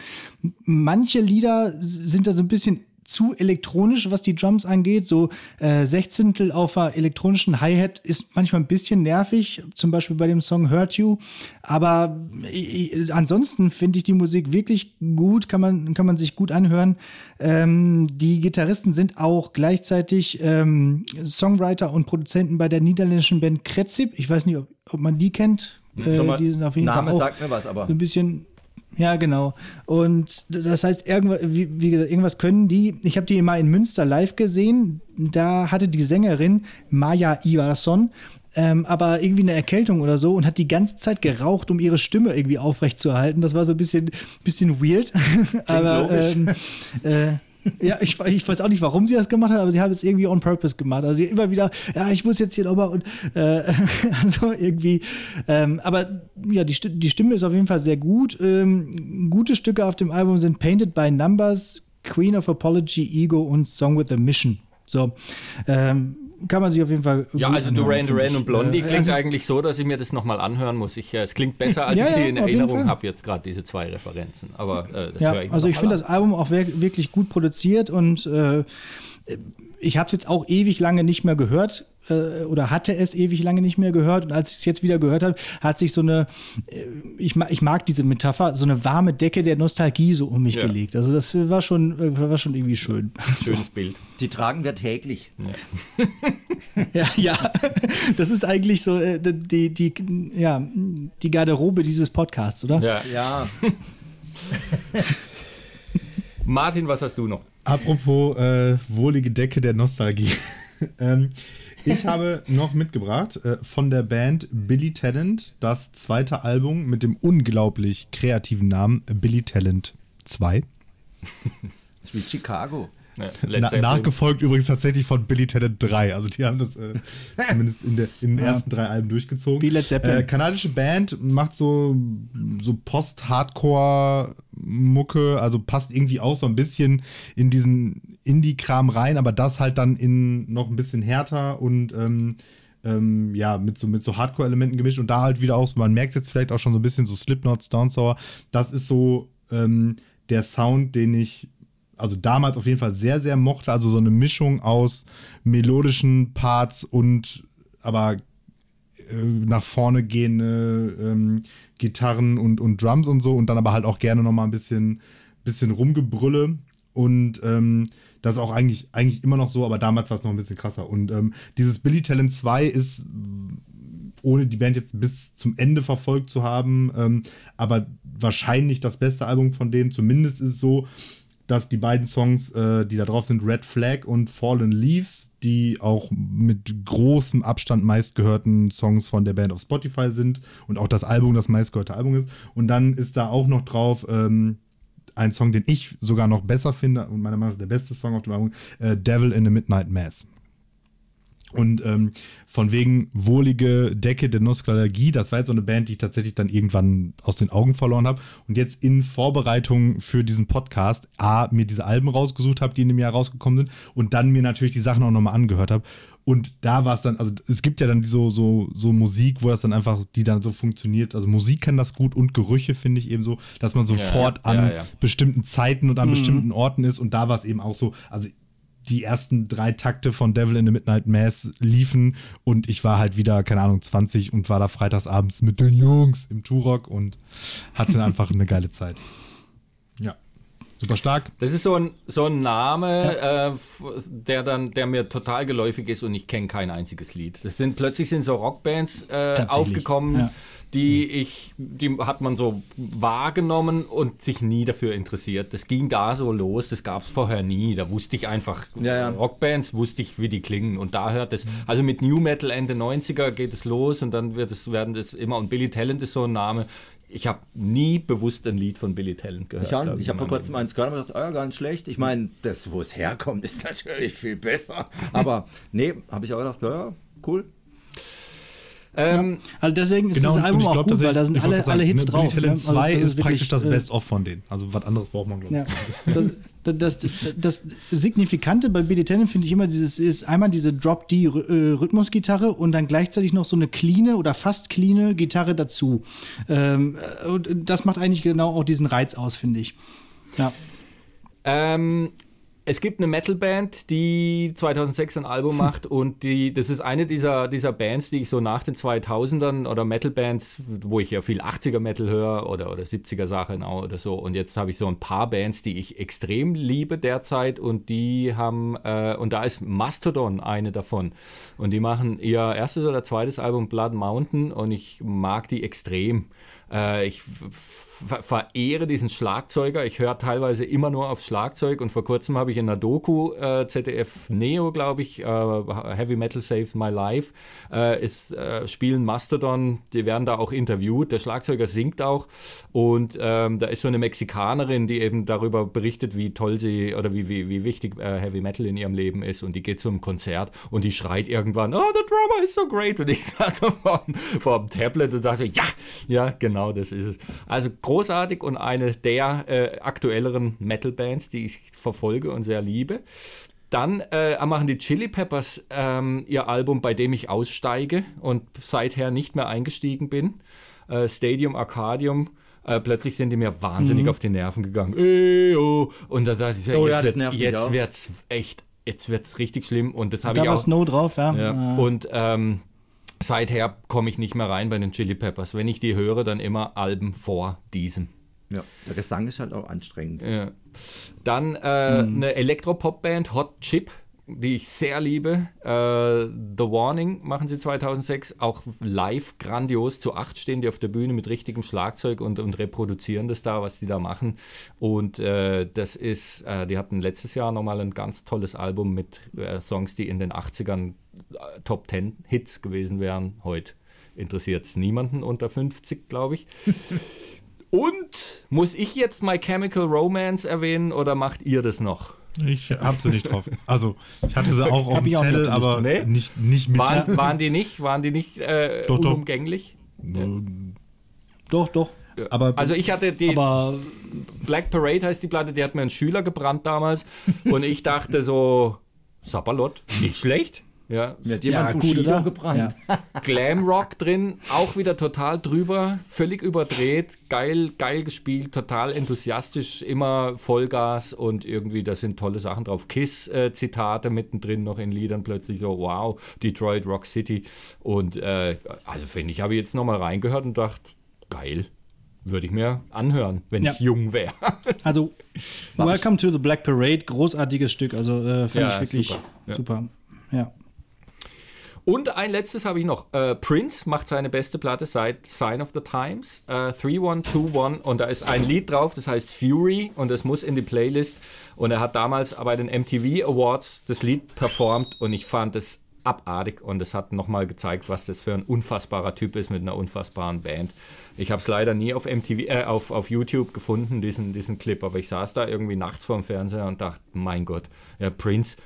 Manche Lieder sind da so ein bisschen zu elektronisch, was die Drums angeht. So äh, Sechzehntel auf einer elektronischen Hi-Hat ist manchmal ein bisschen nervig, zum Beispiel bei dem Song Hurt You. Aber äh, ansonsten finde ich die Musik wirklich gut, kann man, kann man sich gut anhören. Ähm, die Gitarristen sind auch gleichzeitig ähm, Songwriter und Produzenten bei der niederländischen Band Kretzip. Ich weiß nicht, ob, ob man die kennt. Äh, die sind auf jeden Name Fall auch sagt mir was, aber so ein bisschen. Ja, genau. Und das heißt, irgendwas, wie, wie gesagt, irgendwas können die. Ich habe die mal in Münster live gesehen. Da hatte die Sängerin Maya Iverson ähm, aber irgendwie eine Erkältung oder so und hat die ganze Zeit geraucht, um ihre Stimme irgendwie aufrechtzuerhalten. Das war so ein bisschen, bisschen weird. aber ähm, äh, ja, ich, ich weiß auch nicht, warum sie das gemacht hat, aber sie hat es irgendwie on purpose gemacht. Also immer wieder, ja, ich muss jetzt hier nochmal und äh, so irgendwie. Ähm, aber ja, die, die Stimme ist auf jeden Fall sehr gut. Ähm, gute Stücke auf dem Album sind Painted by Numbers, Queen of Apology, Ego und Song with a Mission. So. Ähm, kann man sich auf jeden Fall. Ja, also Duran Duran und Blondie Äh, klingt also- eigentlich so, dass ich mir das nochmal anhören muss. Ich, äh, es klingt besser, als Ja, ich sie ja, in Erinnerung habe, jetzt gerade diese zwei Referenzen. Aber äh, das Ja, höre ich also ich finde das Album auch wirklich gut produziert und äh, ich habe es jetzt auch ewig lange nicht mehr gehört äh, oder hatte es ewig lange nicht mehr gehört und als ich es jetzt wieder gehört habe, hat sich so eine, äh, ich, ma- ich mag diese Metapher, so eine warme Decke der Nostalgie so um mich Ja. gelegt. Also das war schon, äh, war schon irgendwie schön. Schönes Bild. die tragen wir täglich. Ja, ja, das ist eigentlich so äh, die, die, ja, die Garderobe dieses Podcasts, oder? Ja. Ja, Martin, was hast du noch? Apropos äh, wohlige Decke der Nostalgie. ähm, ich habe noch mitgebracht äh, von der Band Billy Talent das zweite Album mit dem unglaublich kreativen Namen Billy Talent 2. das ist wie Chicago. Ja, Na, nachgefolgt übrigens tatsächlich von Billy Talent 3. Also die haben das äh, zumindest in, der, in den ersten drei Alben durchgezogen. Wie Led Zeppelin. Äh, kanadische Band macht so, so Post-Hardcore-Mucke, also passt irgendwie auch so ein bisschen in diesen Indie-Kram rein, aber das halt dann in noch ein bisschen härter und ähm, ähm, ja, mit so, mit so Hardcore-Elementen gemischt und da halt wieder auch, so- man merkt jetzt vielleicht auch schon so ein bisschen so Slipknot, Stone Sour, das ist so ähm, der Sound, den ich also damals auf jeden Fall sehr, sehr mochte. Also so eine Mischung aus melodischen Parts und aber äh, nach vorne gehende ähm, Gitarren und, und Drums und so und dann aber halt auch gerne nochmal ein bisschen, bisschen Rumgebrülle. Und ähm, das ist auch eigentlich, eigentlich immer noch so, aber damals war es noch ein bisschen krasser. Und ähm, dieses Billy Talent 2 ist, ohne die Band jetzt bis zum Ende verfolgt zu haben, ähm, aber wahrscheinlich das beste Album von denen. Zumindest ist es so, dass die beiden Songs, äh, die da drauf sind, Red Flag und Fallen Leaves, die auch mit großem Abstand meistgehörten Songs von der Band auf Spotify sind und auch das Album das meistgehörte Album ist. Und dann ist da auch noch drauf ähm, ein Song, den ich sogar noch besser finde und meiner Meinung nach der beste Song auf dem Album, äh, Devil in a Midnight Mass. Und ähm, von wegen wohlige Decke der Nostalgie, das war jetzt so eine Band, die ich tatsächlich dann irgendwann aus den Augen verloren habe. Und jetzt in Vorbereitung für diesen Podcast, A, mir diese Alben rausgesucht habe, die in dem Jahr rausgekommen sind, und dann mir natürlich die Sachen auch nochmal angehört habe. Und da war es dann, also es gibt ja dann so, so, so Musik, wo das dann einfach, die dann so funktioniert. Also Musik kann das gut und Gerüche finde ich eben so, dass man sofort ja, an ja, ja. bestimmten Zeiten und an bestimmten Orten ist. Und da war es eben auch so, also die ersten drei Takte von Devil in the Midnight Mass liefen und ich war halt wieder, keine Ahnung, 20 und war da freitagsabends mit den Jungs im Turok und hatte einfach eine geile Zeit. Ja. Super stark. Das ist so ein, so ein Name, äh, f- der dann, der mir total geläufig ist und ich kenne kein einziges Lied. Das sind plötzlich sind so Rockbands äh, aufgekommen, ja. die ich, die hat man so wahrgenommen und sich nie dafür interessiert. Das ging da so los, das gab es vorher nie. Da wusste ich einfach, Ja, ja. Rockbands wusste ich, wie die klingen. Und da hört es, also mit New Metal Ende 90er geht es los und dann wird es, werden das immer, und Billy Talent ist so ein Name. Ich habe nie bewusst ein Lied von Billy Talent gehört. Ich, glaub habe in vor kurzem eins gehört und gedacht, ah, gar nicht schlecht. Ich meine, das, wo es herkommt, ist natürlich viel besser. Aber nee, habe ich auch gedacht, ja, ja, cool. Ähm, Also deswegen ist Genau, das Album auch glaube, gut, weil da sind alle, gerade alle sagen, Hits ne, drauf. Billy Talent ne? Also 2 das ist, praktisch wirklich, das äh, Best-of von denen. Also was anderes braucht man, glaube ich. Ja. Das, das, das, das Signifikante bei Billy Talent finde ich immer dieses ist einmal diese Drop D Rhythmusgitarre und dann gleichzeitig noch so eine cleane oder fast cleane Gitarre dazu. Ähm, äh, und das macht eigentlich genau auch diesen Reiz aus, finde ich. Ja. Ähm, es gibt eine Metalband, die 2006 ein Album macht und die, das ist eine dieser, dieser Bands, die ich so nach den 2000ern oder Metalbands, wo ich ja viel 80er Metal höre oder, oder 70er Sachen oder so. Und jetzt habe ich so ein paar Bands, die ich extrem liebe derzeit und die haben, äh, und da ist Mastodon eine davon. Und die machen ihr erstes oder zweites Album Blood Mountain und ich mag die extrem. Äh, ich ver verehre diesen Schlagzeuger. Ich höre teilweise immer nur aufs Schlagzeug und vor kurzem habe ich in einer Doku, äh, ZDF Neo, glaube ich, äh, Heavy Metal Save My Life, äh, ist, äh, spielen Mastodon, die werden da auch interviewt. Der Schlagzeuger singt auch und ähm, da ist so eine Mexikanerin, die eben darüber berichtet, wie toll sie oder wie, wie, wie wichtig äh, Heavy Metal in ihrem Leben ist und die geht zum Konzert und die schreit irgendwann, oh, the drummer is so great und ich saß vor, vor dem Tablet und dachte, ja, ja, genau, das ist es. Also großartig und eine der äh, aktuelleren Metal-Bands, die ich verfolge und sehr liebe. Dann äh, machen die Chili Peppers ähm, ihr Album, bei dem ich aussteige und seither nicht mehr eingestiegen bin. Äh, Stadium Arcadium. Äh, plötzlich sind die mir wahnsinnig auf die Nerven gegangen. Ey, oh. Und da dachte ich, ja, Oh ja, jetzt, wird's, nervt mich jetzt wird's echt, jetzt wird's richtig schlimm. Und das habe Da ich war auch. Snow drauf, ja. Ja. Äh, Und ähm, seither komme ich nicht mehr rein bei den Chili Peppers. Wenn ich die höre, dann immer Alben vor diesem. Ja, der Gesang ist halt auch anstrengend. Ja. Dann äh, eine Elektropop-Band, Hot Chip, die ich sehr liebe. Äh, The Warning machen sie 2006. Auch live grandios. Zu acht stehen die auf der Bühne mit richtigem Schlagzeug und, und reproduzieren das da, was die da machen. Und äh, das ist, äh, die hatten letztes Jahr nochmal ein ganz tolles Album mit äh, Songs, die in den 80ern äh, Top 10 Hits gewesen wären. Heute interessiert es niemanden unter 50, glaube ich. Und muss ich jetzt My Chemical Romance erwähnen oder macht ihr das noch? Ich hab sie nicht drauf. Also, ich hatte sie auch auf dem Zettel, aber. Nee? nicht, nicht mit. Waren, waren die nicht? Waren die nicht äh, Doch, doch. unumgänglich? doch, doch. Aber Also ich hatte die Aber Black Parade heißt die Platte, die hat mir ein Schüler gebrannt damals und ich dachte so Sapperlot, nicht schlecht. Ja, Mir hat Ja, jemand gut, Bushido oder? gebrannt. Glamrock drin, auch wieder total drüber, völlig überdreht, geil, geil gespielt, total enthusiastisch, immer Vollgas und irgendwie, da sind tolle Sachen drauf. Kiss-Zitate mittendrin noch in Liedern plötzlich so, wow, Detroit Rock City. Und äh, also finde ich, habe ich jetzt nochmal reingehört und dachte, geil, würde ich mir anhören, wenn Ja. ich jung wäre. Also, Welcome to the Black Parade, großartiges Stück. Also, äh, finde Ja, ich wirklich super. super. Ja. Und ein letztes habe ich noch. Äh, Prince macht seine beste Platte seit Sign of the Times. Äh, 3121 und da ist ein Lied drauf, das heißt Fury und das muss in die Playlist. Und er hat damals bei den MTV Awards das Lied performt und ich fand es abartig und es hat nochmal gezeigt, was das für ein unfassbarer Typ ist mit einer unfassbaren Band. Ich habe es leider nie auf MTV, äh, auf, auf YouTube gefunden, diesen, diesen Clip, aber ich saß da irgendwie nachts vorm Fernseher und dachte, mein Gott, ja, Prince,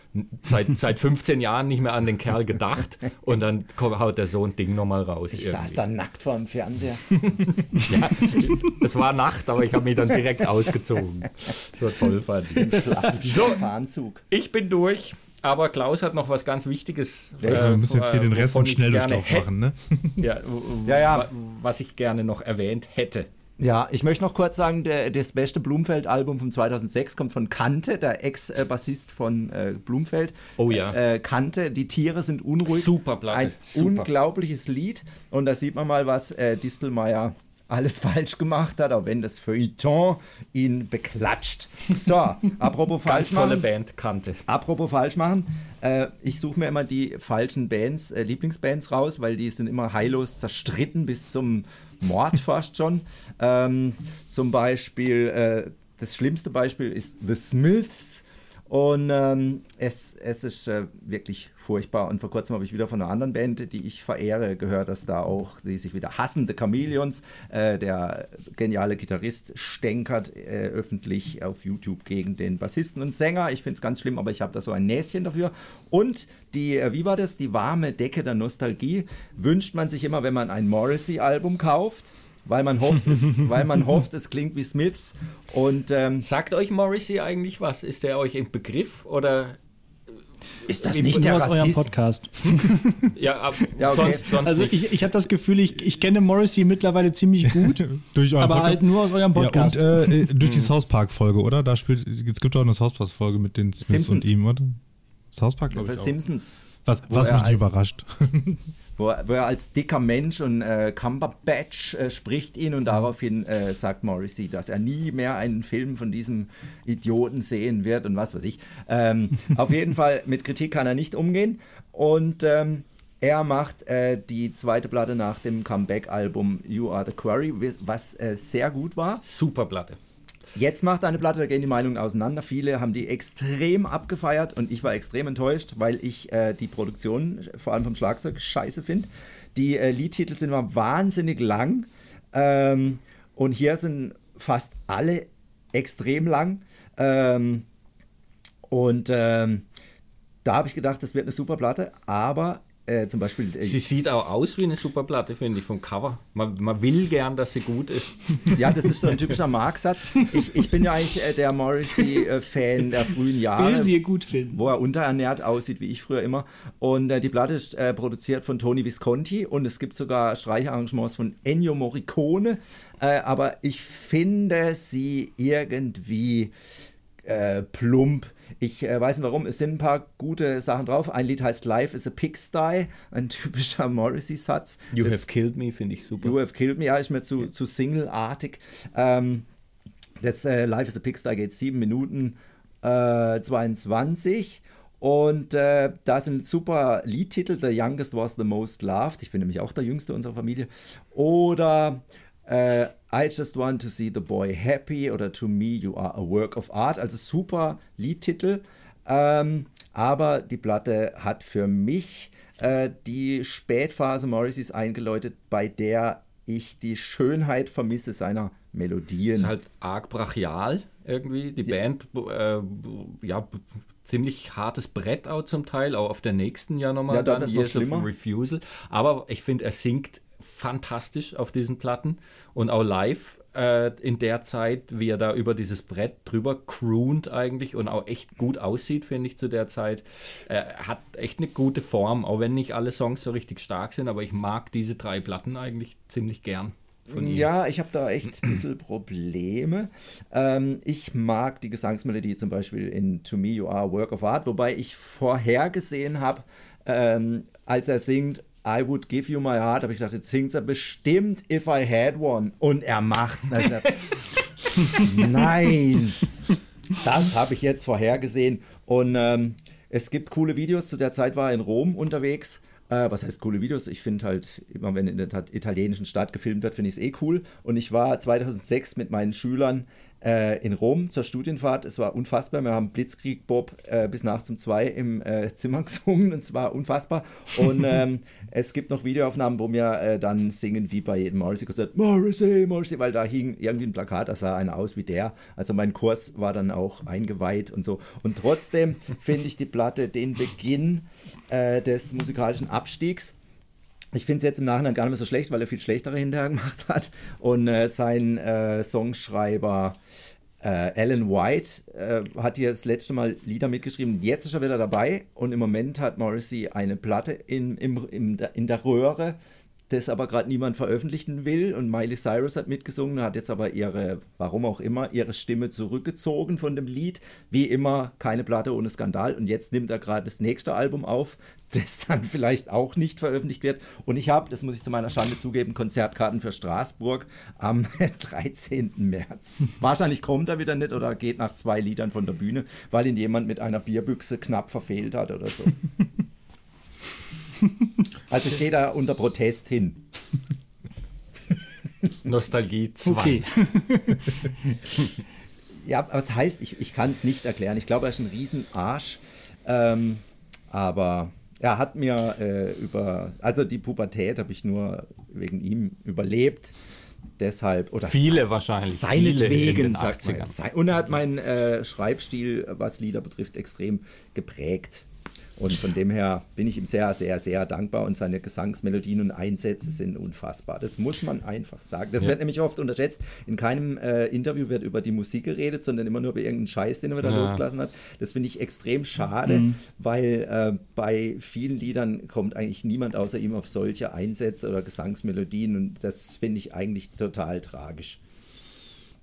seit, seit 15 Jahren nicht mehr an den Kerl gedacht und dann kommt, haut der so ein Ding nochmal raus. Ich saß da nackt vor dem Fernseher. ja, es war Nacht, aber ich habe mich dann direkt ausgezogen. So toll fand ich. Schlafen So. Anzug. Ich bin durch. Aber Klaus hat noch was ganz Wichtiges. Also wir müssen jetzt hier den Rest Schnelldurchlauf gerne machen, ne? Ja, Ja, ja. wa- Was ich gerne noch erwähnt hätte. Ja, ich möchte noch kurz sagen, der, das beste Blumfeld-Album von 2006 kommt von Kante, der Ex-Bassist von äh, Blumfeld. Oh ja. Äh, Kante, die Tiere sind unruhig. Super Platte, Ein super. unglaubliches Lied. Und da sieht man mal, was äh, Distelmeier alles falsch gemacht hat, auch wenn das Feuilleton ihn beklatscht. So, apropos falsch Ganz tolle machen. Band kannte. Apropos falsch machen, äh, ich suche mir immer die falschen Bands, äh, Lieblingsbands raus, weil die sind immer heillos zerstritten bis zum Mord fast schon. Ähm, zum Beispiel, äh, das schlimmste Beispiel ist The Smiths. Und ähm, es, es ist äh, wirklich furchtbar. Und vor kurzem habe ich wieder von einer anderen Band, die ich verehre, gehört, dass da auch, die sich wieder hassen, The Chameleons, äh, der geniale Gitarrist stänkert äh, öffentlich auf YouTube gegen den Bassisten und Sänger. Ich finde es ganz schlimm, aber ich habe da so ein Näschen dafür. Und die, äh, wie war das, die warme Decke der Nostalgie wünscht man sich immer, wenn man ein Morrissey-Album kauft. Weil man hofft, es, weil man hofft, es klingt wie Smiths. Und ähm, Sagt euch Morrissey eigentlich was? Ist der euch im Begriff oder ist das Nur nicht der aus eurem Rassist? Podcast. ja, ab, Ja, okay. sonst, sonst Also ich, ich habe das Gefühl, ich, ich kenne Morrissey mittlerweile ziemlich gut, Durch euren aber Podcast? halt nur aus eurem Podcast. Ja, und äh, durch die South Park-Folge, oder? Da spielt, es gibt auch eine South Park-Folge mit den Smiths Simpsons. und ihm, oder? South Park, glaube ich. Auch. Simpsons. Was, was mich nicht überrascht. Wo er, wo er als dicker Mensch und äh, Cumberbatch äh, spricht ihn und daraufhin äh, sagt Morrissey, dass er nie mehr einen Film von diesem Idioten sehen wird und was weiß ich. Ähm, auf jeden Fall, mit Kritik kann er nicht umgehen und ähm, er macht äh, die zweite Platte nach dem Comeback-Album You Are the Quarry, was äh, sehr gut war. Super Platte. Jetzt macht eine Platte, da gehen die Meinungen auseinander. Viele haben die extrem abgefeiert und ich war extrem enttäuscht, weil ich äh, die Produktion, vor allem vom Schlagzeug, scheiße finde. Die äh, Liedtitel sind immer wahnsinnig lang ähm, und hier sind fast alle extrem lang. Ähm, und ähm, da habe ich gedacht, das wird eine super Platte, aber äh, zum Beispiel. äh, Sie sieht auch aus wie eine super Platte, finde ich, vom Cover. Man, man will gern, dass sie gut ist. Ja, das ist so ein typischer Marksatz. Ich, ich bin ja eigentlich äh, der Morrissey-Fan der frühen will Jahre, sie gut finden. wo er unterernährt aussieht, wie ich früher immer. Und äh, die Platte ist äh, produziert von Tony Visconti und es gibt sogar Streicharrangements von Ennio Morricone. Äh, aber ich finde sie irgendwie äh, plump. Ich äh, weiß nicht warum, es sind ein paar gute Sachen drauf. Ein Lied heißt Life is a Pigsty, ein typischer Morrissey-Satz. You Das- have killed me, finde ich super. You Have Killed Me, ja, ist mir zu, zu Single-artig. Ähm, das äh, Life is a Pigsty geht 7 Minuten äh, 22. Und äh, da sind super Liedtitel. The Youngest Was the Most Loved. Ich bin nämlich auch der Jüngste unserer Familie. Oder äh, I Just Want to See the Boy Happy. Oder To Me You Are a Work of Art. Also super Liedtitel. Ähm, aber die Platte hat für mich äh, die Spätphase Morrisseys eingeläutet, bei der ich die Schönheit vermisse seiner Melodien. ist halt arg brachial irgendwie. Die Band, äh, ja, ziemlich hartes Brett auch zum Teil, auch auf der nächsten ja nochmal Ja, da dann noch Years of. Refusal. Aber ich finde, er singt fantastisch auf diesen Platten und auch live äh, in der Zeit, wie er da über dieses Brett drüber croont eigentlich und auch echt gut aussieht, finde ich zu der Zeit. Er hat echt eine gute Form, auch wenn nicht alle Songs so richtig stark sind, aber ich mag diese drei Platten eigentlich ziemlich gern. Ja, ich habe da echt ein bisschen Probleme. Ähm, ich mag die Gesangsmelodie zum Beispiel in To Me You Are a Work of Art, wobei ich vorhergesehen habe, ähm, als er singt I would give you my heart, habe ich gedacht, jetzt singt er bestimmt If I had one. Und er macht's. Gedacht, Nein, das habe ich jetzt vorhergesehen. Und ähm, es gibt coole Videos. Zu der Zeit war er in Rom unterwegs Äh, was heißt coole Videos? Ich finde halt, immer wenn in der italienischen Stadt gefilmt wird, finde ich es eh cool. Und ich war 2006 mit meinen Schülern äh, in Rom zur Studienfahrt. Es war unfassbar. Wir haben Blitzkrieg Bob äh, bis nachts um zwei im äh, Zimmer gesungen und es war unfassbar. Und ähm, es gibt noch Videoaufnahmen, wo wir äh, dann singen wie bei jedem Morrissey-Konzert. Morrissey, Morrissey, weil da hing irgendwie ein Plakat, da sah einer aus wie der. Also mein Kurs war dann auch eingeweiht und so. Und trotzdem finde ich die Platte den Beginn äh, des musikalischen Abstiegs. Ich finde es jetzt im Nachhinein gar nicht mehr so schlecht, weil er viel schlechtere hinterher gemacht hat. Und äh, sein äh, Songschreiber äh, Alan White äh, hat hier das letzte Mal Lieder mitgeschrieben. Jetzt ist er wieder dabei und im Moment hat Morrissey eine Platte in, im, im, in der Röhre, das aber gerade niemand veröffentlichen will. Und Miley Cyrus hat mitgesungen, hat jetzt aber ihre, warum auch immer, ihre Stimme zurückgezogen von dem Lied. Wie immer, keine Platte ohne Skandal. Und jetzt nimmt er gerade das nächste Album auf, das dann vielleicht auch nicht veröffentlicht wird. Und ich habe, das muss ich zu meiner Schande zugeben, Konzertkarten für Straßburg am 13. März. Wahrscheinlich kommt er wieder nicht oder geht nach zwei Liedern von der Bühne, weil ihn jemand mit einer Bierbüchse knapp verfehlt hat oder so. Also ich gehe da unter Protest hin. Nostalgie 2. Okay. Ja, aber was heißt, ich, ich kann es nicht erklären. Ich glaube, er ist ein Riesenarsch. Ähm, aber er hat mir äh, über, also die Pubertät habe ich nur wegen ihm überlebt. Deshalb, oder Viele wahrscheinlich. seinetwegen, sagt man. 80ern. Sei- Und er hat meinen äh, Schreibstil, was Lieder betrifft, extrem geprägt. Und von dem her bin ich ihm sehr, sehr, sehr dankbar und seine Gesangsmelodien und Einsätze sind unfassbar. Das muss man einfach sagen. Das Ja. wird nämlich oft unterschätzt. In keinem äh, Interview wird über die Musik geredet, sondern immer nur über irgendeinen Scheiß, den er wieder Ja. losgelassen hat. Das finde ich extrem schade, weil äh, bei vielen Liedern kommt eigentlich niemand außer ihm auf solche Einsätze oder Gesangsmelodien und das finde ich eigentlich total tragisch.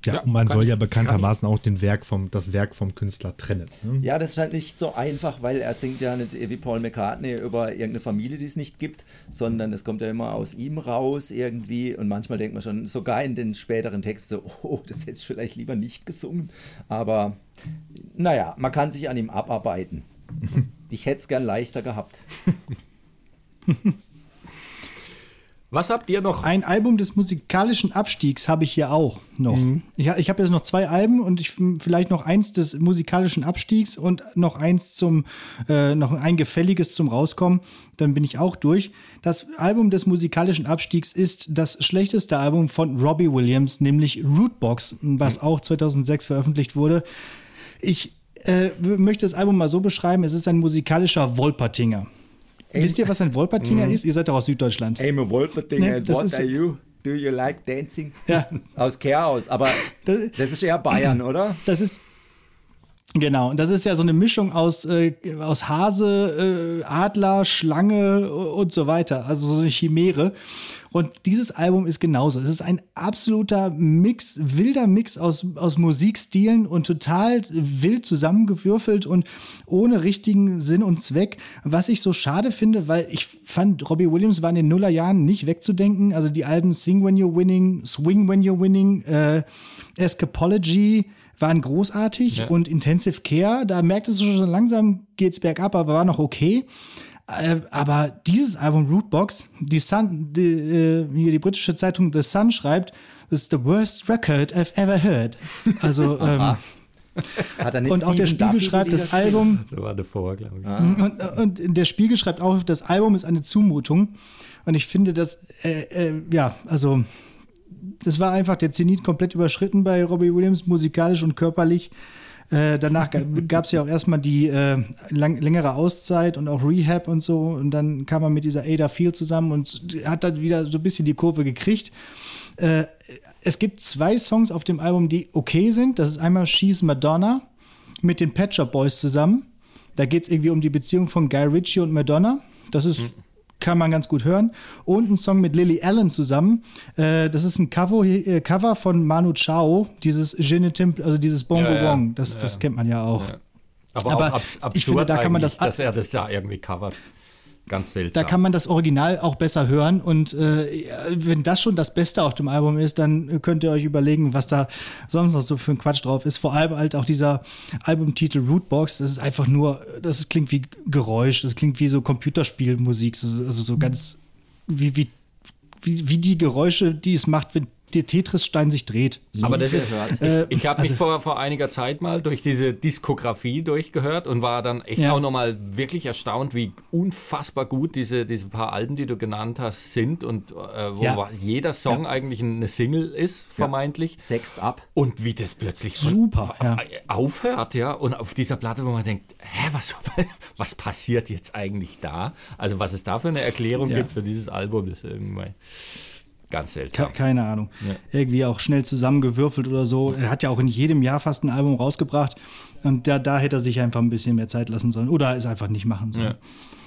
Ja, Ja, und man soll ich- ja bekanntermaßen auch den Werk vom, das Werk vom Künstler trennen. Ne? Ja, das ist halt nicht so einfach, weil er singt ja nicht wie Paul McCartney über irgendeine Familie, die es nicht gibt, sondern es kommt ja immer aus ihm raus irgendwie und manchmal denkt man schon, sogar in den späteren Texten so, oh, das hätte ich vielleicht lieber nicht gesungen, aber naja, man kann sich an ihm abarbeiten. Ich hätte es gern leichter gehabt. Was habt ihr noch? Ein Album des musikalischen Abstiegs habe ich hier auch noch. Ich, ha- ich habe jetzt noch zwei Alben und ich, vielleicht noch eins des musikalischen Abstiegs und noch eins zum, äh, noch ein gefälliges zum Rauskommen. Dann bin ich auch durch. Das Album des musikalischen Abstiegs ist das schlechteste Album von Robbie Williams, nämlich Rootbox, was auch 2006 veröffentlicht wurde. Ich äh, möchte das Album mal so beschreiben: Es ist ein musikalischer Wolpertinger. Wisst ihr, was ein Wolpertinger ist? Ihr seid doch aus Süddeutschland. Amy Wolperting, Nee, and das what ist- are you? Do you like dancing? Ja. Aus Chaos, aber Das- das ist eher Bayern, oder? Das ist genau. Und das ist ja so eine Mischung aus äh, aus Hase, äh, Adler, Schlange und so weiter. Also so eine Chimäre. Und dieses Album ist genauso. Es ist ein absoluter Mix, wilder Mix aus, aus Musikstilen und total wild zusammengewürfelt und ohne richtigen Sinn und Zweck. Was ich so schade finde, weil ich fand, Robbie Williams war in den Nullerjahren nicht wegzudenken. Also die Alben Sing When You're Winning, Swing When You're Winning, äh, Escapology waren großartig Ja. und Intensive Care, da merktest du schon langsam geht's bergab, aber war noch okay. Äh, aber dieses Album Rootbox, die Sun, die, äh, hier die britische Zeitung The Sun schreibt, das ist the worst record I've ever heard. Also ähm, Hat er nicht und auch der Spiegel schreibt, das Album Das war davor, glaube ich. und, und der Spiegel schreibt auch, das Album ist eine Zumutung. Und ich finde, dass, äh, äh, ja, also, das war einfach der Zenit komplett überschritten bei Robbie Williams, musikalisch und körperlich. Äh, danach gab es ja auch erstmal die äh, lang, längere Auszeit und auch Rehab und so. Und dann kam er mit dieser Ada Field zusammen und hat dann wieder so ein bisschen die Kurve gekriegt. Äh, es gibt zwei Songs auf dem Album, die okay sind. Das ist einmal She's Madonna mit den Shop Boys zusammen. Da geht es irgendwie um die Beziehung von Guy Ritchie und Madonna. Das ist, kann man ganz gut hören. Und ein Song mit Lily Allen zusammen. Äh, das ist ein Cover, äh, Cover von Manu Chao, dieses Je ne t'aime- also dieses Bongo Ja, ja. Wong. Das, das kennt man ja auch. Aber, Aber auch abs absurd ich finde, da kann man das- dass er das ja irgendwie covert. Ganz seltsam. Da kann man das Original auch besser hören. Und äh, wenn das schon das Beste auf dem Album ist, dann könnt ihr euch überlegen, was da sonst noch so für ein Quatsch drauf ist. Vor allem halt auch dieser Albumtitel Rootbox. Das ist einfach nur, das klingt wie Geräusch, das klingt wie so Computerspielmusik. Also so ganz wie, wie, wie, wie die Geräusche, die es macht, wenn der Tetris-Stein sich dreht. So. Aber das ist, ich, Äh, ich habe also- mich vor, vor einiger Zeit mal durch diese Diskografie durchgehört und war dann echt Ja. auch nochmal wirklich erstaunt, wie unfassbar gut diese, diese paar Alben, die du genannt hast, sind und äh, wo Ja. jeder Song eigentlich eine Single ist, vermeintlich. Sext ab. Und wie das plötzlich Super, ja. aufhört, ja, und auf dieser Platte, wo man denkt, hä, was, was passiert jetzt eigentlich da? Also was es da für eine Erklärung Ja. gibt für dieses Album, das ist irgendwie ganz seltsam. keine Ahnung. Irgendwie auch schnell zusammengewürfelt oder so. Er hat ja auch in jedem Jahr fast ein Album rausgebracht. Und da, da hätte er sich einfach ein bisschen mehr Zeit lassen sollen. Oder es einfach nicht machen sollen.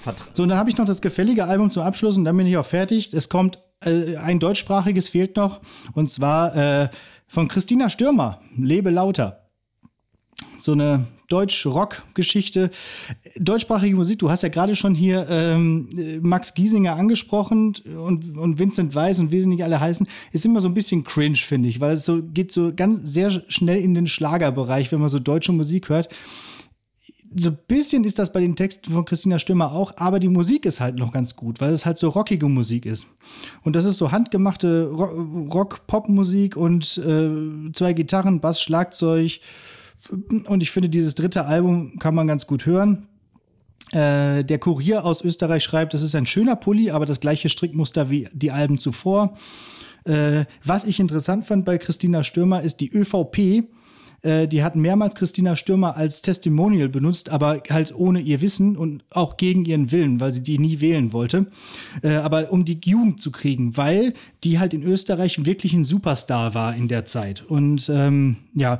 Ja. So, und dann habe ich noch das gefällige Album zum Abschluss und dann bin ich auch fertig. Es kommt äh, ein deutschsprachiges fehlt noch. Und zwar äh, von Christina Stürmer, Lebe lauter. So eine Deutsch-Rock-Geschichte. Deutschsprachige Musik, du hast ja gerade schon hier ähm, äh, Max Giesinger angesprochen und, und Vincent Weiss und wie sie nicht alle heißen, ist immer so ein bisschen cringe, finde ich, weil es so geht so ganz sehr schnell in den Schlagerbereich, wenn man so deutsche Musik hört so ein bisschen ist das bei den Texten von Christina Stürmer auch, aber die Musik ist halt noch ganz gut, weil es halt so rockige Musik ist. Und das ist so handgemachte Ro- Rock-Pop-Musik und äh, zwei Gitarren, Bass, Schlagzeug. Und ich finde, dieses dritte Album kann man ganz gut hören. Äh, der Kurier aus Österreich schreibt, das ist ein schöner Pulli, aber das gleiche Strickmuster wie die Alben zuvor. Äh, was ich interessant fand bei Christina Stürmer ist die ÖVP. Äh, die hat mehrmals Christina Stürmer als Testimonial benutzt, aber halt ohne ihr Wissen und auch gegen ihren Willen, weil sie die nie wählen wollte. Äh, aber um die Jugend zu kriegen, weil die halt in Österreich wirklich ein Superstar war in der Zeit. Und ähm, ja,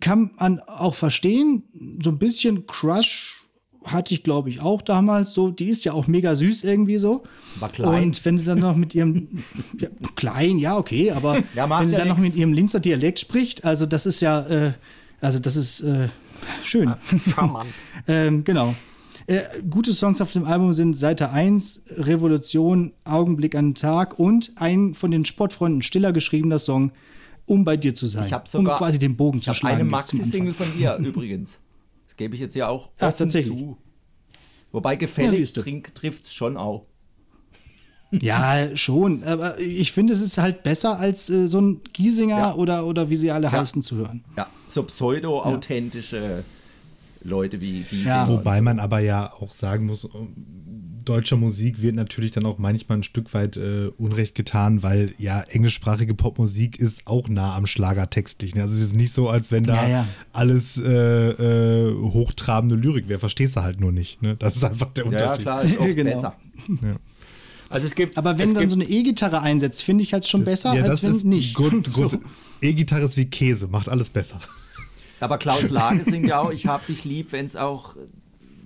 kann man auch verstehen, so ein bisschen Crush hatte ich, glaube ich, auch damals so. Die ist ja auch mega süß irgendwie so. War klein. Und wenn sie dann noch mit ihrem ja, klein, ja, okay, aber Ja, wenn sie ja dann noch nix. mit ihrem Linzer Dialekt spricht, also das ist ja, äh, also das ist äh, schön. Charmant. ähm, genau. Äh, gute Songs auf dem Album sind Seite 1, Revolution, Augenblick an den Tag und ein von den Sportfreunden Stiller geschriebener Song, Um bei dir zu sein. Ich habe sogar um quasi den Bogen ich zu schlagen. eine Maxi-Single von ihr übrigens. Das gebe ich jetzt ja auch Ach, offen zu. Wobei Ja, gefällig du. trifft es schon auch. Ja, schon. Aber ich finde, es ist halt besser als äh, so ein Giesinger Ja. oder, oder wie sie alle heißen zu hören. Ja, so pseudo-authentische Leute wie die. Ja. Wobei man aber ja auch sagen muss, deutscher Musik wird natürlich dann auch manchmal ein Stück weit äh, Unrecht getan, weil ja englischsprachige Popmusik ist auch nah am Schlager textlich. Ne? Also es ist nicht so, als wenn da Ja, ja. alles äh, äh, hochtrabende Lyrik wäre. Verstehst du halt nur nicht. Ne? Das ist einfach der Ja, ja, Unterschied. klar, ist oft Genau. besser. Also es gibt, Aber wenn es dann gibt, so eine E-Gitarre einsetzt, finde ich halt schon besser, ja, als das wenn ist nicht. Grund, Grund, So. E-Gitarre ist wie Käse, macht alles besser. Aber Klaus Lage singt ja auch, ich hab dich lieb, wenn es auch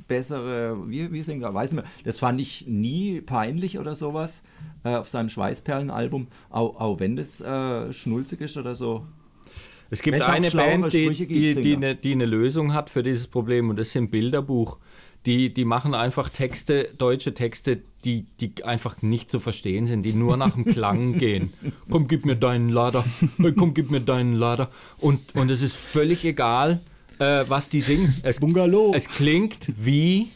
bessere, wie, wie singt er, weiß nicht mehr. Das fand ich nie peinlich oder sowas äh, auf seinem Schweißperlen-Album, auch, auch wenn das äh, schnulzig ist oder so. Es gibt Wenn's eine Band, die, gibt, die, die, eine, die eine Lösung hat für dieses Problem und das sind Bilderbuch. Die, die machen einfach Texte, deutsche Texte, die, die einfach nicht zu verstehen sind, die nur nach dem Klang gehen. Komm, gib mir deinen Lader. Komm, gib mir deinen Lader. Und, und es ist völlig egal, äh, was die singen. Es, Bungalow. es klingt wie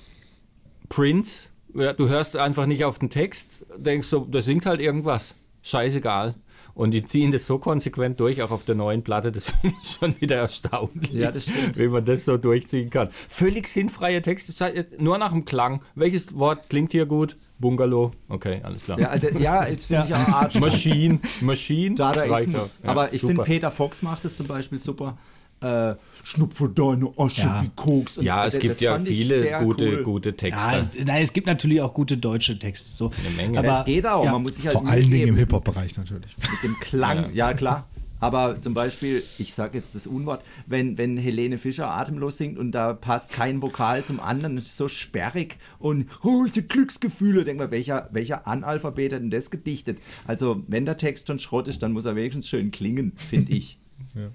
Prince. Ja, du hörst einfach nicht auf den Text, denkst so, der singt halt irgendwas. Scheißegal. Und die ziehen das so konsequent durch, auch auf der neuen Platte, das finde ich schon wieder erstaunlich, Ja, das stimmt. wie man das so durchziehen kann. Völlig sinnfreie Texte, schei- nur nach dem Klang. Welches Wort klingt hier gut? Bungalow. Okay, alles klar. Ja, also, ja jetzt finde ich auch eine Art Maschine, Maschine. reicht Dadaismus. Ja, Aber ich finde, Peter Fox macht es zum Beispiel super. Äh, Schnupfe deine Asche Ja. wie Koks. Und Ja, es das gibt ja viele gute, cool. gute Texte. Ja, es, nein, es gibt natürlich auch gute deutsche Texte. So. Eine Menge. Aber, Das geht auch, ja. man muss sich halt Vor allen Dingen im Hip-Hop-Bereich natürlich. mit dem Klang, ja, klar. Aber zum Beispiel, ich sage jetzt das Unwort, wenn, wenn Helene Fischer atemlos singt und da passt kein Vokal zum anderen, das ist so sperrig und große Glücksgefühle. Denk mal, welcher, welcher Analphabet hat denn das gedichtet? Also, wenn der Text schon Schrott ist, dann muss er wenigstens schön klingen, finde ich. Ja,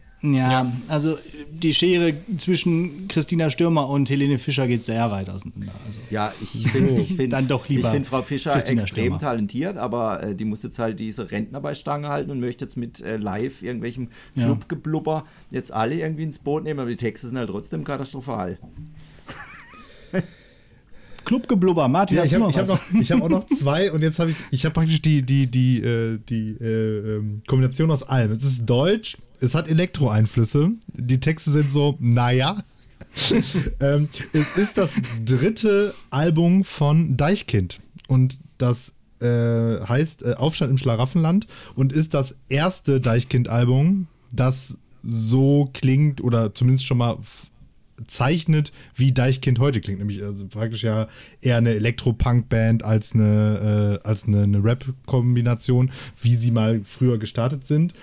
also die Schere zwischen Christina Stürmer und Helene Fischer geht sehr weit auseinander. Also, Ja, ich finde ich find, dann doch lieber ich find Frau Fischer Christina extrem Stürmer. talentiert, aber äh, die muss jetzt halt diese Rentner bei Stange halten und möchte jetzt mit äh, live irgendwelchem Ja. Clubgeblubber jetzt alle irgendwie ins Boot nehmen, aber die Texte sind halt trotzdem katastrophal. Clubgeblubber, Martin, Ja, hast ich habe hab hab auch noch zwei und jetzt habe ich, ich habe praktisch die, die, die, äh, die äh, ähm, Kombination aus allem. Es ist Deutsch, es hat Elektro-Einflüsse, die Texte sind so, naja. ähm, es ist das dritte Album von Deichkind und das äh, heißt äh, Aufstand im Schlaraffenland und ist das erste Deichkind-Album, das so klingt oder zumindest schon mal zeichnet, wie Deichkind heute klingt. Nämlich also praktisch ja eher eine Elektro-Punk-Band als eine, äh, als eine, eine Rap-Kombination, wie sie mal früher gestartet sind.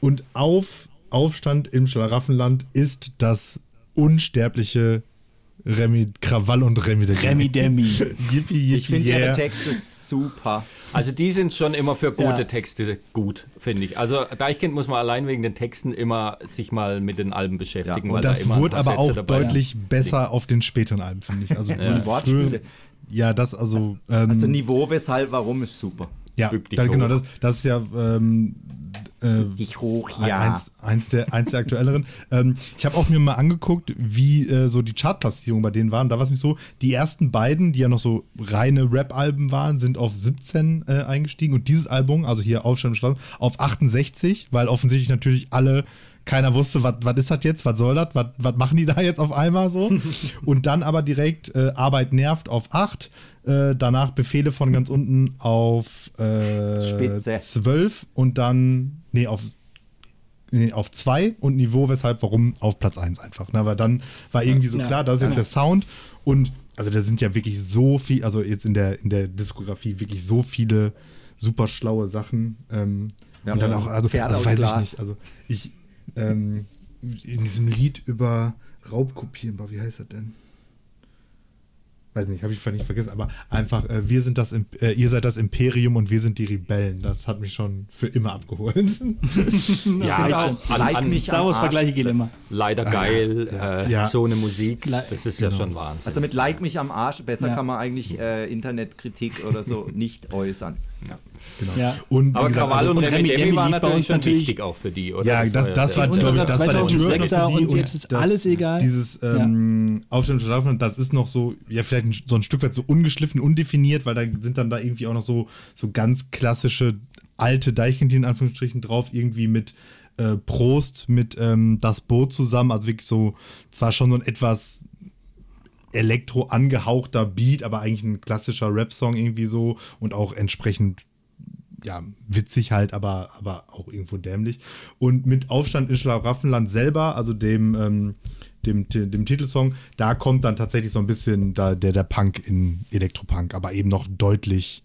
Und auf Aufstand im Schlaraffenland ist das unsterbliche Remi, Krawall und Remi Demi. Remi Demi. Yippie, yippie, Ich finde yeah. ihre Texte super. Also die sind schon immer für gute Ja. Texte gut, finde ich. Also Deichkind muss man allein wegen den Texten immer sich mal mit den Alben beschäftigen. Ja, weil da Das immer ein wurde aber Sätze auch deutlich besser auf den späteren Alben, finde ich. Also Die Wortspiele. Ja, das also. Ähm, Also Niveau, weshalb, warum ist super. ja, bück dich da, genau, das, das ist ja ähm, äh, Ich hoch, eins, eins, der, eins der aktuelleren. Ähm, ich habe auch mir mal angeguckt, wie äh, so die Chartplatzierungen bei denen waren. Da war es nämlich so, die ersten beiden, die ja noch so reine Rap-Alben waren, sind auf 17 äh, eingestiegen und dieses Album, also hier Aufstand Straßen, auf 68, weil offensichtlich natürlich alle keiner wusste, was ist das jetzt, was soll das, was machen die da jetzt auf einmal so. und dann aber direkt äh, Arbeit nervt auf 8, äh, danach Befehle von ganz unten auf äh, Spitze. 12 und dann, nee, auf nee, auf 2 und Niveau, weshalb, warum auf Platz 1 einfach. Ne? Weil dann war irgendwie so Ja. klar, das ist jetzt der Sound und also da sind ja wirklich so viel, also jetzt in der, in der Diskografie wirklich so viele super schlaue Sachen. Ähm, Ja, und dann ja. auch, also aus weiß Glas. ich nicht. Also ich, ähm, in diesem Lied über Raubkopieren, wie heißt das denn? Weiß nicht, habe ich nicht vergessen, aber einfach, äh, wir sind das, Imp- äh, ihr seid das Imperium und wir sind die Rebellen. Das hat mich schon für immer abgeholt. Ja, Ja, auch an, like an, mich Star am Wars-Vergleiche Arsch. gehen immer. leider Ah, geil, ja, äh, ja. so eine Musik, das ist ja schon Wahnsinn. Also mit Like mich am Arsch, besser Ja. kann man eigentlich äh, Internetkritik oder so nicht äußern. Genau. Ja. Und, aber gesagt, Krawall also- und und Remi Remi Demi Demi waren natürlich natürlich- wichtig auch für die, oder? Ja, das, das war, glaube ich, das war der 2006er Türken für die und jetzt ist das- alles egal. Dieses ähm, Aufstand und Schlafen, das ist noch so, ja, vielleicht ein, so ein Stück weit so ungeschliffen, undefiniert, weil da sind dann da irgendwie auch noch so, so ganz klassische alte Deichkind in Anführungsstrichen drauf, irgendwie mit äh, Prost, mit ähm, das Boot zusammen, also wirklich so, zwar schon so ein etwas elektro angehauchter Beat, aber eigentlich ein klassischer Rap-Song irgendwie so und auch entsprechend ja, witzig halt, aber, aber auch irgendwo dämlich. Und mit Aufstand in Schlaraffenland selber, also dem, ähm, dem, dem, Titelsong, da kommt dann tatsächlich so ein bisschen da, der, der Punk in Elektropunk, aber eben noch deutlich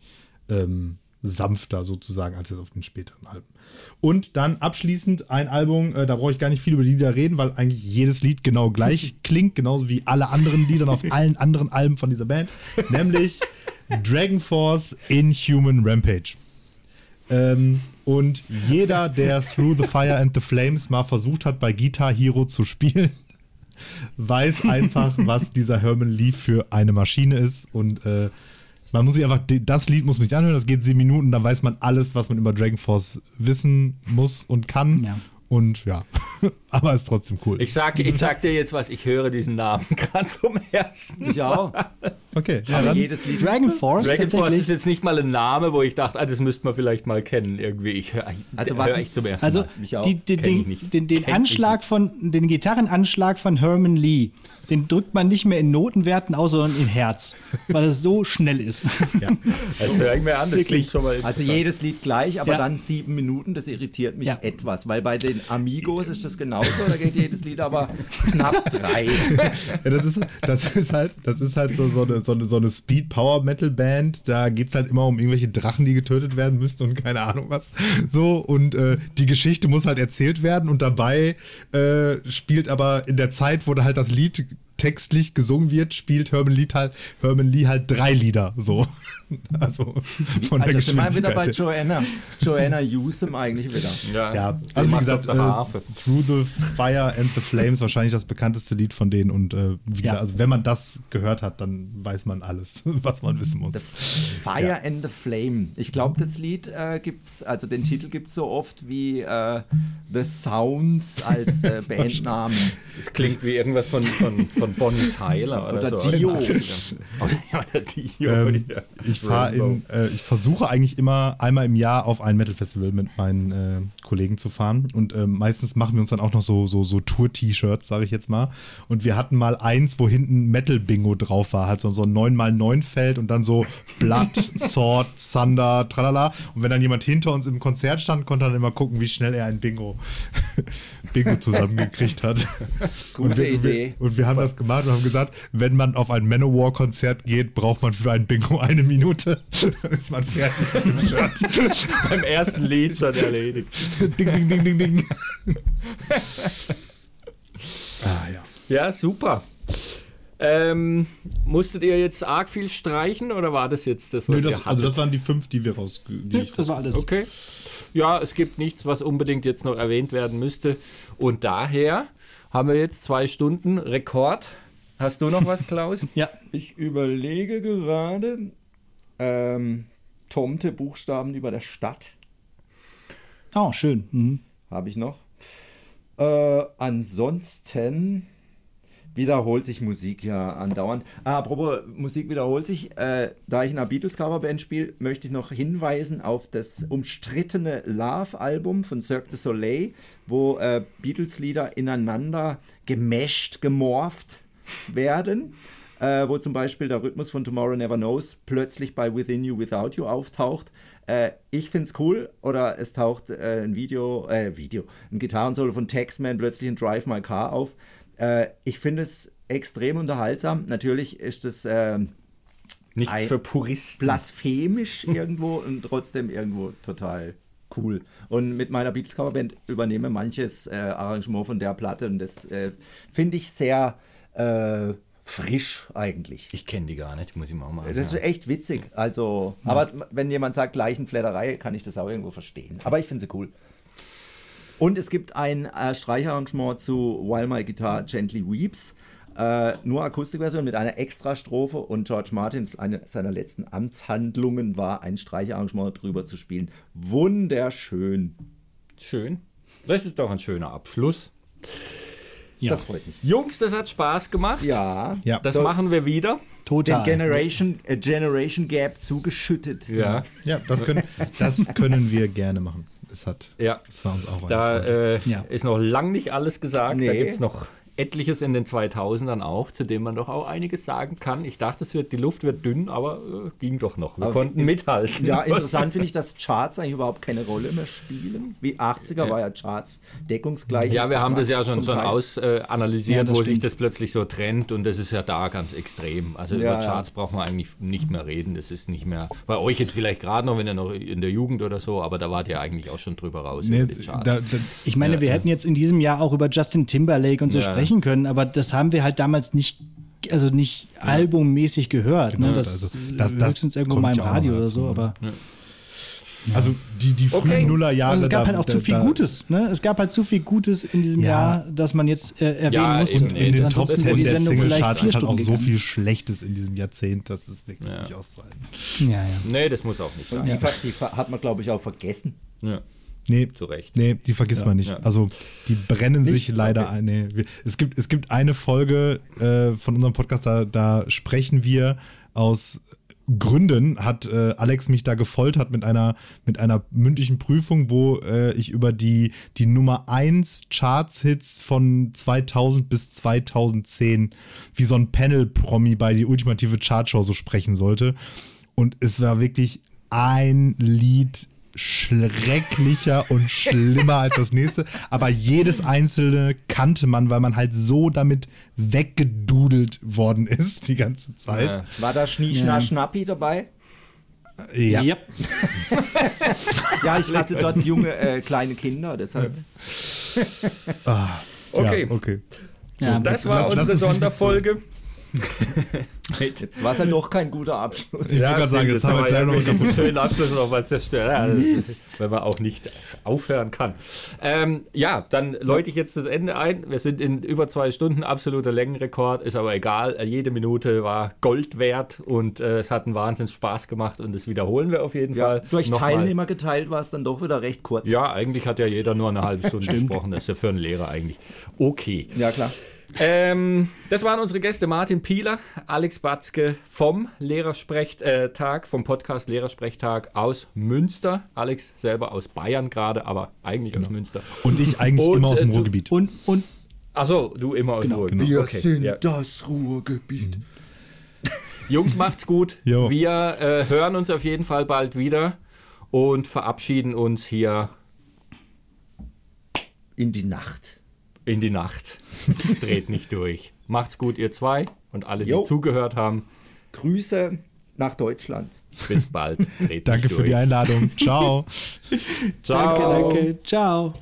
ähm, sanfter sozusagen als jetzt auf den späteren Alben. Und dann abschließend ein Album, äh, da brauche ich gar nicht viel über die Lieder reden, weil eigentlich jedes Lied genau gleich klingt, genauso wie alle anderen Lieder auf allen anderen Alben von dieser Band, nämlich Dragon Force Inhuman Rampage. Ähm, und jeder, der Through the Fire and the Flames mal versucht hat, bei Guitar Hero zu spielen, weiß einfach, was dieser Herman Lee für eine Maschine ist. Und äh, man muss sich einfach, das Lied muss man sich anhören, das geht sieben Minuten, da weiß man alles, was man über Dragon Force wissen muss und kann. Ja. Und ja, aber ist trotzdem cool. Ich sag, ich sag dir jetzt was, ich höre diesen Namen gerade zum ersten. Ich auch. okay, ja, Aber dann, jedes Lied. Dragon Force Dragon Force ist jetzt nicht mal ein Name, wo ich dachte, ah, das müsste man vielleicht mal kennen irgendwie. Ich höre Also hör was- ich zum ersten Also Mal. Ich den, nicht. den, den Anschlag von, den Gitarrenanschlag von Herman Lee, den drückt man nicht mehr in Notenwerten aus, sondern in Herz, weil es so schnell ist. ja. Das höre ich mir an, das klingt schon mal Also jedes Lied gleich, aber Ja. dann sieben Minuten, das irritiert mich Ja. etwas, weil bei den Amigos ist das genauso, da geht jedes Lied aber knapp drei. Ja, das ist, das ist halt, das ist halt so, so eine, so eine, so eine Speed-Power-Metal-Band. Da geht es halt immer um irgendwelche Drachen, die getötet werden müssen und keine Ahnung was. So, und äh, die Geschichte muss halt erzählt werden und dabei äh, spielt aber in der Zeit, wo da halt das Lied textlich gesungen wird, spielt Herman Lee halt, Herman Lee halt drei Lieder. So. Also von der Also sind wir wieder bei. Joanna. Joanna Newsom eigentlich wieder. Ja, also wie gesagt, der äh, Through the Fire and the Flames, wahrscheinlich das bekannteste Lied von denen. Und äh, wie gesagt, also wenn man das gehört hat, dann weiß man alles, was man wissen muss. Fire and the Flame. Ich glaube, das Lied äh, gibt's, also den Titel gibt es so oft wie äh, The Sounds als äh, Bandnamen. Das klingt wie irgendwas von, von, von Bonnie Tyler oder, Oder so. Dio. Oder, oder Dio. Ähm, ja. Ich fahre in, äh, ich versuche eigentlich immer einmal im Jahr auf ein Metal-Festival mit meinen äh, Kollegen zu fahren. Und äh, meistens machen wir uns dann auch noch so, so, so Tour-T-Shirts, sage ich jetzt mal. Und wir hatten mal eins, wo hinten Metal-Bingo drauf war. Halt so, so ein 9x9-Feld und dann so Blood, Sword, Thunder, tralala. Und wenn dann jemand hinter uns im Konzert stand, konnte er dann immer gucken, wie schnell er ein Bingo, Bingo zusammengekriegt hat. Gute und wir, Idee. Wir, und wir haben das gemacht und haben gesagt, wenn man auf ein Manowar-Konzert geht, braucht man für ein Bingo eine Minute. Dann ist man fertig mit dem Shirt. Beim ersten Lied schon erledigt. ding, ding, ding, ding, ding. ah, ja. Ja, super. Ähm, musstet ihr jetzt arg viel streichen oder war das jetzt das, was Nö, ihr das, hattet? also das waren die fünf, die wir raus... Die ich Das war alles. Okay. Ja, es gibt nichts, was unbedingt jetzt noch erwähnt werden müsste. Und daher haben wir jetzt zwei Stunden Rekord. Hast du noch was, Klaus? Ja. Ich überlege gerade ähm, Tomte Buchstaben über der Stadt. Oh, schön. Mhm. Habe ich noch. Äh, ansonsten wiederholt sich Musik ja andauernd. Ah, apropos Musik wiederholt sich. Äh, da ich in einer Beatles-Coverband spiele, möchte ich noch hinweisen auf das umstrittene Love-Album von Cirque du Soleil, wo äh, Beatles-Lieder ineinander gemescht, gemorpht werden. Äh, wo zum Beispiel der Rhythmus von Tomorrow Never Knows plötzlich bei Within You, Without You auftaucht. Äh, ich finde es cool. Oder es taucht äh, ein Video, äh, Video, ein Gitarrensolo von Taxman plötzlich in Drive My Car auf. Äh, ich finde es extrem unterhaltsam. Natürlich ist es äh, Nichts für Puristen. blasphemisch irgendwo und trotzdem irgendwo total cool. Und mit meiner Beatles Coverband übernehme manches äh, Arrangement von der Platte und das äh, finde ich sehr äh, frisch eigentlich. Ich kenne die gar nicht, muss ich mal machen. Das ist echt witzig. Also, aber wenn jemand sagt Leichenflatterei, kann ich das auch irgendwo verstehen. Aber ich finde sie cool. Und es gibt ein äh, Streicharrangement zu While My Guitar Gently Weeps. Äh, nur Akustikversion mit einer extra Strophe und George Martin, eine seiner letzten Amtshandlungen war, ein Streicharrangement drüber zu spielen. Wunderschön. Schön. Das ist doch ein schöner Abschluss. Ja. Das freut mich. Jungs, das hat Spaß gemacht. Ja. Ja. Das So, machen wir wieder. Den Total. Generation, äh, Generation Gap zugeschüttet. Ja. Ja, das können, das können wir gerne machen. Es hat, Ja. das war uns auch Da äh, Ja. ist noch lang nicht alles gesagt. Da Nee. gibt es noch etliches in den 2000ern auch, zu dem man doch auch einiges sagen kann. Ich dachte, es wird, die Luft wird dünn, aber äh, ging doch noch. Wir Aber konnten im- mithalten. Ja, interessant finde ich, dass Charts eigentlich überhaupt keine Rolle mehr spielen. Wie 80er war ja Charts deckungsgleich. Ja, wir haben das ja schon, schon aus äh, analysiert, Ja, wo sich stimmt. das plötzlich so trennt und das ist ja da ganz extrem. Also Ja, über ja. Charts braucht man eigentlich nicht mehr reden. Das ist nicht mehr, bei euch jetzt vielleicht gerade noch, wenn ihr noch in der Jugend oder so, aber da wart ihr eigentlich auch schon drüber raus Nee, über die Charts. da, da, Ich meine, wir hätten jetzt in diesem Jahr auch über Justin Timberlake und so Ja. Sprechen können, aber das haben wir halt damals nicht, also nicht albummäßig gehört. Ne? Das, also das- das höchstens irgendwo mal im ja Radio oder so, ne? aber also die, die frühen Okay. Nullerjahre. also es gab da- halt auch zu da- viel da- Gutes. Ne? Es gab halt zu viel Gutes in diesem Ja. Jahr, dass man jetzt äh, erwähnen Ja, muss. eben, Und, nee, in den Top ansonsten 10 wäre die der Sendung vielleicht Single-Charts vier ist halt auch Stunden so viel Schlechtes in diesem Jahrzehnt, das ist wirklich Ja. nicht auszuhalten. Ja, ja. nee, das muss auch nicht sein. Die, die hat man, glaube ich, auch vergessen. Ja, Nee, zu Recht. Nee, die vergisst man nicht. Ja. Also die brennen sich Nicht? leider Okay. ein. Nee. Es, gibt, es gibt eine Folge äh, von unserem Podcast, da, da sprechen wir aus Gründen, hat äh, Alex mich da gefoltert mit einer, mit einer mündlichen Prüfung, wo äh, ich über die, die Nummer 1 Charts-Hits von 2000 bis 2010 wie so ein Panel-Promi bei die ultimative Chartshow so sprechen sollte. Und es war wirklich ein Lied schrecklicher und schlimmer als das nächste. Aber jedes einzelne kannte man, weil man halt so damit weggedudelt worden ist die ganze Zeit. Ja. War da Schnie, Schna, Schnappi dabei? Ja. Yep. Ja, ich hatte dort junge, äh, kleine Kinder, deshalb. Ah, Okay. Ja, okay. Ja, Das war lass- lass unsere uns nicht Sonderfolge. Jetzt war es ja doch kein guter Abschluss. Ich wollte gerade sagen, jetzt haben wir jetzt leider noch einen schönen Abschluss noch mal zerstört. Ja, das ist, wenn man auch nicht aufhören kann. Ähm, ja, dann läute ich jetzt das Ende ein. Wir sind in über zwei Stunden, absoluter Längenrekord, ist aber egal. Jede Minute war Gold wert und äh, es hat einen Wahnsinns Spaß gemacht und das wiederholen wir auf jeden Ja, Fall. durch Nochmal. Teilnehmer geteilt war es dann doch wieder recht kurz. Ja, eigentlich hat ja jeder nur eine halbe Stunde gesprochen. Das ist ja für einen Lehrer eigentlich okay. ja klar. Ähm, das waren unsere Gäste Martin Pieler, Alex Batzke vom Lehrersprechtag, vom Podcast Lehrersprechtag aus Münster. Alex selber aus Bayern gerade, aber eigentlich aus Münster. Und ich eigentlich Und, immer aus dem äh, Ruhrgebiet. Und, und Achso, du immer aus Ruhrgebiet. Wir Okay, sind ja. das Ruhrgebiet. Jungs, macht's gut. Jo. Wir äh, hören uns auf jeden Fall bald wieder und verabschieden uns hier In die Nacht. In die Nacht. Dreht nicht durch. Macht's gut, ihr zwei und alle, die Jo. zugehört haben. Grüße nach Deutschland. Bis bald. Dreht Danke nicht für die Einladung. Ciao. Ciao. danke, danke. Ciao.